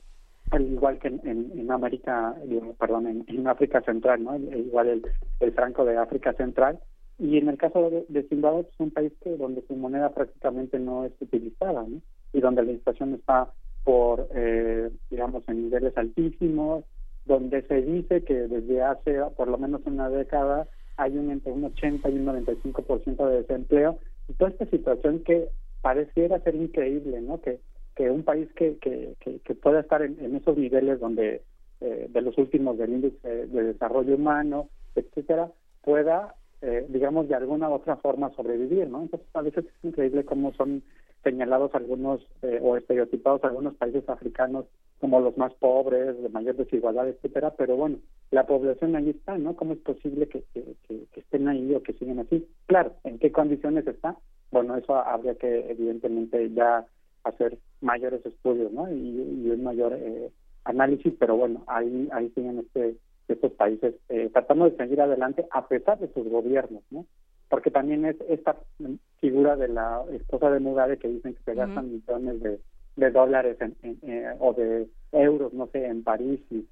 al igual que en, en, América, perdón, en, África Central, ¿no? igual el, el, franco de África Central. Y en el caso de, de Zimbabue es un país que donde su moneda prácticamente no es utilizada, ¿no? y donde la inflación está por, eh, digamos, en niveles altísimos, donde se dice que desde hace por lo menos una década hay un entre un 80 y un 95% de desempleo y toda esta situación que pareciera ser increíble, ¿no? Que que un país que que, que, pueda estar en, esos niveles donde eh, de los últimos del índice de desarrollo humano, etcétera, pueda eh, digamos, de alguna u otra forma sobrevivir, ¿no? Entonces, a veces es increíble cómo son señalados algunos eh, o estereotipados algunos países africanos como los más pobres, de mayor desigualdad, etcétera, pero bueno, la población ahí está, ¿no? ¿Cómo es posible que, que, estén ahí o que sigan así? Claro, ¿en qué condiciones está? Bueno, eso habría que evidentemente ya hacer mayores estudios, ¿no? Y, y un mayor eh, análisis, pero bueno, ahí ahí siguen este estos países eh, tratando de seguir adelante a pesar de sus gobiernos, ¿no? Porque también es esta figura de la esposa de Mugabe que dicen que se gastan millones de, de dólares en, eh, o de euros, no sé, en París y,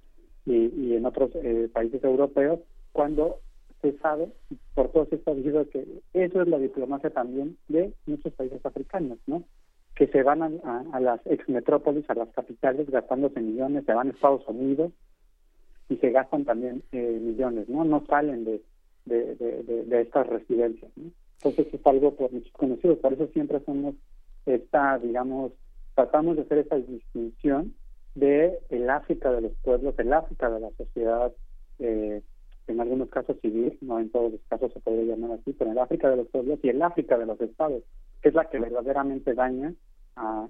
y, en otros eh, países europeos, cuando se sabe por todos estos videos que eso es la diplomacia también de muchos países africanos, ¿no? Que se van a, a, las exmetrópolis, a las capitales, gastándose millones, se van a Estados Unidos y se gastan también eh, millones, ¿no? No salen de, de, de, de, estas residencias, ¿no? Entonces es algo por muchos conocidos, por eso siempre hacemos esta, digamos, tratamos de hacer esa distinción de el África de los pueblos, el África de la sociedad, eh, en algunos casos civil, no en todos los casos se podría llamar así, pero el África de los pueblos y el África de los estados, que es la que verdaderamente daña a,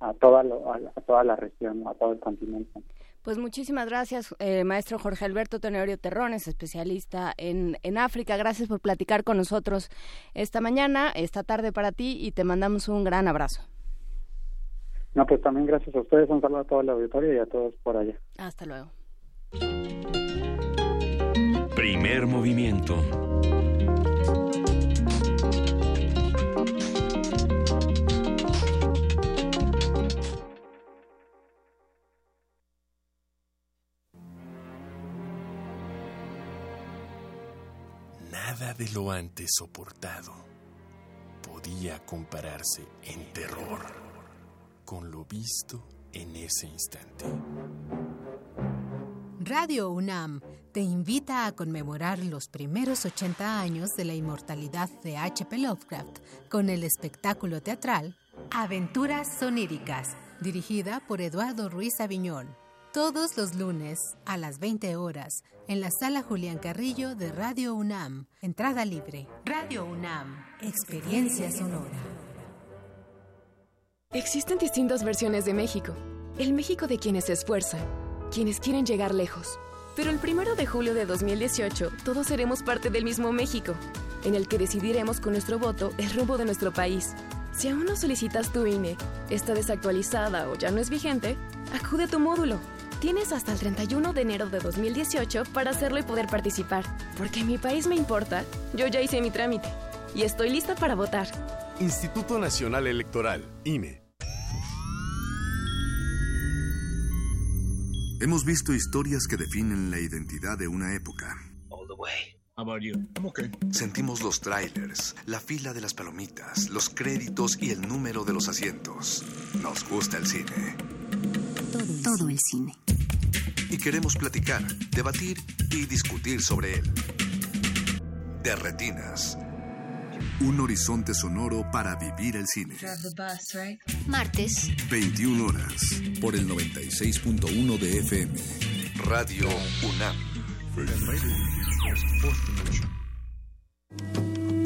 a, toda, a, toda la región, a todo el continente. Pues muchísimas gracias, eh, maestro Jorge Alberto Tenorio Terrones, especialista en, en África. Gracias por platicar con nosotros esta mañana, esta tarde para ti y te mandamos un gran abrazo. No, pues también gracias a ustedes, un saludo a toda la auditorio y a todos por allá. Hasta luego. Primer movimiento. Nada de lo antes soportado podía compararse en terror con lo visto en ese instante. Radio UNAM te invita a conmemorar los primeros 80 años de la inmortalidad de H.P. Lovecraft con el espectáculo teatral Aventuras Soníricas, dirigida por Eduardo Ruiz Aviñón. Todos los lunes a las 20 horas en la sala Julián Carrillo de Radio UNAM. Entrada libre. Radio UNAM. Experiencia sonora. Existen distintas versiones de México. El México de quienes se esfuerzan, quienes quieren llegar lejos. Pero el primero de julio de 2018, todos seremos parte del mismo México, en el que decidiremos con nuestro voto el rumbo de nuestro país. Si aún no solicitas tu INE, está desactualizada o ya no es vigente, acude a tu módulo. Tienes hasta el 31 de enero de 2018 para hacerlo y poder participar. Porque mi país me importa, yo ya hice mi trámite y estoy lista para votar. Instituto Nacional Electoral, INE. Hemos visto historias que definen la identidad de una época. Sentimos los trailers, la fila de las palomitas, los créditos y el número de los asientos. Nos gusta el cine. Todo el cine. Y queremos platicar, debatir y discutir sobre él. De retinas. Un horizonte sonoro para vivir el cine. Martes. 21 horas. Por el 96.1 de FM. Radio UNAM.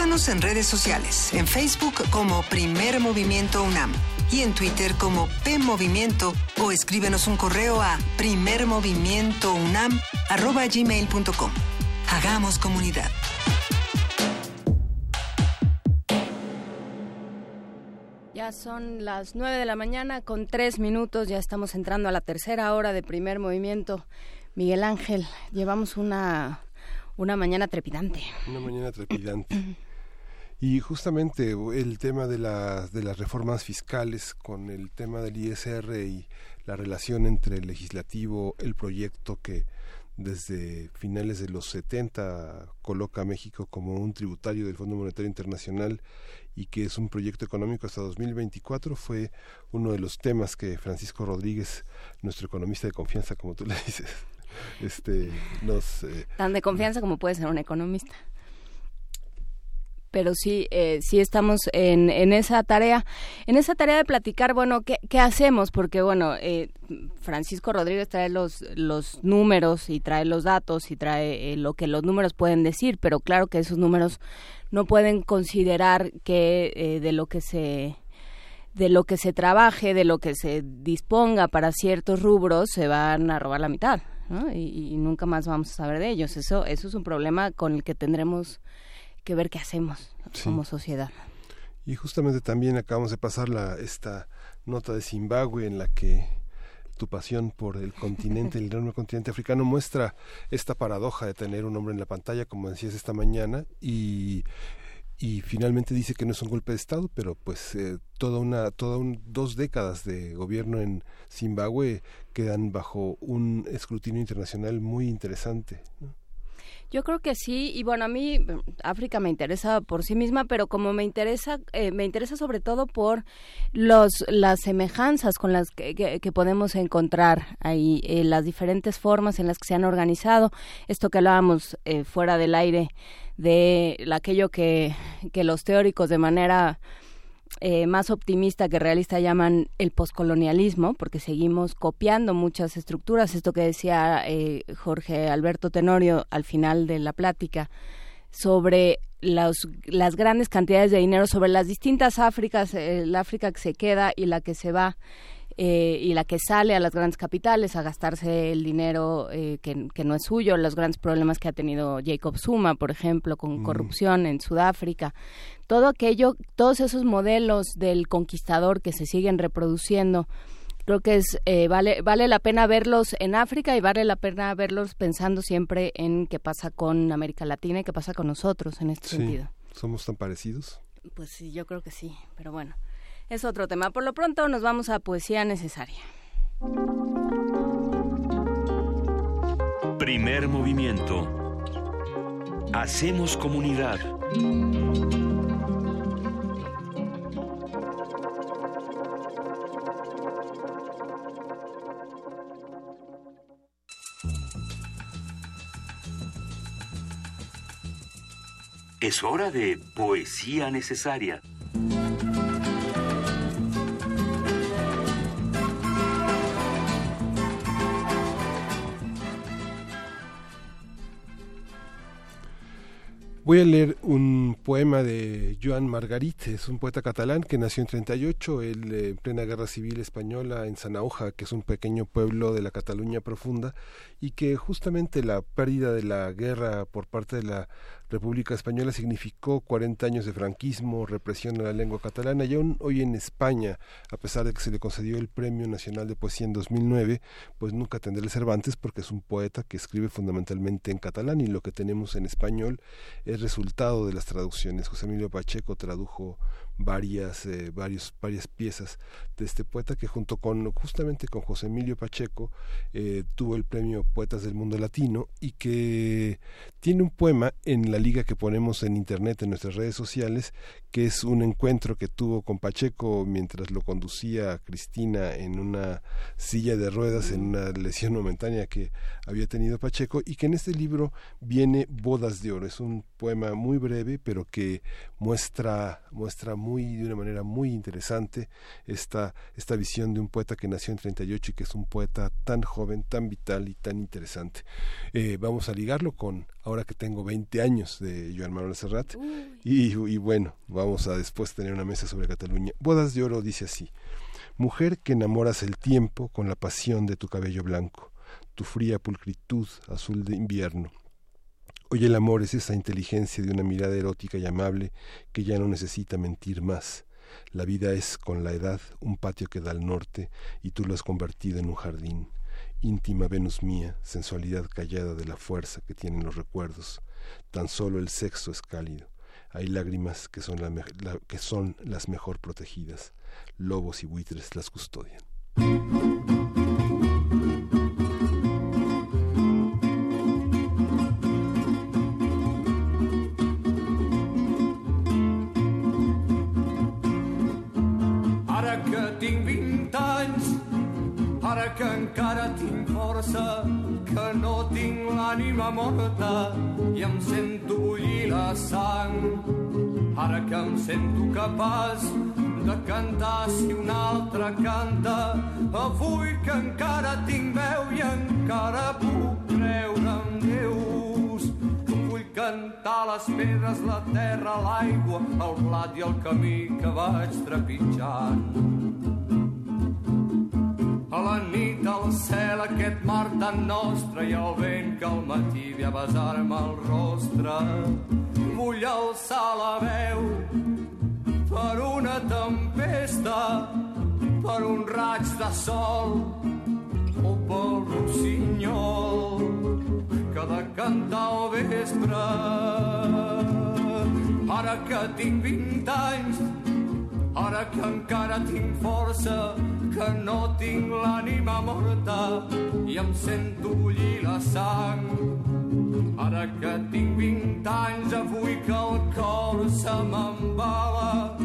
Búscanos en redes sociales, en Facebook como Primer Movimiento UNAM y en Twitter como P Movimiento o escríbenos un correo a primermovimientounam@gmail.com. Hagamos comunidad. Ya son las nueve de la mañana con tres minutos, ya estamos entrando a la tercera hora de primer movimiento. Miguel Ángel, llevamos una, una mañana trepidante. Una mañana trepidante. Y justamente el tema de, las de las reformas fiscales con el tema del ISR y la relación entre el legislativo, el proyecto que desde finales de los 70 coloca a México como un tributario del Fondo Monetario Internacional y que es un proyecto económico hasta 2024 fue uno de los temas que Francisco Rodríguez, nuestro economista de confianza, como tú le dices, este, nos... Eh, Tan de confianza como puede ser un economista pero sí, eh, sí estamos en, en esa tarea, en esa tarea de platicar, bueno, ¿qué, qué hacemos? Porque, bueno, eh, Francisco Rodríguez trae los, los números y trae los datos y trae eh, lo que los números pueden decir, pero claro que esos números no pueden considerar que eh, de lo que se de lo que se trabaje, de lo que se disponga para ciertos rubros, se van a robar la mitad, ¿no? y, y nunca más vamos a saber de ellos. Eso, eso es un problema con el que tendremos que ver qué hacemos como sociedad. Y justamente también acabamos de pasar la, esta nota de Zimbabue en la que tu pasión por el continente, el enorme continente africano, muestra esta paradoja de tener un hombre en la pantalla, como decías esta mañana, y, y finalmente dice que no es un golpe de Estado, pero pues eh, toda una, toda un, dos décadas de gobierno en Zimbabue quedan bajo un escrutinio internacional muy interesante. ¿no? Yo creo que sí, y bueno, a mí África me interesa por sí misma, pero como me interesa, eh, me interesa sobre todo por los, las semejanzas con las que, que, podemos encontrar ahí, eh, las diferentes formas en las que se han organizado, esto que hablábamos eh, fuera del aire, de aquello que, que los teóricos de manera eh, más optimista que realista llaman el poscolonialismo, porque seguimos copiando muchas estructuras. Esto que decía eh, Jorge Alberto Tenorio al final de la plática sobre las grandes cantidades de dinero, sobre las distintas Áfricas, eh, la África que se queda y la que se va. Eh, y la que sale a las grandes capitales a gastarse el dinero eh, que, que, no es suyo, los grandes problemas que ha tenido Jacob Zuma, por ejemplo, con mm. corrupción en Sudáfrica, todo aquello, todos esos modelos del conquistador que se siguen reproduciendo, creo que es eh, vale vale la pena verlos en África y vale la pena verlos pensando siempre en qué pasa con América Latina y qué pasa con nosotros en este sí. sentido. ¿Somos tan parecidos? Pues sí, yo creo que sí, pero bueno es otro tema. Por lo pronto nos vamos a poesía necesaria. Primer movimiento. Hacemos comunidad. Es hora de poesía necesaria. Voy a leer un poema de Joan Margarit, es un poeta catalán que nació en 38, él eh, en plena guerra civil española en Sanauja, que es un pequeño pueblo de la Cataluña profunda, y que justamente la pérdida de la guerra por parte de la República Española significó 40 años de franquismo, represión a la lengua catalana y aún hoy en España, a pesar de que se le concedió el Premio Nacional de Poesía en 2009, pues nunca tendrá el Cervantes porque es un poeta que escribe fundamentalmente en catalán y lo que tenemos en español es resultado de las traducciones. José Emilio Pacheco tradujo varias, eh, varios, varias piezas de este poeta que junto con justamente con José Emilio Pacheco eh, tuvo el premio Poetas del Mundo Latino y que tiene un poema en la liga que ponemos en internet en nuestras redes sociales que es un encuentro que tuvo con Pacheco mientras lo conducía Cristina en una silla de ruedas en una lesión momentánea que había tenido Pacheco y que en este libro viene Bodas de Oro. Es un poema muy breve pero que muestra, muestra muy, de una manera muy interesante esta, esta visión de un poeta que nació en 38 y que es un poeta tan joven, tan vital y tan interesante. Eh, vamos a ligarlo con ahora que tengo 20 años de Joan Manuel Serrat y, y bueno, vamos a después tener una mesa sobre Cataluña. Bodas de Oro dice así, mujer que enamoras el tiempo con la pasión de tu cabello blanco, tu fría pulcritud azul de invierno. Hoy el amor es esa inteligencia de una mirada erótica y amable que ya no necesita mentir más. La vida es, con la edad, un patio que da al norte y tú lo has convertido en un jardín. Íntima Venus mía, sensualidad callada de la fuerza que tienen los recuerdos. Tan solo el sexo es cálido hay lágrimas que son, la, que son las mejor protegidas. Lobos y buitres las custodian. Tinc l'ànima morta i em sento bullir la sang. Ara que em sento capaç de cantar si un altre canta, avui que encara tinc veu i encara puc creure en Déus. Vull cantar les pedres, la terra, l'aigua, el blat i el camí que vaig trepitjant. A la nit al cel aquest mar tan nostre i el vent que al matí ve a besar-me el rostre. Vull alçar la veu per una tempesta, per un raig de sol o pel rossinyol que de cantar al vespre. Ara que tinc 20 anys, ara que encara tinc força, que no tinc l'ànima morta i em sento bullir la sang. Ara que tinc 20 anys, avui que el cor se m'embala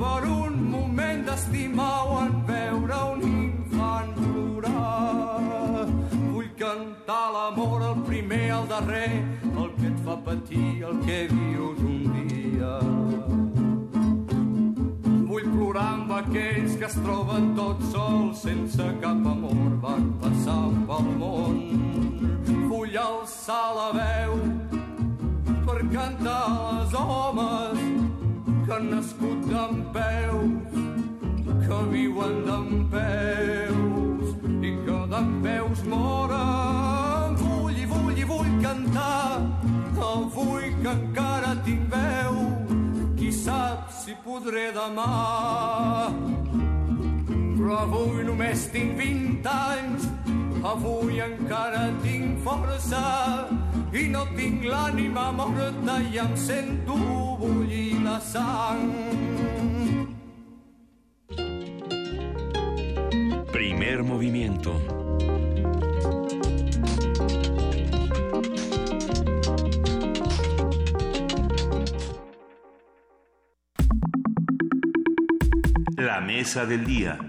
per un moment d'estimar o en veure un infant plorar. Vull cantar l'amor, el primer, el darrer, el que et fa patir, el que vius un dia. Vull plorar amb aquells que es troben tots sols sense cap amor van passar pel món. Vull alçar la veu per cantar als homes que han nascut d'en peus, que viuen d'en peus i que d'en peus moren. Vull i vull i vull cantar, avui que encara tinc veu, si podré demà. Però avui només tinc 20 anys, avui encara tinc força i no tinc l'ànima morta i em sento bullir la sang. Primer movimiento. La mesa del día.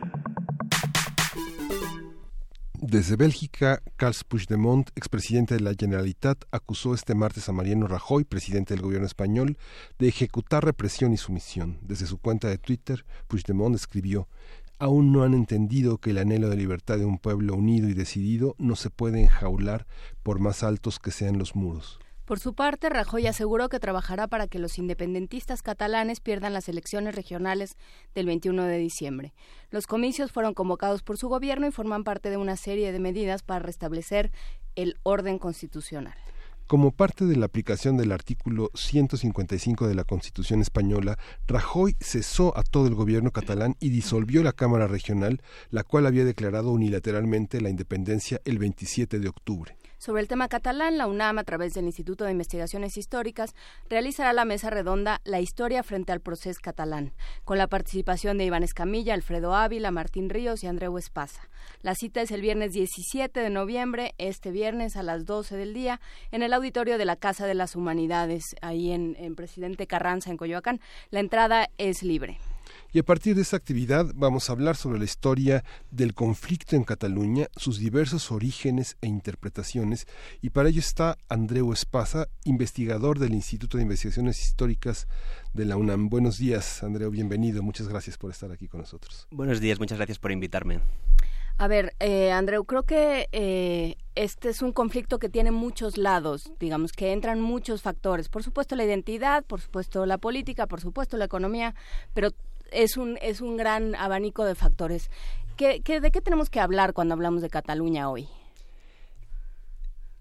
Desde Bélgica, Carles Puigdemont, expresidente de la Generalitat, acusó este martes a Mariano Rajoy, presidente del gobierno español, de ejecutar represión y sumisión. Desde su cuenta de Twitter, Puigdemont escribió Aún no han entendido que el anhelo de libertad de un pueblo unido y decidido no se puede enjaular por más altos que sean los muros. Por su parte, Rajoy aseguró que trabajará para que los independentistas catalanes pierdan las elecciones regionales del 21 de diciembre. Los comicios fueron convocados por su gobierno y forman parte de una serie de medidas para restablecer el orden constitucional. Como parte de la aplicación del artículo 155 de la Constitución española, Rajoy cesó a todo el gobierno catalán y disolvió la Cámara Regional, la cual había declarado unilateralmente la independencia el 27 de octubre. Sobre el tema catalán, la UNAM, a través del Instituto de Investigaciones Históricas, realizará la mesa redonda La historia frente al proceso catalán, con la participación de Iván Escamilla, Alfredo Ávila, Martín Ríos y Andreu Espasa. La cita es el viernes 17 de noviembre, este viernes a las 12 del día, en el auditorio de la Casa de las Humanidades, ahí en, en Presidente Carranza, en Coyoacán. La entrada es libre. Y a partir de esta actividad vamos a hablar sobre la historia del conflicto en Cataluña, sus diversos orígenes e interpretaciones. Y para ello está Andreu Espasa, investigador del Instituto de Investigaciones Históricas de la UNAM. Buenos días, Andreu, bienvenido. Muchas gracias por estar aquí con nosotros. Buenos días, muchas gracias por invitarme. A ver, eh, Andreu, creo que eh, este es un conflicto que tiene muchos lados, digamos que entran muchos factores. Por supuesto la identidad, por supuesto la política, por supuesto la economía, pero es un, es un gran abanico de factores. ¿Qué, qué, de qué tenemos que hablar cuando hablamos de Cataluña hoy?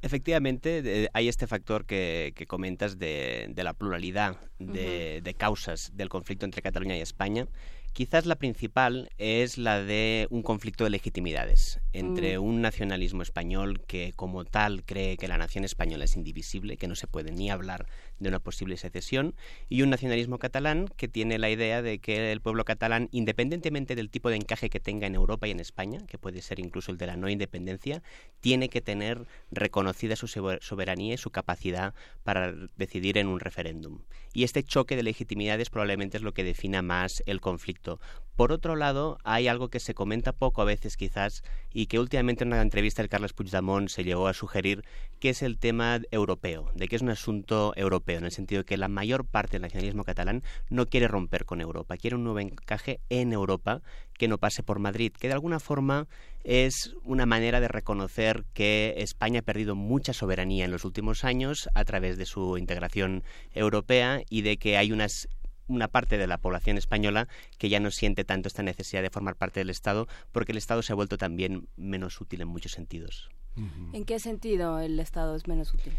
Efectivamente, hay este factor que, que comentas de, de, la pluralidad de, uh -huh. de causas del conflicto entre Cataluña y España. Quizás la principal es la de un conflicto de legitimidades entre mm. un nacionalismo español que como tal cree que la nación española es indivisible, que no se puede ni hablar de una posible secesión, y un nacionalismo catalán que tiene la idea de que el pueblo catalán, independientemente del tipo de encaje que tenga en Europa y en España, que puede ser incluso el de la no independencia, tiene que tener reconocida su soberanía y su capacidad para decidir en un referéndum. Y este choque de legitimidades probablemente es lo que defina más el conflicto. Por otro lado, hay algo que se comenta poco a veces quizás y que últimamente en una entrevista el Carles Puigdemont se llegó a sugerir, que es el tema europeo, de que es un asunto europeo, en el sentido de que la mayor parte del nacionalismo catalán no quiere romper con Europa, quiere un nuevo encaje en Europa que no pase por Madrid, que de alguna forma es una manera de reconocer que España ha perdido mucha soberanía en los últimos años a través de su integración europea y de que hay unas una parte de la población española que ya no siente tanto esta necesidad de formar parte del Estado porque el Estado se ha vuelto también menos útil en muchos sentidos. ¿En qué sentido el Estado es menos útil?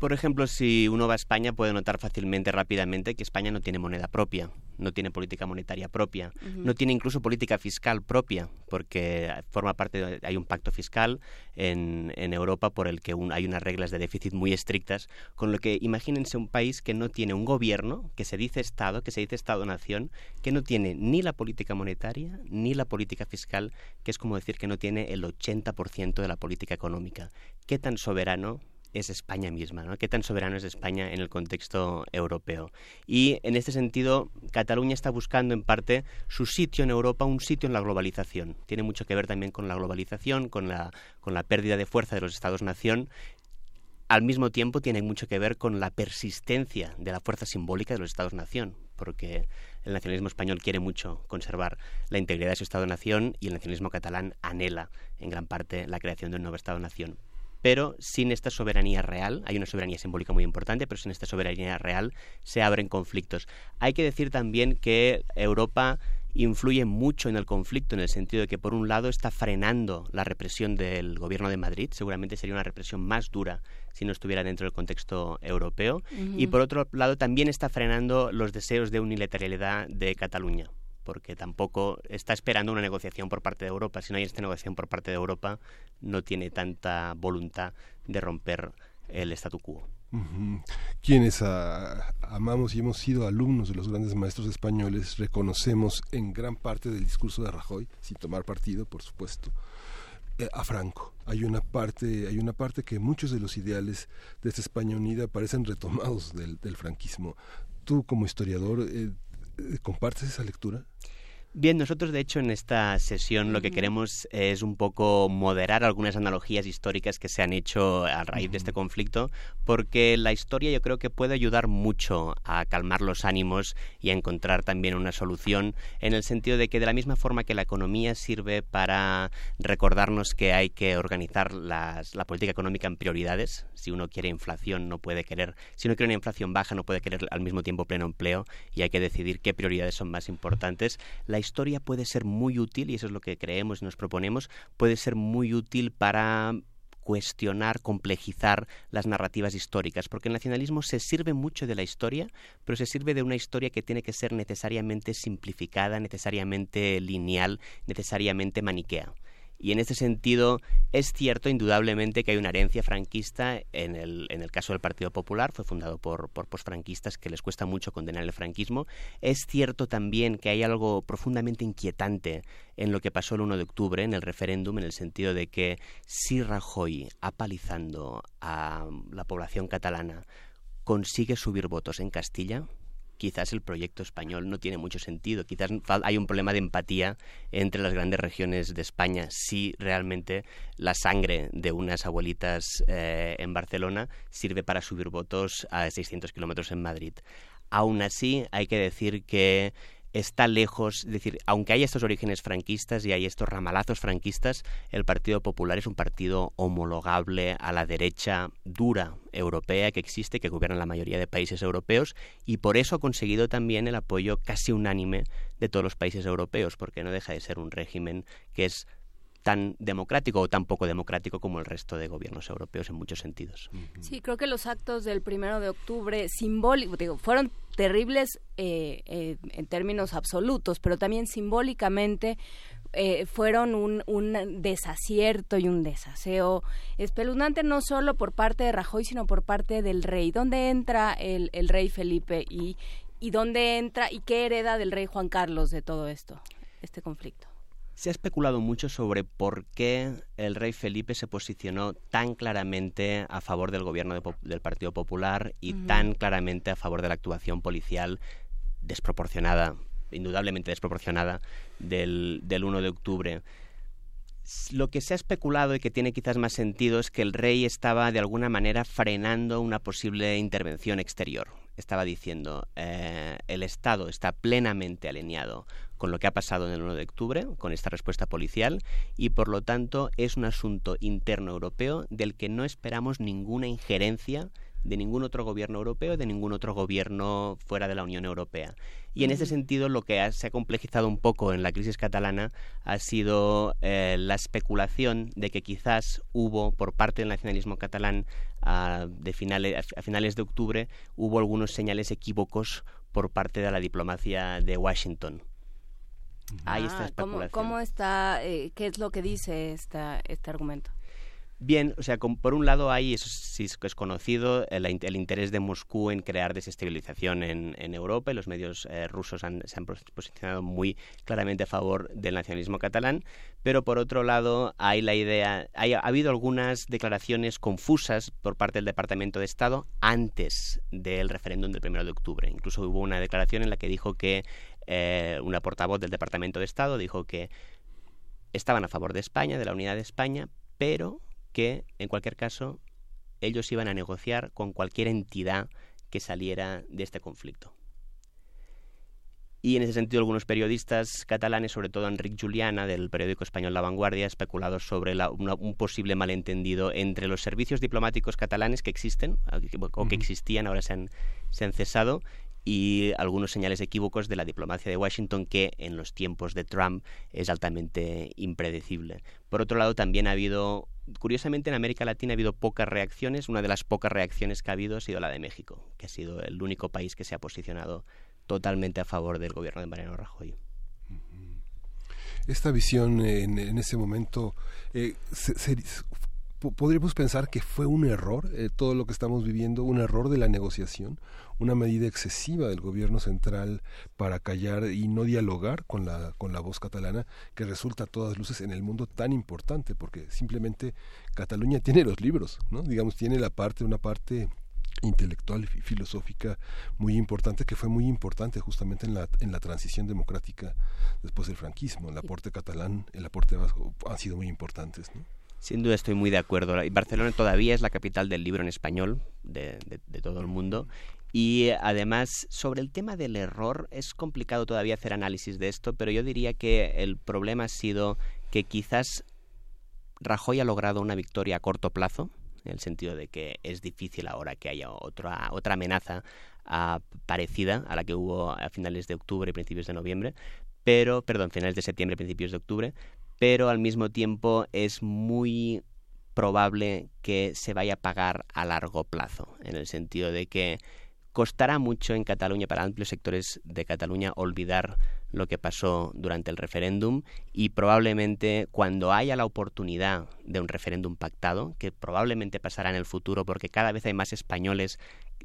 Por ejemplo, si uno va a España puede notar fácilmente, rápidamente, que España no tiene moneda propia, no tiene política monetaria propia, no tiene incluso política fiscal propia, porque forma parte, de, hay un pacto fiscal en, Europa por el que hay unas reglas de déficit muy estrictas, con lo que imagínense un país que no tiene un gobierno, que se dice Estado, que se dice Estado-nación, que no tiene ni la política monetaria ni la política fiscal, que es como decir que no tiene el 80% de la política económica. ¿Qué tan soberano es España misma, ¿no? ¿Qué tan soberano es España en el contexto europeo? Y en este sentido, Cataluña está buscando en parte su sitio en Europa, un sitio en la globalización. Tiene mucho que ver también con la globalización, con la, con la pérdida de fuerza de los Estados-nación al mismo tiempo tiene mucho que ver con la persistencia de la fuerza simbólica de los Estados-nación, porque el nacionalismo español quiere mucho conservar la integridad de su Estado-nación y el nacionalismo catalán anhela en gran parte la creación de un nuevo Estado-nación pero sin esta soberanía real, hay una soberanía simbólica muy importante, pero sin esta soberanía real se abren conflictos. Hay que decir también que Europa influye mucho en el conflicto en el sentido de que por un lado está frenando la represión del gobierno de Madrid, seguramente sería una represión más dura si no estuviera dentro del contexto europeo, y por otro lado también está frenando los deseos de unilateralidad de Cataluña porque tampoco está esperando una negociación por parte de Europa. Si no hay esta negociación por parte de Europa, no tiene tanta voluntad de romper el statu quo. Quienes amamos y hemos sido alumnos de los grandes maestros españoles reconocemos en gran parte del discurso de Rajoy, sin tomar partido, por supuesto, eh, a Franco. Hay una parte, hay una parte que muchos de los ideales de esta España unida parecen retomados del, franquismo. Tú como historiador eh, ¿Compartes esa lectura? Bien, nosotros de hecho en esta sesión lo que queremos es un poco moderar algunas analogías históricas que se han hecho a raíz de este conflicto, porque la historia yo creo que puede ayudar mucho a calmar los ánimos y a encontrar también una solución, en el sentido de que de la misma forma que la economía sirve para recordarnos que hay que organizar la política económica en prioridades, si uno quiere inflación no puede querer, si uno quiere una inflación baja no puede querer al mismo tiempo pleno empleo y hay que decidir qué prioridades son más importantes, la historia puede ser muy útil, y eso es lo que creemos y nos proponemos, puede ser muy útil para cuestionar, complejizar las narrativas históricas, porque el nacionalismo se sirve mucho de la historia, pero se sirve de una historia que tiene que ser necesariamente simplificada, necesariamente lineal, necesariamente maniquea. Y en ese sentido es cierto indudablemente que hay una herencia franquista en el, en el caso del Partido Popular, fue fundado por, por posfranquistas que les cuesta mucho condenar el franquismo. Es cierto también que hay algo profundamente inquietante en lo que pasó el 1 de octubre, en el referéndum, en el sentido de que si Rajoy, apalizando a la población catalana, consigue subir votos en Castilla, quizás el proyecto español no tiene mucho sentido. Quizás hay un problema de empatía entre las grandes regiones de España. Si realmente la sangre de unas abuelitas eh, en Barcelona sirve para subir votos a 600 kilómetros en Madrid. Aún así, hay que decir que está lejos, es decir, aunque hay estos orígenes franquistas y hay estos ramalazos franquistas, el Partido Popular es un partido homologable a la derecha dura europea que existe, que gobierna la mayoría de países europeos, y por eso ha conseguido también el apoyo casi unánime de todos los países europeos, porque no deja de ser un régimen que es tan democrático o tan poco democrático como el resto de gobiernos europeos en muchos sentidos. Sí, creo que los actos del primero de octubre simbólicos, digo, fueron terribles eh, eh, en términos absolutos, pero también simbólicamente eh, fueron un, un, desacierto y un desaseo espeluznante no solo por parte de Rajoy, sino por parte del rey. ¿Dónde entra el, el rey Felipe y, y dónde entra y qué hereda del rey Juan Carlos de todo esto, este conflicto? Se ha especulado mucho sobre por qué el rey Felipe se posicionó tan claramente a favor del gobierno del Partido Popular y tan claramente a favor de la actuación policial desproporcionada indudablemente desproporcionada del, del 1 de octubre. Lo que se ha especulado y que tiene quizás más sentido es que el rey estaba de alguna manera frenando una posible intervención exterior. Estaba diciendo, eh, el Estado está plenamente alineado con lo que ha pasado en el 1 de octubre, con esta respuesta policial, y por lo tanto es un asunto interno europeo del que no esperamos ninguna injerencia de ningún otro gobierno europeo, de ningún otro gobierno fuera de la Unión Europea. Y en ese sentido, lo que se ha complejizado un poco en la crisis catalana ha sido eh, la especulación de que quizás hubo, por parte del nacionalismo catalán, a, de finales, a finales de octubre, hubo algunos señales equívocos por parte de la diplomacia de Washington. Ahí está Ah, especulación. ¿cómo, cómo está, eh, qué es lo que dice esta, este argumento? Bien, o sea, com- por un lado hay, eso sí es conocido, el, el interés de Moscú en crear desestabilización en, en Europa y los medios eh, rusos han- se han pos- posicionado muy claramente a favor del nacionalismo catalán, pero por otro lado hay la idea, hay, ha habido algunas declaraciones confusas por parte del Departamento de Estado antes del referéndum del 1 de octubre. Incluso hubo una declaración en la que dijo que eh, una portavoz del Departamento de Estado dijo que estaban a favor de España, de la unidad de España, pero que, en cualquier caso, ellos iban a negociar con cualquier entidad que saliera de este conflicto. Y en ese sentido, algunos periodistas catalanes, sobre todo Enric Juliana, del periódico español La Vanguardia, ha especulado sobre la- una- un posible malentendido entre los servicios diplomáticos catalanes que existen, o que existían, ahora se han, se han cesado, y algunos señales equívocos de la diplomacia de Washington que en los tiempos de Trump es altamente impredecible. Por otro lado, también ha habido, curiosamente en América Latina ha habido pocas reacciones. Una de las pocas reacciones que ha habido ha sido la de México, que ha sido el único país que se ha posicionado totalmente a favor del gobierno de Mariano Rajoy. esta visión en, ese momento eh, podríamos pensar que fue un error eh, todo lo que estamos viviendo un error de la negociación una medida excesiva del gobierno central para callar y no dialogar con la con la voz catalana que resulta a todas luces en el mundo tan importante porque simplemente Cataluña tiene los libros no digamos tiene la parte una parte intelectual y filosófica muy importante que fue muy importante justamente en la en la transición democrática después del franquismo. El aporte catalán el aporte vasco han sido muy importantes ¿no? Sin duda estoy muy de acuerdo. Y Barcelona todavía es la capital del libro en español de, de- todo el mundo. Y además, sobre el tema del error, es complicado todavía hacer análisis de esto, pero yo diría que el problema ha sido que quizás Rajoy ha logrado una victoria a corto plazo, en el sentido de que es difícil ahora que haya otra, otra amenaza ah, parecida a la que hubo a finales de octubre y principios de noviembre, pero, perdón, finales de septiembre, principios de octubre, pero al mismo tiempo es muy probable que se vaya a pagar a largo plazo, en el sentido de que costará mucho en Cataluña, para amplios sectores de Cataluña, olvidar lo que pasó durante el referéndum y probablemente cuando haya la oportunidad de un referéndum pactado, que probablemente pasará en el futuro porque cada vez hay más españoles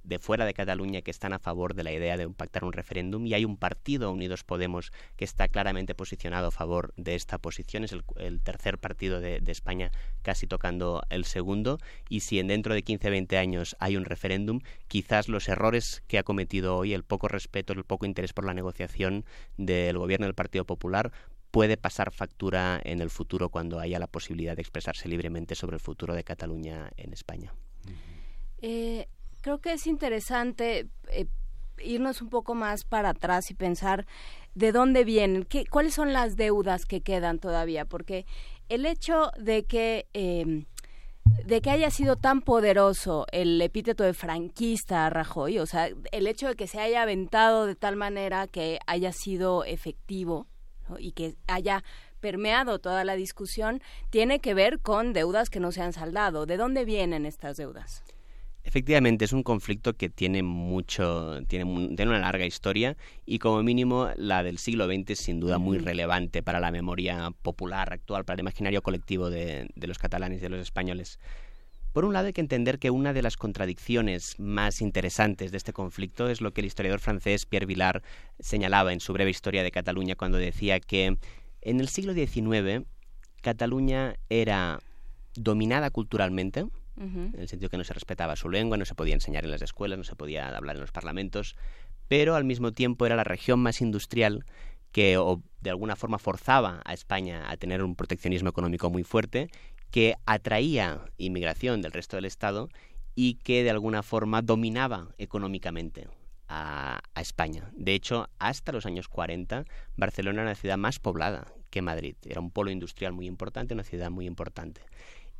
de fuera de Cataluña que están a favor de la idea de pactar un referéndum y hay un partido, Unidos Podemos, que está claramente posicionado a favor de esta posición. Es el, tercer partido de, de España casi tocando el segundo y si en dentro de 15-20 años hay un referéndum, quizás los errores que ha cometido hoy, el poco respeto, el poco interés por la negociación del gobierno del Partido Popular puede pasar factura en el futuro cuando haya la posibilidad de expresarse libremente sobre el futuro de Cataluña en España. Eh, creo que es interesante eh, irnos un poco más para atrás y pensar de dónde vienen, qué, cuáles son las deudas que quedan todavía, porque el hecho de que eh, de que haya sido tan poderoso el epíteto de franquista a Rajoy, o sea, el hecho de que se haya aventado de tal manera que haya sido efectivo y que haya permeado toda la discusión, tiene que ver con deudas que no se han saldado. ¿De dónde vienen estas deudas? Efectivamente, es un conflicto que tiene mucho, tiene, tiene una larga historia y como mínimo la del siglo XX es sin duda muy relevante para la memoria popular actual, para el imaginario colectivo de, de los catalanes y de los españoles. Por un lado hay que entender que una de las contradicciones más interesantes de este conflicto es lo que el historiador francés Pierre Vilar señalaba en su breve historia de Cataluña cuando decía que en el siglo XIX Cataluña era dominada culturalmente, en el sentido que no se respetaba su lengua, no se podía enseñar en las escuelas, no se podía hablar en los parlamentos, pero al mismo tiempo era la región más industrial que de alguna forma forzaba a España a tener un proteccionismo económico muy fuerte, que atraía inmigración del resto del Estado y que de alguna forma dominaba económicamente a, España. De hecho, hasta los años 40, Barcelona era la ciudad más poblada que Madrid. Era un polo industrial muy importante, una ciudad muy importante.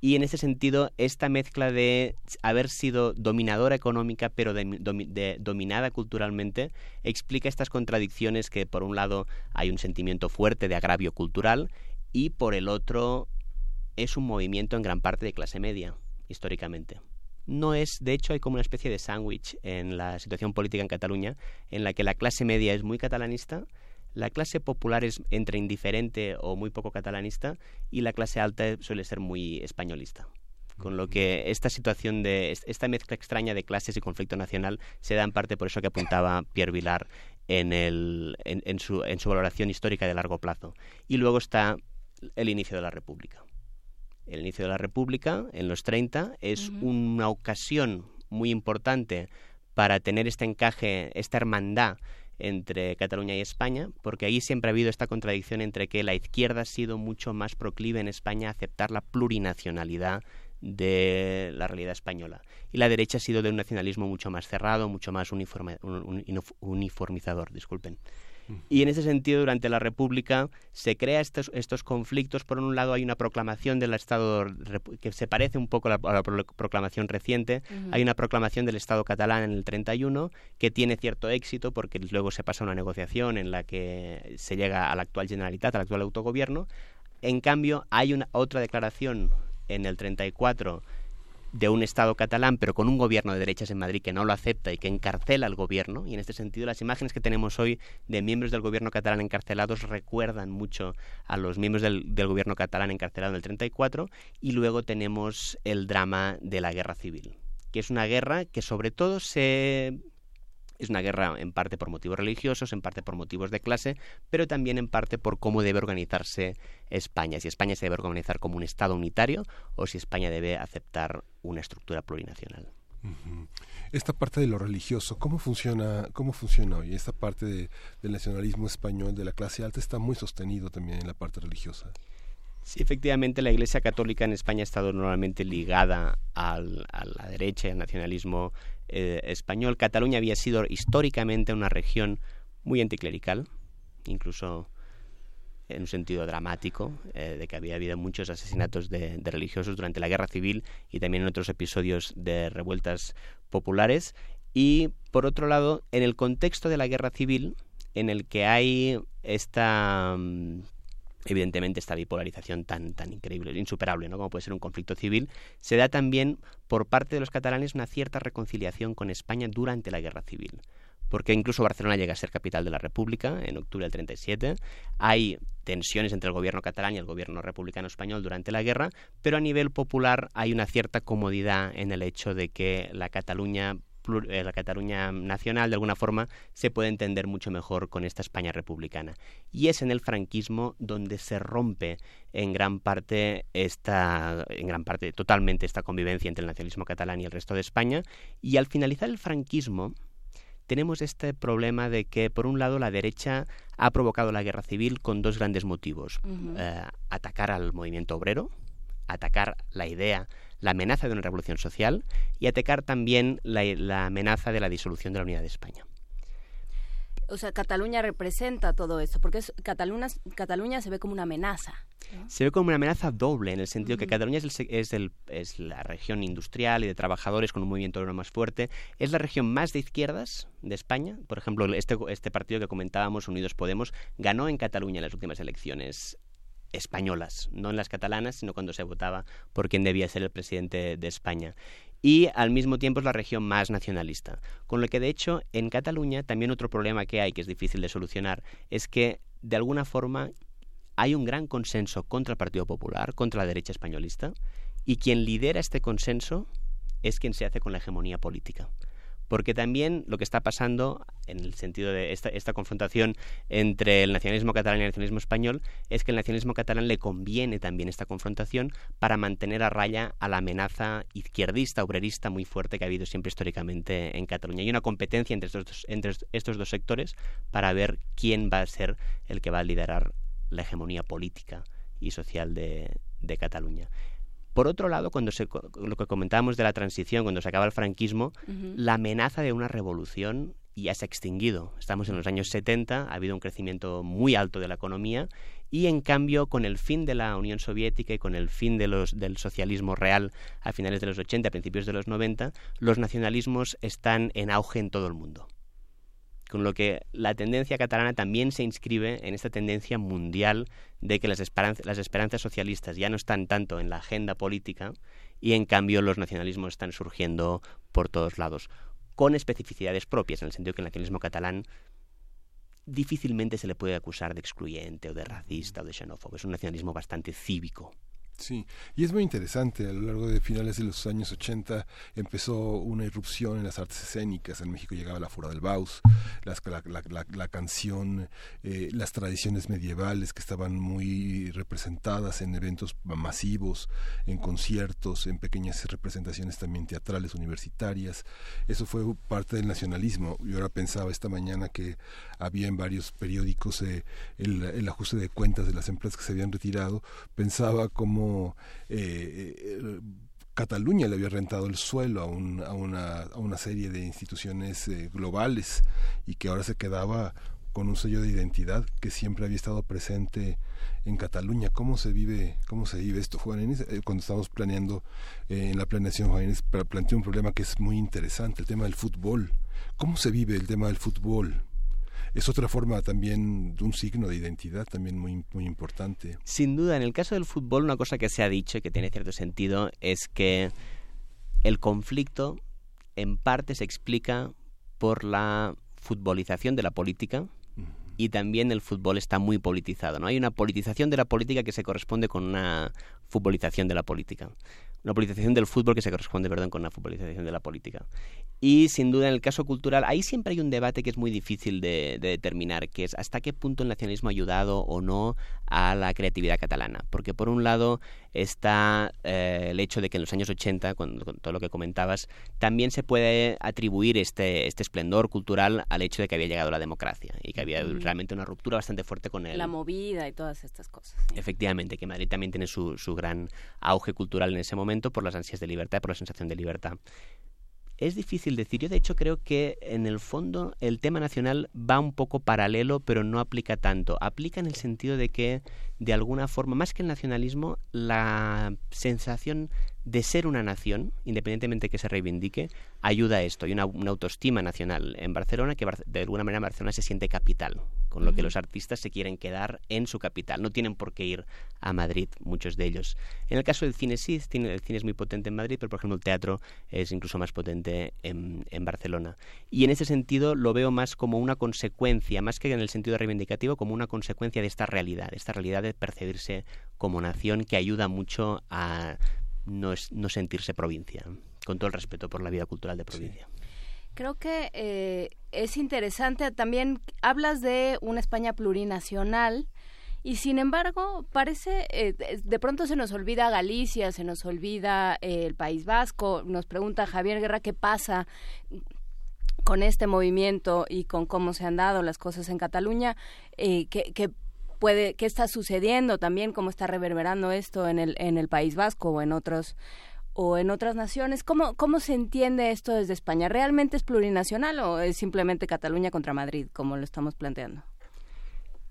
Y en ese sentido, esta mezcla de haber sido dominadora económica pero dominada culturalmente explica estas contradicciones que por un lado hay un sentimiento fuerte de agravio cultural y por el otro es un movimiento en gran parte de clase media, históricamente. No es, de hecho, hay como una especie de sándwich en la situación política en Cataluña, en la que la clase media es muy catalanista, la clase popular es entre indiferente o muy poco catalanista y la clase alta suele ser muy españolista. Con lo que esta situación de esta mezcla extraña de clases y conflicto nacional se da en parte por eso que apuntaba Pierre Vilar en, el, en, su, en su valoración histórica de largo plazo. Y luego está el inicio de la República. El inicio de la República, en los 30, es una ocasión muy importante para tener este encaje, esta hermandad entre Cataluña y España, porque ahí siempre ha habido esta contradicción entre que la izquierda ha sido mucho más proclive en España a aceptar la plurinacionalidad de la realidad española. Y la derecha ha sido de un nacionalismo mucho más cerrado, mucho más uniformizador. Disculpen. Y en ese sentido, durante la República se crea estos, estos conflictos. Por un lado, hay una proclamación del Estado que se parece un poco a la, proclamación reciente. Hay una proclamación del Estado catalán en el 31 que tiene cierto éxito porque luego se pasa a una negociación en la que se llega a la actual Generalitat, al actual autogobierno. En cambio, hay una otra declaración en el 34 de un Estado catalán, pero con un gobierno de derechas en Madrid que no lo acepta y que encarcela al gobierno. Y en este sentido, las imágenes que tenemos hoy de miembros del gobierno catalán encarcelados recuerdan mucho a los miembros del, gobierno catalán encarcelado en el 34. Y luego tenemos el drama de la guerra civil, que es una guerra que sobre todo se es una guerra en parte por motivos religiosos, en parte por motivos de clase, pero también en parte por cómo debe organizarse España. Si España se debe organizar como un Estado unitario o si España debe aceptar una estructura plurinacional. Esta parte de lo religioso, ¿cómo funciona, cómo funciona hoy? Esta parte del nacionalismo español de la clase alta está muy sostenido también en la parte religiosa. Sí, efectivamente, la Iglesia Católica en España ha estado normalmente ligada al, a la derecha, al nacionalismo eh, español. Cataluña había sido históricamente una región muy anticlerical, incluso en un sentido dramático, eh, de que había habido muchos asesinatos de, religiosos durante la guerra civil y también en otros episodios de revueltas populares. Y por otro lado, en el contexto de la guerra civil, en el que hay esta mm, evidentemente esta bipolarización tan, tan increíble, insuperable, ¿no? como puede ser un conflicto civil, se da también por parte de los catalanes una cierta reconciliación con España durante la guerra civil. Porque incluso Barcelona llega a ser capital de la República en octubre del 37. Hay tensiones entre el gobierno catalán y el gobierno republicano español durante la guerra, pero a nivel popular hay una cierta comodidad en el hecho de que la Cataluña la Cataluña nacional, de alguna forma, se puede entender mucho mejor con esta España republicana. Y es en el franquismo donde se rompe en gran parte esta, en gran parte totalmente esta convivencia entre el nacionalismo catalán y el resto de España. Y al finalizar el franquismo, tenemos este problema de que, por un lado, la derecha ha provocado la guerra civil con dos grandes motivos. Eh, atacar al movimiento obrero, atacar la idea la amenaza de una revolución social y atacar también la, amenaza de la disolución de la unidad de España. O sea, Cataluña representa todo eso, porque Cataluña, Cataluña se ve como una amenaza. Se ve como una amenaza doble, en el sentido que Cataluña es, es, el, es, la región industrial y de trabajadores con un movimiento obrero más fuerte. Es la región más de izquierdas de España. Por ejemplo, este, este partido que comentábamos, Unidos Podemos, ganó en Cataluña en las últimas elecciones españolas, no en las catalanas, sino cuando se votaba por quién debía ser el presidente de España. Y al mismo tiempo es la región más nacionalista. Con lo que, de hecho, en Cataluña también otro problema que hay, que es difícil de solucionar, es que, de alguna forma, hay un gran consenso contra el Partido Popular, contra la derecha españolista, y quien lidera este consenso es quien se hace con la hegemonía política porque también lo que está pasando en el sentido de esta, confrontación entre el nacionalismo catalán y el nacionalismo español es que el nacionalismo catalán le conviene también esta confrontación para mantener a raya a la amenaza izquierdista, obrerista muy fuerte que ha habido siempre históricamente en Cataluña. Hay una competencia entre estos dos, entre estos dos sectores para ver quién va a ser el que va a liderar la hegemonía política y social de Cataluña. Por otro lado, cuando se, lo que comentábamos de la transición, cuando se acaba el franquismo, la amenaza de una revolución ya se ha extinguido. Estamos en los años 70, ha habido un crecimiento muy alto de la economía y en cambio con el fin de la Unión Soviética y con el fin de los, del socialismo real a finales de los 80, a principios de los 90, los nacionalismos están en auge en todo el mundo con lo que la tendencia catalana también se inscribe en esta tendencia mundial de que las, esperanzas socialistas ya no están tanto en la agenda política y en cambio los nacionalismos están surgiendo por todos lados, con especificidades propias, en el sentido que el nacionalismo catalán difícilmente se le puede acusar de excluyente o de racista o de xenófobo, es un nacionalismo bastante cívico. Sí, y es muy interesante. A lo largo de finales de los años 80 empezó una irrupción en las artes escénicas. En México llegaba la Fura del Baus, las, la, canción, eh, las tradiciones medievales que estaban muy representadas en eventos masivos, en conciertos, en pequeñas representaciones también teatrales universitarias. Eso fue parte del nacionalismo. Yo ahora pensaba esta mañana que había en varios periódicos eh, el, el ajuste de cuentas de las empresas que se habían retirado. Pensaba como eh, eh, Cataluña le había rentado el suelo a, una, serie de instituciones eh, globales y que ahora se quedaba con un sello de identidad que siempre había estado presente en Cataluña. ¿Cómo se vive, cómo se vive esto, Juan Cuando estamos planeando en la planeación, Juan Inés planteó un problema que es muy interesante, el tema del fútbol. ¿Cómo se vive el tema del fútbol? Es otra forma también de un signo de identidad también muy, muy importante. Sin duda, en el caso del fútbol, una cosa que se ha dicho y que tiene cierto sentido es que el conflicto en parte se explica por la futbolización de la política y también el fútbol está muy politizado. ¿no? Hay una politización de la política que se corresponde con una futbolización de la política una politización del fútbol que se corresponde, perdón, con una futbolización de la política. Y sin duda en el caso cultural, ahí siempre hay un debate que es muy difícil de, determinar, que es hasta qué punto el nacionalismo ha ayudado o no a la creatividad catalana. Porque por un lado está eh, el hecho de que en los años 80, con, todo lo que comentabas, también se puede atribuir este, este esplendor cultural al hecho de que había llegado la democracia y que había realmente una ruptura bastante fuerte con él. La movida y todas estas cosas. Efectivamente, que Madrid también tiene su, su gran auge cultural en ese momento por las ansias de libertad, por la sensación de libertad. Es difícil decir. Yo de hecho creo que en el fondo el tema nacional va un poco paralelo, pero no aplica tanto. Aplica en el sentido de que, de alguna forma, más que el nacionalismo, la sensación de ser una nación, independientemente que se reivindique, ayuda a esto. Hay una, autoestima nacional en Barcelona que de alguna manera Barcelona se siente capital, con lo que los artistas se quieren quedar en su capital. No tienen por qué ir a Madrid, muchos de ellos. En el caso del cine sí, el cine es muy potente en Madrid, pero por ejemplo el teatro es incluso más potente en, en Barcelona. Y en ese sentido lo veo más como una consecuencia, más que en el sentido reivindicativo, como una consecuencia de esta realidad, de esta realidad de percibirse como nación que ayuda mucho a no, es, no sentirse provincia, con todo el respeto por la vida cultural de provincia. Creo que eh, es interesante también, hablas de una España plurinacional, y sin embargo, parece, eh, de pronto se nos olvida Galicia, se nos olvida eh, el País Vasco, nos pregunta Javier Guerra qué pasa con este movimiento y con cómo se han dado las cosas en Cataluña, que, puede, qué está sucediendo también, cómo está reverberando esto en el, en el País Vasco o en otros o en otras naciones. ¿Cómo, ¿Cómo se entiende esto desde España? ¿Realmente es plurinacional o es simplemente Cataluña contra Madrid, como lo estamos planteando?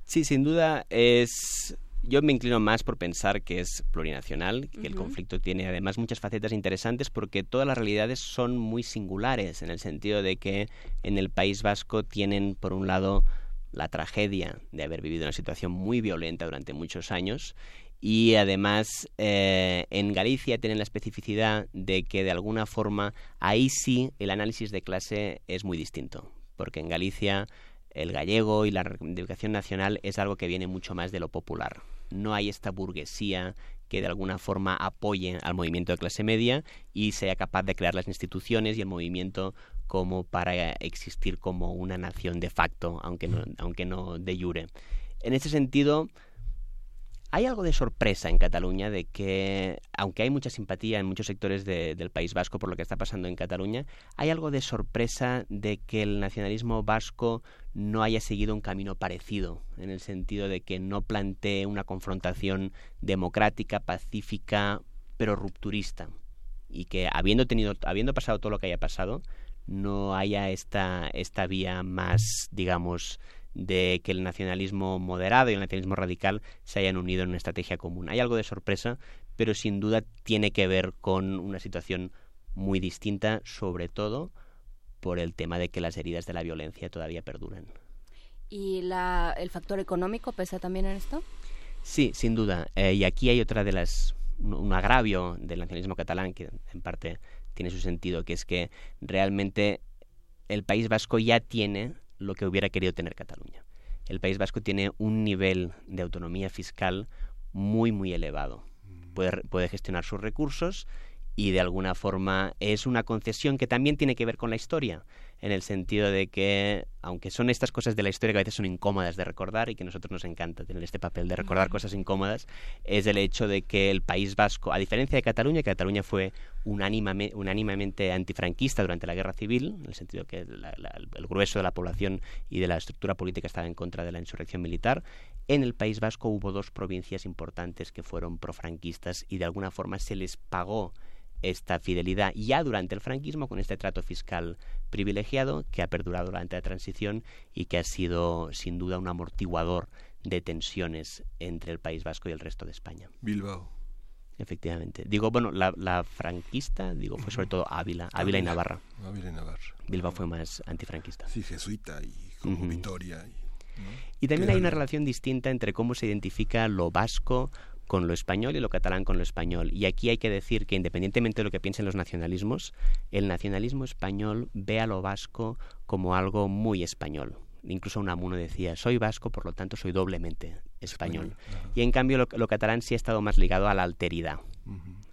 Sí, sin duda es... Yo me inclino más por pensar que es plurinacional, que el conflicto tiene además muchas facetas interesantes porque todas las realidades son muy singulares, en el sentido de que en el País Vasco tienen, por un lado, la tragedia de haber vivido una situación muy violenta durante muchos años y además eh, en Galicia tienen la especificidad de que de alguna forma ahí sí el análisis de clase es muy distinto, porque en Galicia el gallego y la reivindicación nacional es algo que viene mucho más de lo popular. No hay esta burguesía que de alguna forma apoye al movimiento de clase media y sea capaz de crear las instituciones y el movimiento como para existir como una nación de facto, aunque no, aunque no de jure. En ese sentido, hay algo de sorpresa en Cataluña de que, aunque hay mucha simpatía en muchos sectores del País Vasco por lo que está pasando en Cataluña, hay algo de sorpresa de que el nacionalismo vasco no haya seguido un camino parecido, en el sentido de que no plantee una confrontación democrática, pacífica, pero rupturista. Y que habiendo tenido, habiendo pasado todo lo que haya pasado, no haya esta, esta vía más, digamos, de que el nacionalismo moderado y el nacionalismo radical se hayan unido en una estrategia común. Hay algo de sorpresa, pero sin duda tiene que ver con una situación muy distinta, sobre todo por el tema de que las heridas de la violencia todavía perduran. ¿Y la, el factor económico pesa también en esto? Sí, sin duda. Eh, y aquí hay otra de las un agravio del nacionalismo catalán que en parte tiene su sentido, que es que realmente el País Vasco ya tiene lo que hubiera querido tener Cataluña. El País Vasco tiene un nivel de autonomía fiscal muy, muy elevado. Puede, puede gestionar sus recursos y de alguna forma es una concesión que también tiene que ver con la historia en el sentido de que, aunque son estas cosas de la historia que a veces son incómodas de recordar y que a nosotros nos encanta tener este papel de recordar cosas incómodas, es el hecho de que el País Vasco, a diferencia de Cataluña, que Cataluña fue unánimemente antifranquista durante la Guerra Civil, en el sentido que el grueso de la población y de la estructura política estaba en contra de la insurrección militar, en el País Vasco hubo dos provincias importantes que fueron profranquistas y de alguna forma se les pagó esta fidelidad ya durante el franquismo con este trato fiscal privilegiado que ha perdurado durante la transición y que ha sido sin duda un amortiguador de tensiones entre el País Vasco y el resto de España. Bilbao. Efectivamente. Digo, bueno, la, franquista, digo, fue sobre todo Ávila, Ávila, y Navarra. Ávila y Navarra. Bilbao fue más antifranquista. Sí, jesuita y como Vitoria. Y, y también hay una relación distinta entre cómo se identifica lo vasco con lo español y lo catalán con lo español. Y aquí hay que decir que independientemente de lo que piensen los nacionalismos, el nacionalismo español ve a lo vasco como algo muy español. Incluso Unamuno decía, soy vasco, por lo tanto soy doblemente español. y en cambio lo, catalán sí ha estado más ligado a la alteridad.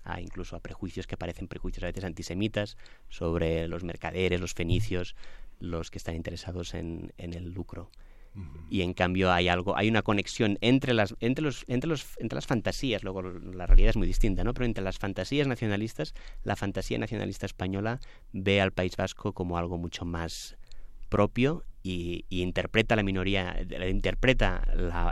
a incluso a prejuicios que parecen prejuicios a veces antisemitas sobre los mercaderes, los fenicios, los que están interesados en el lucro y en cambio hay algo hay una conexión entre las entre los entre los entre las fantasías luego la realidad es muy distinta no pero entre las fantasías nacionalistas la fantasía nacionalista española ve al País Vasco como algo mucho más propio y, interpreta la minoría interpreta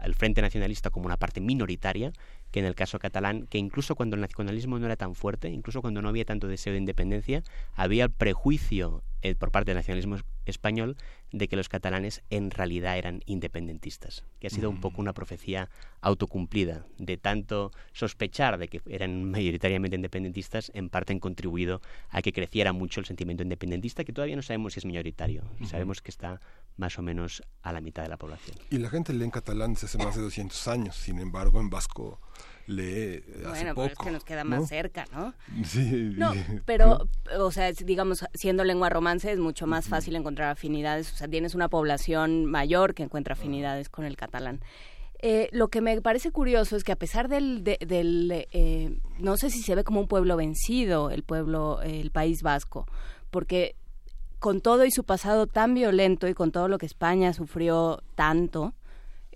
el Frente Nacionalista como una parte minoritaria que en el caso catalán, que incluso cuando el nacionalismo no era tan fuerte, incluso cuando no había tanto deseo de independencia, había el prejuicio eh, por parte del nacionalismo español de que los catalanes en realidad eran independentistas, que ha sido un poco una profecía autocumplida, de tanto sospechar de que eran mayoritariamente independentistas, en parte han contribuido a que creciera mucho el sentimiento independentista, que todavía no sabemos si es mayoritario, sabemos que está más o menos a la mitad de la población. Y la gente lee en catalán desde hace más de 200 años, sin embargo en vasco lee hace bueno, poco. pero es que nos queda más cerca, ¿no? Sí. No, pero, o sea, digamos, siendo lengua romance es mucho más fácil encontrar afinidades, o sea, tienes una población mayor que encuentra afinidades con el catalán. Eh, lo que me parece curioso es que a pesar del, del eh, no sé si se ve como un pueblo vencido el pueblo, el País Vasco, porque con todo y su pasado tan violento y con todo lo que España sufrió tanto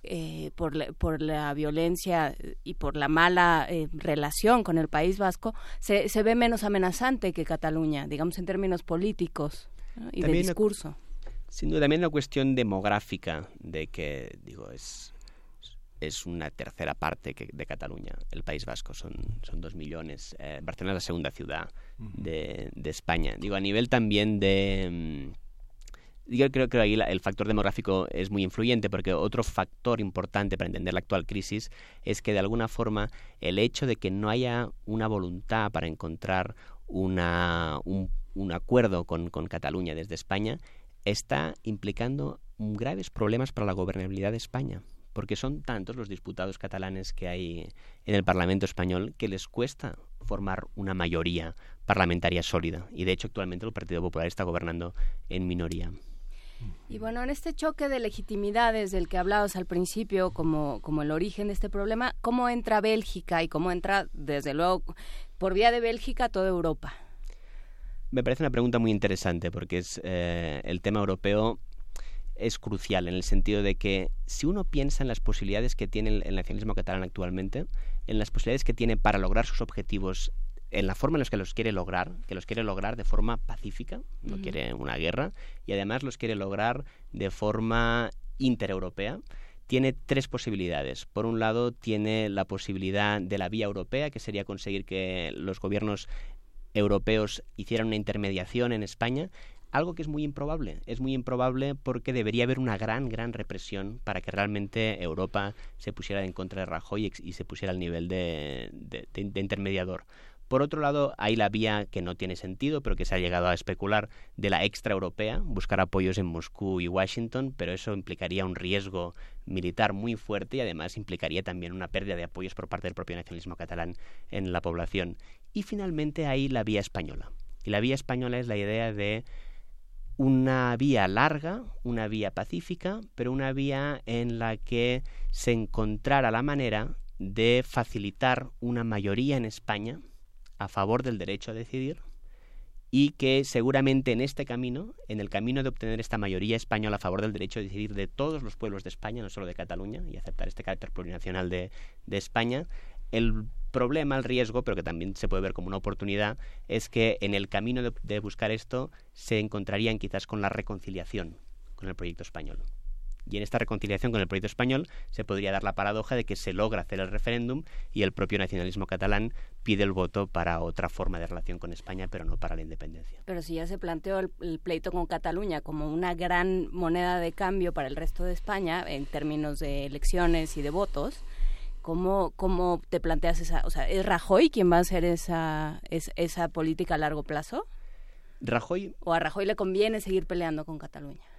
eh, por, la, por la violencia y por la mala eh, relación con el País Vasco, se, se ve menos amenazante que Cataluña, digamos en términos políticos y de discurso. sin duda, también una cuestión demográfica de que, digo, es es una tercera parte de Cataluña, el País Vasco, son, son dos millones. Eh, Barcelona es la segunda ciudad de, España. Digo, a nivel también de... Yo creo que ahí el factor demográfico es muy influyente porque otro factor importante para entender la actual crisis es que de alguna forma el hecho de que no haya una voluntad para encontrar una, un, un acuerdo con, con Cataluña desde España está implicando graves problemas para la gobernabilidad de España porque son tantos los diputados catalanes que hay en el Parlamento español que les cuesta formar una mayoría parlamentaria sólida. Y de hecho actualmente el Partido Popular está gobernando en minoría. Y bueno, en este choque de legitimidades del que hablabas al principio, como, como el origen de este problema, ¿cómo entra Bélgica y cómo entra, desde luego, por vía de Bélgica toda Europa? Me parece una pregunta muy interesante porque es eh, el tema europeo es crucial en el sentido de que si uno piensa en las posibilidades que tiene el, nacionalismo catalán actualmente, en las posibilidades que tiene para lograr sus objetivos en la forma en la que los quiere lograr, que los quiere lograr de forma pacífica, no quiere una guerra, y además los quiere lograr de forma intereuropea, tiene tres posibilidades. Por un lado, tiene la posibilidad de la vía europea, que sería conseguir que los gobiernos europeos hicieran una intermediación en España algo que es muy improbable. Es muy improbable porque debería haber una gran, gran represión para que realmente Europa se pusiera en contra de Rajoy y, se pusiera al nivel de, intermediador. Por otro lado, hay la vía que no tiene sentido, pero que se ha llegado a especular, de la extraeuropea, buscar apoyos en Moscú y Washington, pero eso implicaría un riesgo militar muy fuerte y además implicaría también una pérdida de apoyos por parte del propio nacionalismo catalán en la población. Y finalmente hay la vía española. Y la vía española es la idea de una vía larga, una vía pacífica, pero una vía en la que se encontrara la manera de facilitar una mayoría en España a favor del derecho a decidir y que seguramente en este camino, en el camino de obtener esta mayoría española a favor del derecho a decidir de todos los pueblos de España, no solo de Cataluña, y aceptar este carácter plurinacional de, de España, el problema, el riesgo, pero que también se puede ver como una oportunidad, es que en el camino de, buscar esto se encontrarían quizás con la reconciliación con el proyecto español. Y en esta reconciliación con el proyecto español se podría dar la paradoja de que se logra hacer el referéndum y el propio nacionalismo catalán pide el voto para otra forma de relación con España, pero no para la independencia. Pero si ya se planteó el, el, pleito con Cataluña como una gran moneda de cambio para el resto de España en términos de elecciones y de votos, ¿Cómo, ¿Cómo te planteas esa, o sea, es Rajoy quien va a hacer esa, esa política a largo plazo? Rajoy... ¿O a Rajoy le conviene seguir peleando con Cataluña?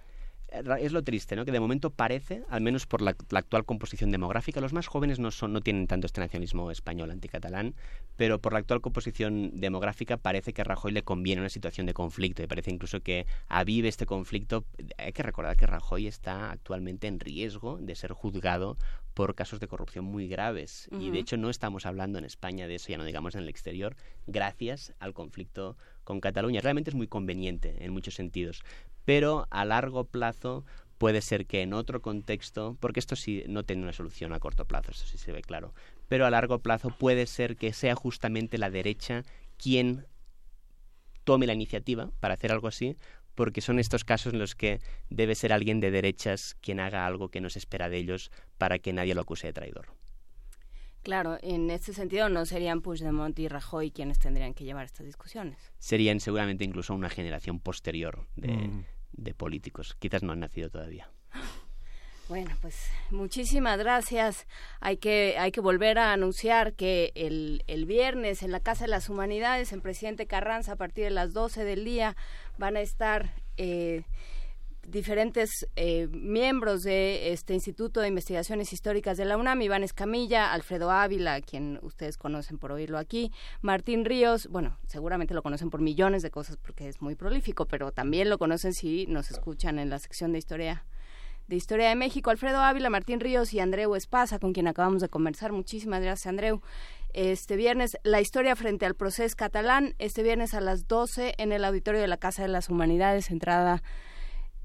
Es lo triste, ¿no? Que de momento parece, al menos por la, actual composición demográfica, los más jóvenes no son, no tienen tanto este nacionalismo español anticatalán, pero por la actual composición demográfica parece que a Rajoy le conviene una situación de conflicto y parece incluso que avive este conflicto. Hay que recordar que Rajoy está actualmente en riesgo de ser juzgado por casos de corrupción muy graves. Y de hecho no estamos hablando en España de eso, ya no digamos en el exterior, gracias al conflicto con Cataluña. Realmente es muy conveniente en muchos sentidos pero a largo plazo puede ser que en otro contexto, porque esto sí no tiene una solución a corto plazo, eso sí se ve claro, pero a largo plazo puede ser que sea justamente la derecha quien tome la iniciativa para hacer algo así, porque son estos casos en los que debe ser alguien de derechas quien haga algo que no se espera de ellos para que nadie lo acuse de traidor. Claro, en este sentido no serían Puigdemont y Rajoy quienes tendrían que llevar estas discusiones. Serían seguramente incluso una generación posterior de, mm. De políticos. Quizás no han nacido todavía. Bueno, pues muchísimas gracias. Hay que, hay que volver a anunciar que el, el viernes en la Casa de las Humanidades, en Presidente Carranza, a partir de las 12 del día, van a estar eh, diferentes eh, miembros de este Instituto de Investigaciones Históricas de la UNAM, Iván Escamilla, Alfredo Ávila, quien ustedes conocen por oírlo aquí, Martín Ríos, bueno, seguramente lo conocen por millones de cosas porque es muy prolífico, pero también lo conocen si nos escuchan en la sección de historia de Historia de México, Alfredo Ávila, Martín Ríos y Andreu Espasa, con quien acabamos de conversar. Muchísimas gracias, Andreu. Este viernes, la historia frente al proceso catalán, este viernes a las 12 en el auditorio de la Casa de las Humanidades, entrada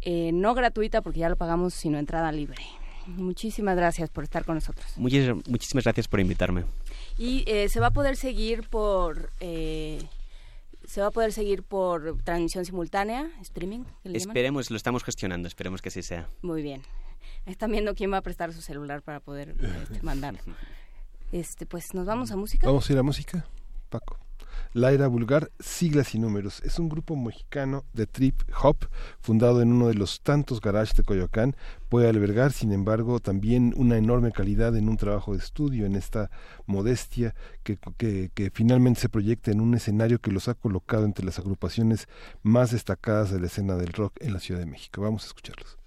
eh, no gratuita porque ya lo pagamos, sino entrada libre. Muchísimas gracias por estar con nosotros. muchísimas gracias por invitarme. Y eh, se va a poder seguir por... Eh, ¿Se va a poder seguir por transmisión simultánea, streaming? Esperemos, lo estamos gestionando, esperemos que así sea. Muy bien. Están viendo quién va a prestar su celular para poder este, mandar. Este, pues nos vamos a música. Vamos a ir a música, Paco. La Era Vulgar, Siglas y Números. Es un grupo mexicano de trip hop fundado en uno de los tantos garages de Coyoacán. Puede albergar, sin embargo, también una enorme calidad en un trabajo de estudio, en esta modestia que, que, que finalmente se proyecta en un escenario que los ha colocado entre las agrupaciones más destacadas de la escena del rock en la Ciudad de México. Vamos a escucharlos.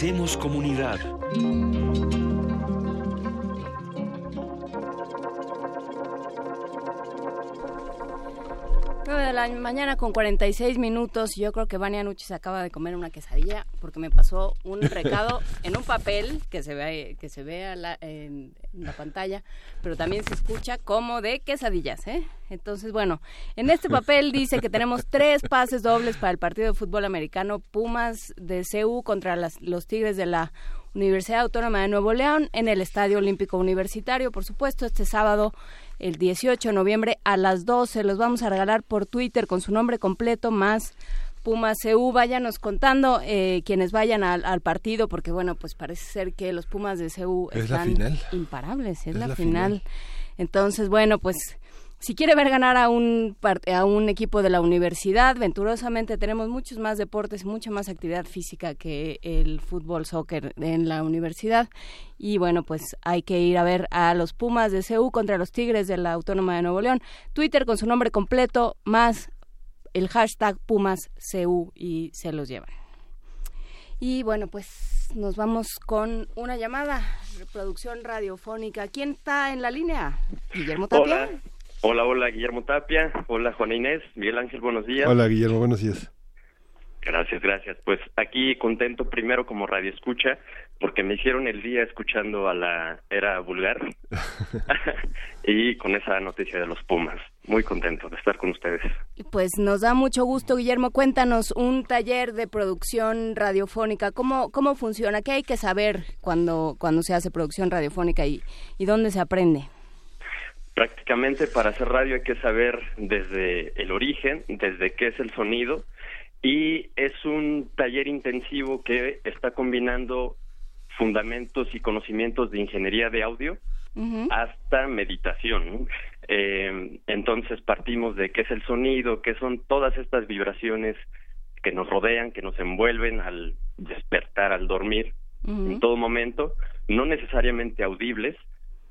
Hacemos comunidad. 9 de la mañana con 46 minutos. Yo creo que Vania Nucci se acaba de comer una quesadilla porque me pasó un recado en un papel que se ve, que se ve a la- en la pantalla, pero también se escucha como de quesadillas. ¿eh? Entonces, bueno, en este papel dice que tenemos tres pases dobles para el partido de fútbol americano Pumas de CU contra las- los Tigres de la Universidad Autónoma de Nuevo León en el Estadio Olímpico Universitario, por supuesto, este sábado, el 18 de noviembre a las 12. Los vamos a regalar por Twitter con su nombre completo más Pumas CU. Váyanos contando eh, quienes vayan al, al partido, porque bueno, pues parece ser que los Pumas de CU Es están imparables, es, Es la, la final. final. Entonces, bueno, pues si quiere ver ganar a un, a un equipo de la universidad, venturosamente tenemos muchos más deportes, mucha más actividad física que el fútbol, soccer en la universidad. Y bueno, pues hay que ir a ver a los Pumas de CU contra los Tigres de la Autónoma de Nuevo León. Twitter con su nombre completo, más el hashtag Pumas CU y se los llevan. Y bueno, pues nos vamos con una llamada, reproducción radiofónica. ¿Quién está en la línea? Guillermo Tapia. Hola, hola, hola, Guillermo Tapia. Hola, Juana Inés. Miguel Ángel, buenos días. Hola Guillermo, buenos días. Gracias, gracias. Pues aquí contento primero como radio escucha, porque me hicieron el día escuchando a la era vulgar y con esa noticia de los Pumas. Muy contento de estar con ustedes. Pues nos da mucho gusto, Guillermo. Cuéntanos un taller de producción radiofónica. ¿Cómo, cómo funciona? ¿Qué hay que saber cuando, cuando se hace producción radiofónica y, y dónde se aprende? Prácticamente para hacer radio hay que saber desde el origen, desde qué es el sonido y es un taller intensivo que está combinando fundamentos y conocimientos de ingeniería de audio hasta meditación. Eh, entonces partimos de qué es el sonido, qué son todas estas vibraciones que nos rodean, que nos envuelven al despertar, al dormir, en todo momento, no necesariamente audibles,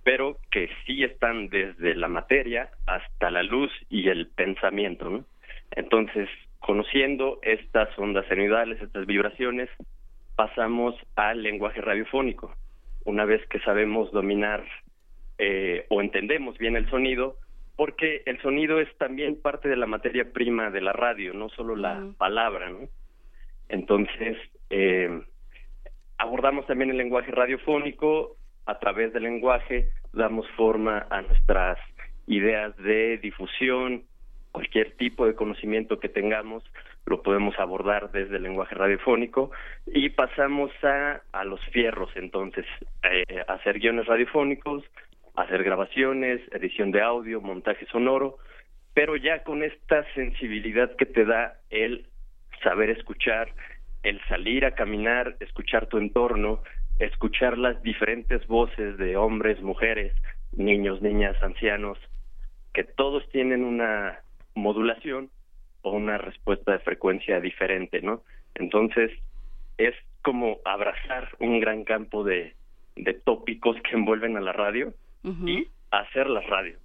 pero que sí están desde la materia hasta la luz y el pensamiento. ¿no? Entonces, conociendo estas ondas senoidales, estas vibraciones, pasamos al lenguaje radiofónico. Una vez que sabemos dominar eh, o entendemos bien el sonido, porque el sonido es también parte de la materia prima de la radio, no solo la palabra, ¿no? Entonces, eh, abordamos también el lenguaje radiofónico, a través del lenguaje damos forma a nuestras ideas de difusión, cualquier tipo de conocimiento que tengamos lo podemos abordar desde el lenguaje radiofónico y pasamos a, a los fierros entonces, eh, a hacer guiones radiofónicos, hacer grabaciones, edición de audio, montaje sonoro, pero ya con esta sensibilidad que te da el saber escuchar, el salir a caminar, escuchar tu entorno, escuchar las diferentes voces de hombres, mujeres, niños, niñas, ancianos, que todos tienen una modulación o una respuesta de frecuencia diferente, ¿no? Entonces, es como abrazar un gran campo de, de tópicos que envuelven a la radio y hacer la radio.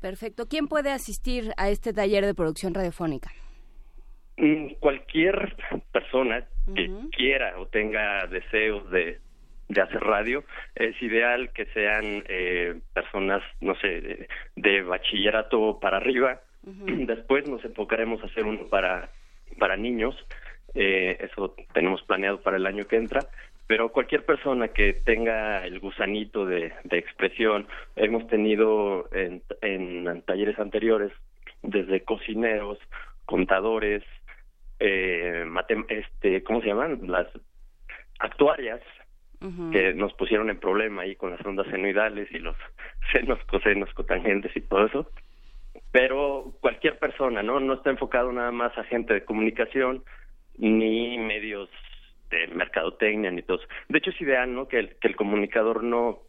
Perfecto. ¿Quién puede asistir a este taller de producción radiofónica? Mm, Cualquier persona que quiera o tenga deseos de, de hacer radio, es ideal que sean eh, personas, no sé, de, de bachillerato para arriba. Después nos enfocaremos a hacer uno para, para niños. Eh, eso tenemos planeado para el año que entra. Pero cualquier persona que tenga el gusanito de, de expresión, hemos tenido en, en talleres anteriores desde cocineros, contadores, eh, matem- este, ¿cómo se llaman? Las actuarias que nos pusieron en problema ahí con las ondas senoidales y los senos, cosenos, cotangentes y todo eso. Pero cualquier persona, ¿no? No está enfocado nada más a gente de comunicación ni medios de mercadotecnia ni todo. De hecho es ideal, ¿no? Que el, que el comunicador no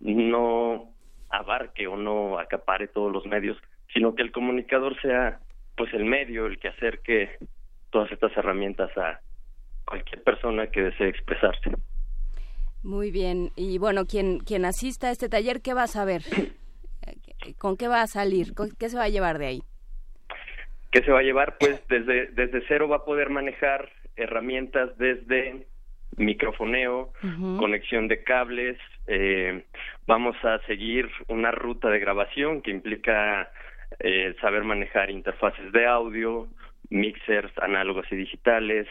no abarque o no acapare todos los medios, sino que el comunicador sea pues el medio el que acerque todas estas herramientas a cualquier persona que desee expresarse. Muy bien. Y bueno, quien, quien asista a este taller, ¿qué va a saber? ¿Con qué va a salir? ¿Con- ¿Qué se va a llevar de ahí? ¿Qué se va a llevar? Pues desde, desde cero va a poder manejar herramientas desde microfoneo, conexión de cables, eh, vamos a seguir una ruta de grabación que implica eh, saber manejar interfaces de audio, mixers análogos y digitales,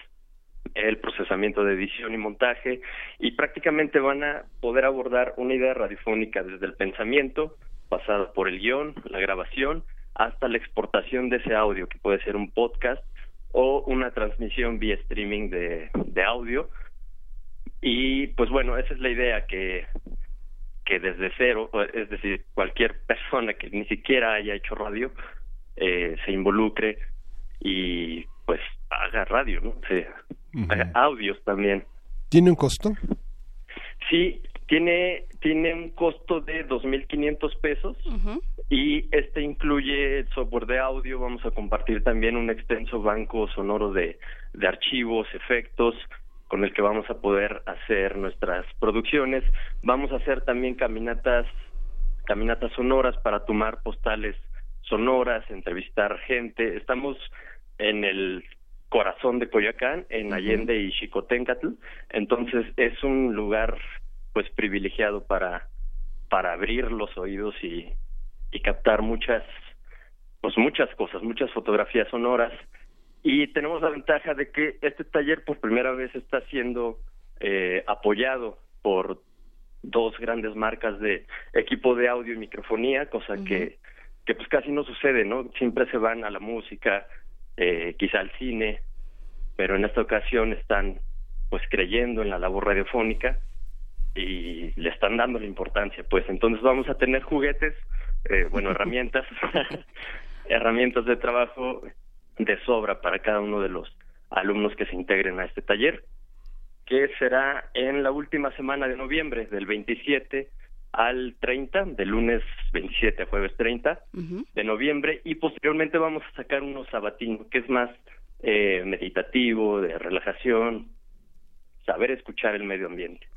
el procesamiento de edición y montaje, y prácticamente van a poder abordar una idea radiofónica desde el pensamiento, pasada por el guion, la grabación, hasta la exportación de ese audio, que puede ser un podcast o una transmisión vía streaming de, de audio. Y pues bueno, esa es la idea que, que desde cero, es decir, cualquier persona que ni siquiera haya hecho radio, eh, se involucre y pues haga radio, ¿no? Haga audios también. ¿Tiene un costo? Sí, tiene, tiene un costo de 2.500 pesos y este incluye el software de audio. Vamos a compartir también un extenso banco sonoro de, de archivos, efectos, con el que vamos a poder hacer nuestras producciones. Vamos a hacer también caminatas, caminatas sonoras para tomar postales sonoras, entrevistar gente. Estamos en el corazón de Coyoacán, en Allende y Xicoténcatl. Entonces es un lugar pues privilegiado para para abrir los oídos y, y captar muchas pues muchas cosas, muchas fotografías sonoras. Y tenemos la ventaja de que este taller por primera vez está siendo eh, apoyado por dos grandes marcas de equipo de audio y microfonía, cosa que que pues casi no sucede, ¿no? Siempre se van a la música, eh, quizá al cine, pero en esta ocasión están pues creyendo en la labor radiofónica y le están dando la importancia, pues entonces vamos a tener juguetes, eh, bueno, herramientas, herramientas de trabajo de sobra para cada uno de los alumnos que se integren a este taller, que será en la última semana de noviembre, del 27 al 30, de lunes 27 a jueves 30 de noviembre, y posteriormente vamos a sacar unos sabatinos, que es más eh, meditativo, de relajación, saber escuchar el medio ambiente.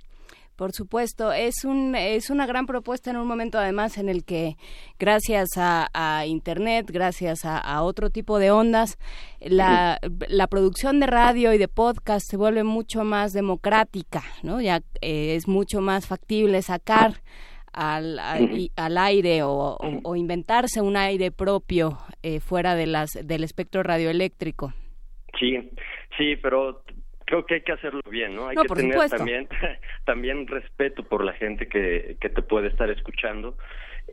Por supuesto, es un es una gran propuesta en un momento además en el que gracias a, internet, gracias a, otro tipo de ondas, la, la, producción de radio y de podcast se vuelve mucho más democrática, ¿no? Ya eh, es mucho más factible sacar al, al, aire o, inventarse un aire propio eh, fuera de las del espectro radioeléctrico. Sí, sí, pero creo que hay que hacerlo bien, ¿no? Hay que tener también también respeto por la gente que, que te puede estar escuchando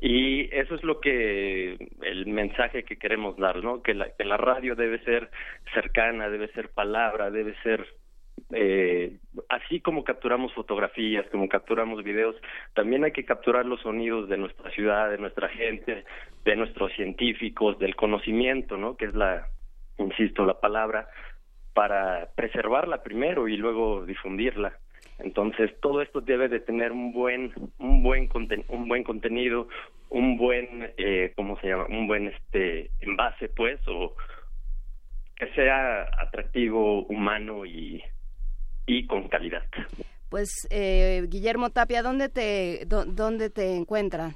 y eso es lo que el mensaje que queremos dar, ¿no? Que la, que la radio debe ser cercana, debe ser palabra, debe ser eh, así como capturamos fotografías, como capturamos videos, también hay que capturar los sonidos de nuestra ciudad, de nuestra gente, de nuestros científicos, del conocimiento, ¿no? Que es la, insisto, la palabra para preservarla primero y luego difundirla. Entonces todo esto debe de tener un buen un buen un buen contenido, un buen eh, ¿cómo se llama? un buen este envase pues o que sea atractivo, humano y y con calidad. Pues eh, Guillermo Tapia, ¿dónde te dónde te encuentra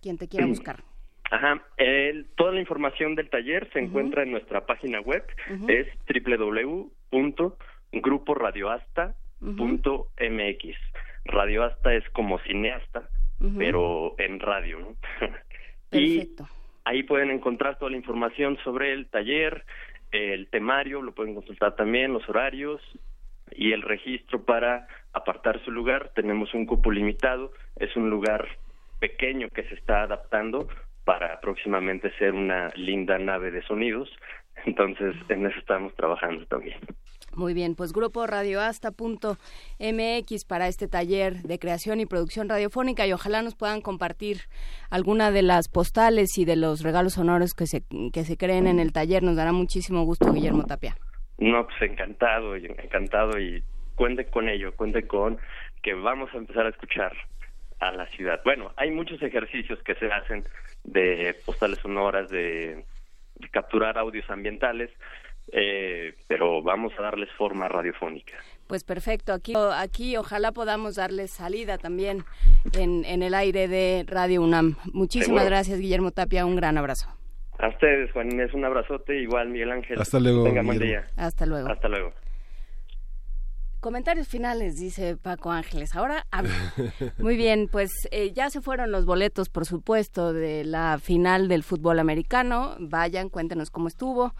quien te quiera buscar? Ajá, el, toda la información del taller se encuentra en nuestra página web, es www.gruporadioasta.mx. Radioasta es como cineasta, pero en radio, ¿no? y ahí pueden encontrar toda la información sobre el taller, el temario, lo pueden consultar también, los horarios y el registro para apartar su lugar. Tenemos un cupo limitado, es un lugar pequeño que se está adaptando para próximamente ser una linda nave de sonidos. Entonces, en eso estamos trabajando también. Muy bien, pues grupo radioasta.mx para este taller de creación y producción radiofónica y ojalá nos puedan compartir alguna de las postales y de los regalos sonores que se, que se creen en el taller. Nos dará muchísimo gusto, Guillermo Tapia. No, pues encantado, encantado y cuente con ello, cuente con que vamos a empezar a escuchar a la ciudad. Bueno, hay muchos ejercicios que se hacen de postales sonoras, de, capturar audios ambientales, eh, pero vamos a darles forma radiofónica. Pues perfecto, aquí, aquí ojalá podamos darles salida también en, en el aire de Radio UNAM. Muchísimas gracias, Guillermo Tapia, un gran abrazo. A ustedes, Juan Inés, un abrazote, igual Miguel Ángel. Hasta luego. Hasta luego. Hasta luego. Comentarios finales, dice Paco Ángeles. Ahora, muy bien, pues eh, ya se fueron los boletos, por supuesto, de la final del fútbol americano. Vayan, cuéntenos cómo estuvo.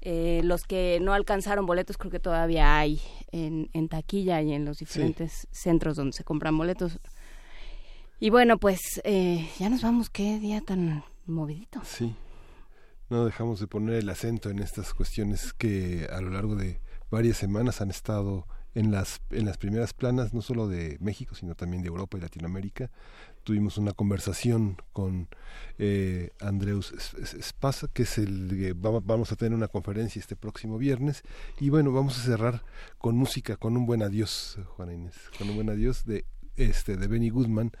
Eh, los que no alcanzaron boletos, creo que todavía hay en, en taquilla y en los diferentes centros donde se compran boletos. Y bueno, pues eh, ya nos vamos. Qué día tan movidito. Sí. No dejamos de poner el acento en estas cuestiones que a lo largo de varias semanas han estado en las, en las primeras planas, no solo de México, sino también de Europa y Latinoamérica. Tuvimos una conversación con eh, Andreus Spasa, que es el vamos a tener una conferencia este próximo viernes. Y bueno, vamos a cerrar con música, con un buen adiós, Juana Inés, con un buen adiós de este de Benny Goodman,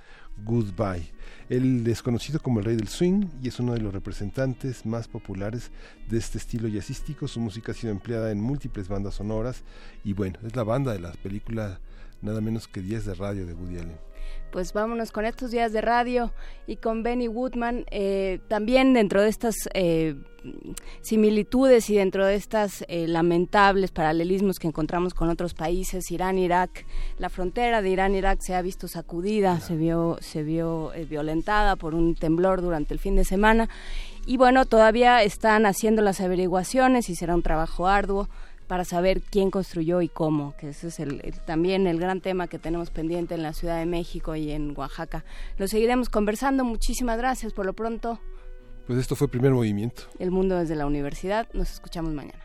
Goodbye. Él es conocido como el rey del swing y es uno de los representantes más populares de este estilo jazzístico. Su música ha sido empleada en múltiples bandas sonoras y bueno, es la banda de la película nada menos que 10 de radio de Woody Allen pues vámonos con estos días de radio y con Benny Woodman, eh, también dentro de estas eh, similitudes y dentro de estas eh, lamentables paralelismos que encontramos con otros países, Irán, Irak, la frontera de Irán, Irak se ha visto sacudida, se vio, se vio violentada por un temblor durante el fin de semana. Y bueno, todavía están haciendo las averiguaciones y será un trabajo arduo para saber quién construyó y cómo, que ese es el, también el gran tema que tenemos pendiente en la Ciudad de México y en Oaxaca. Lo seguiremos conversando. Muchísimas gracias por lo pronto. Pues esto fue el primer movimiento. El mundo desde la universidad. Nos escuchamos mañana.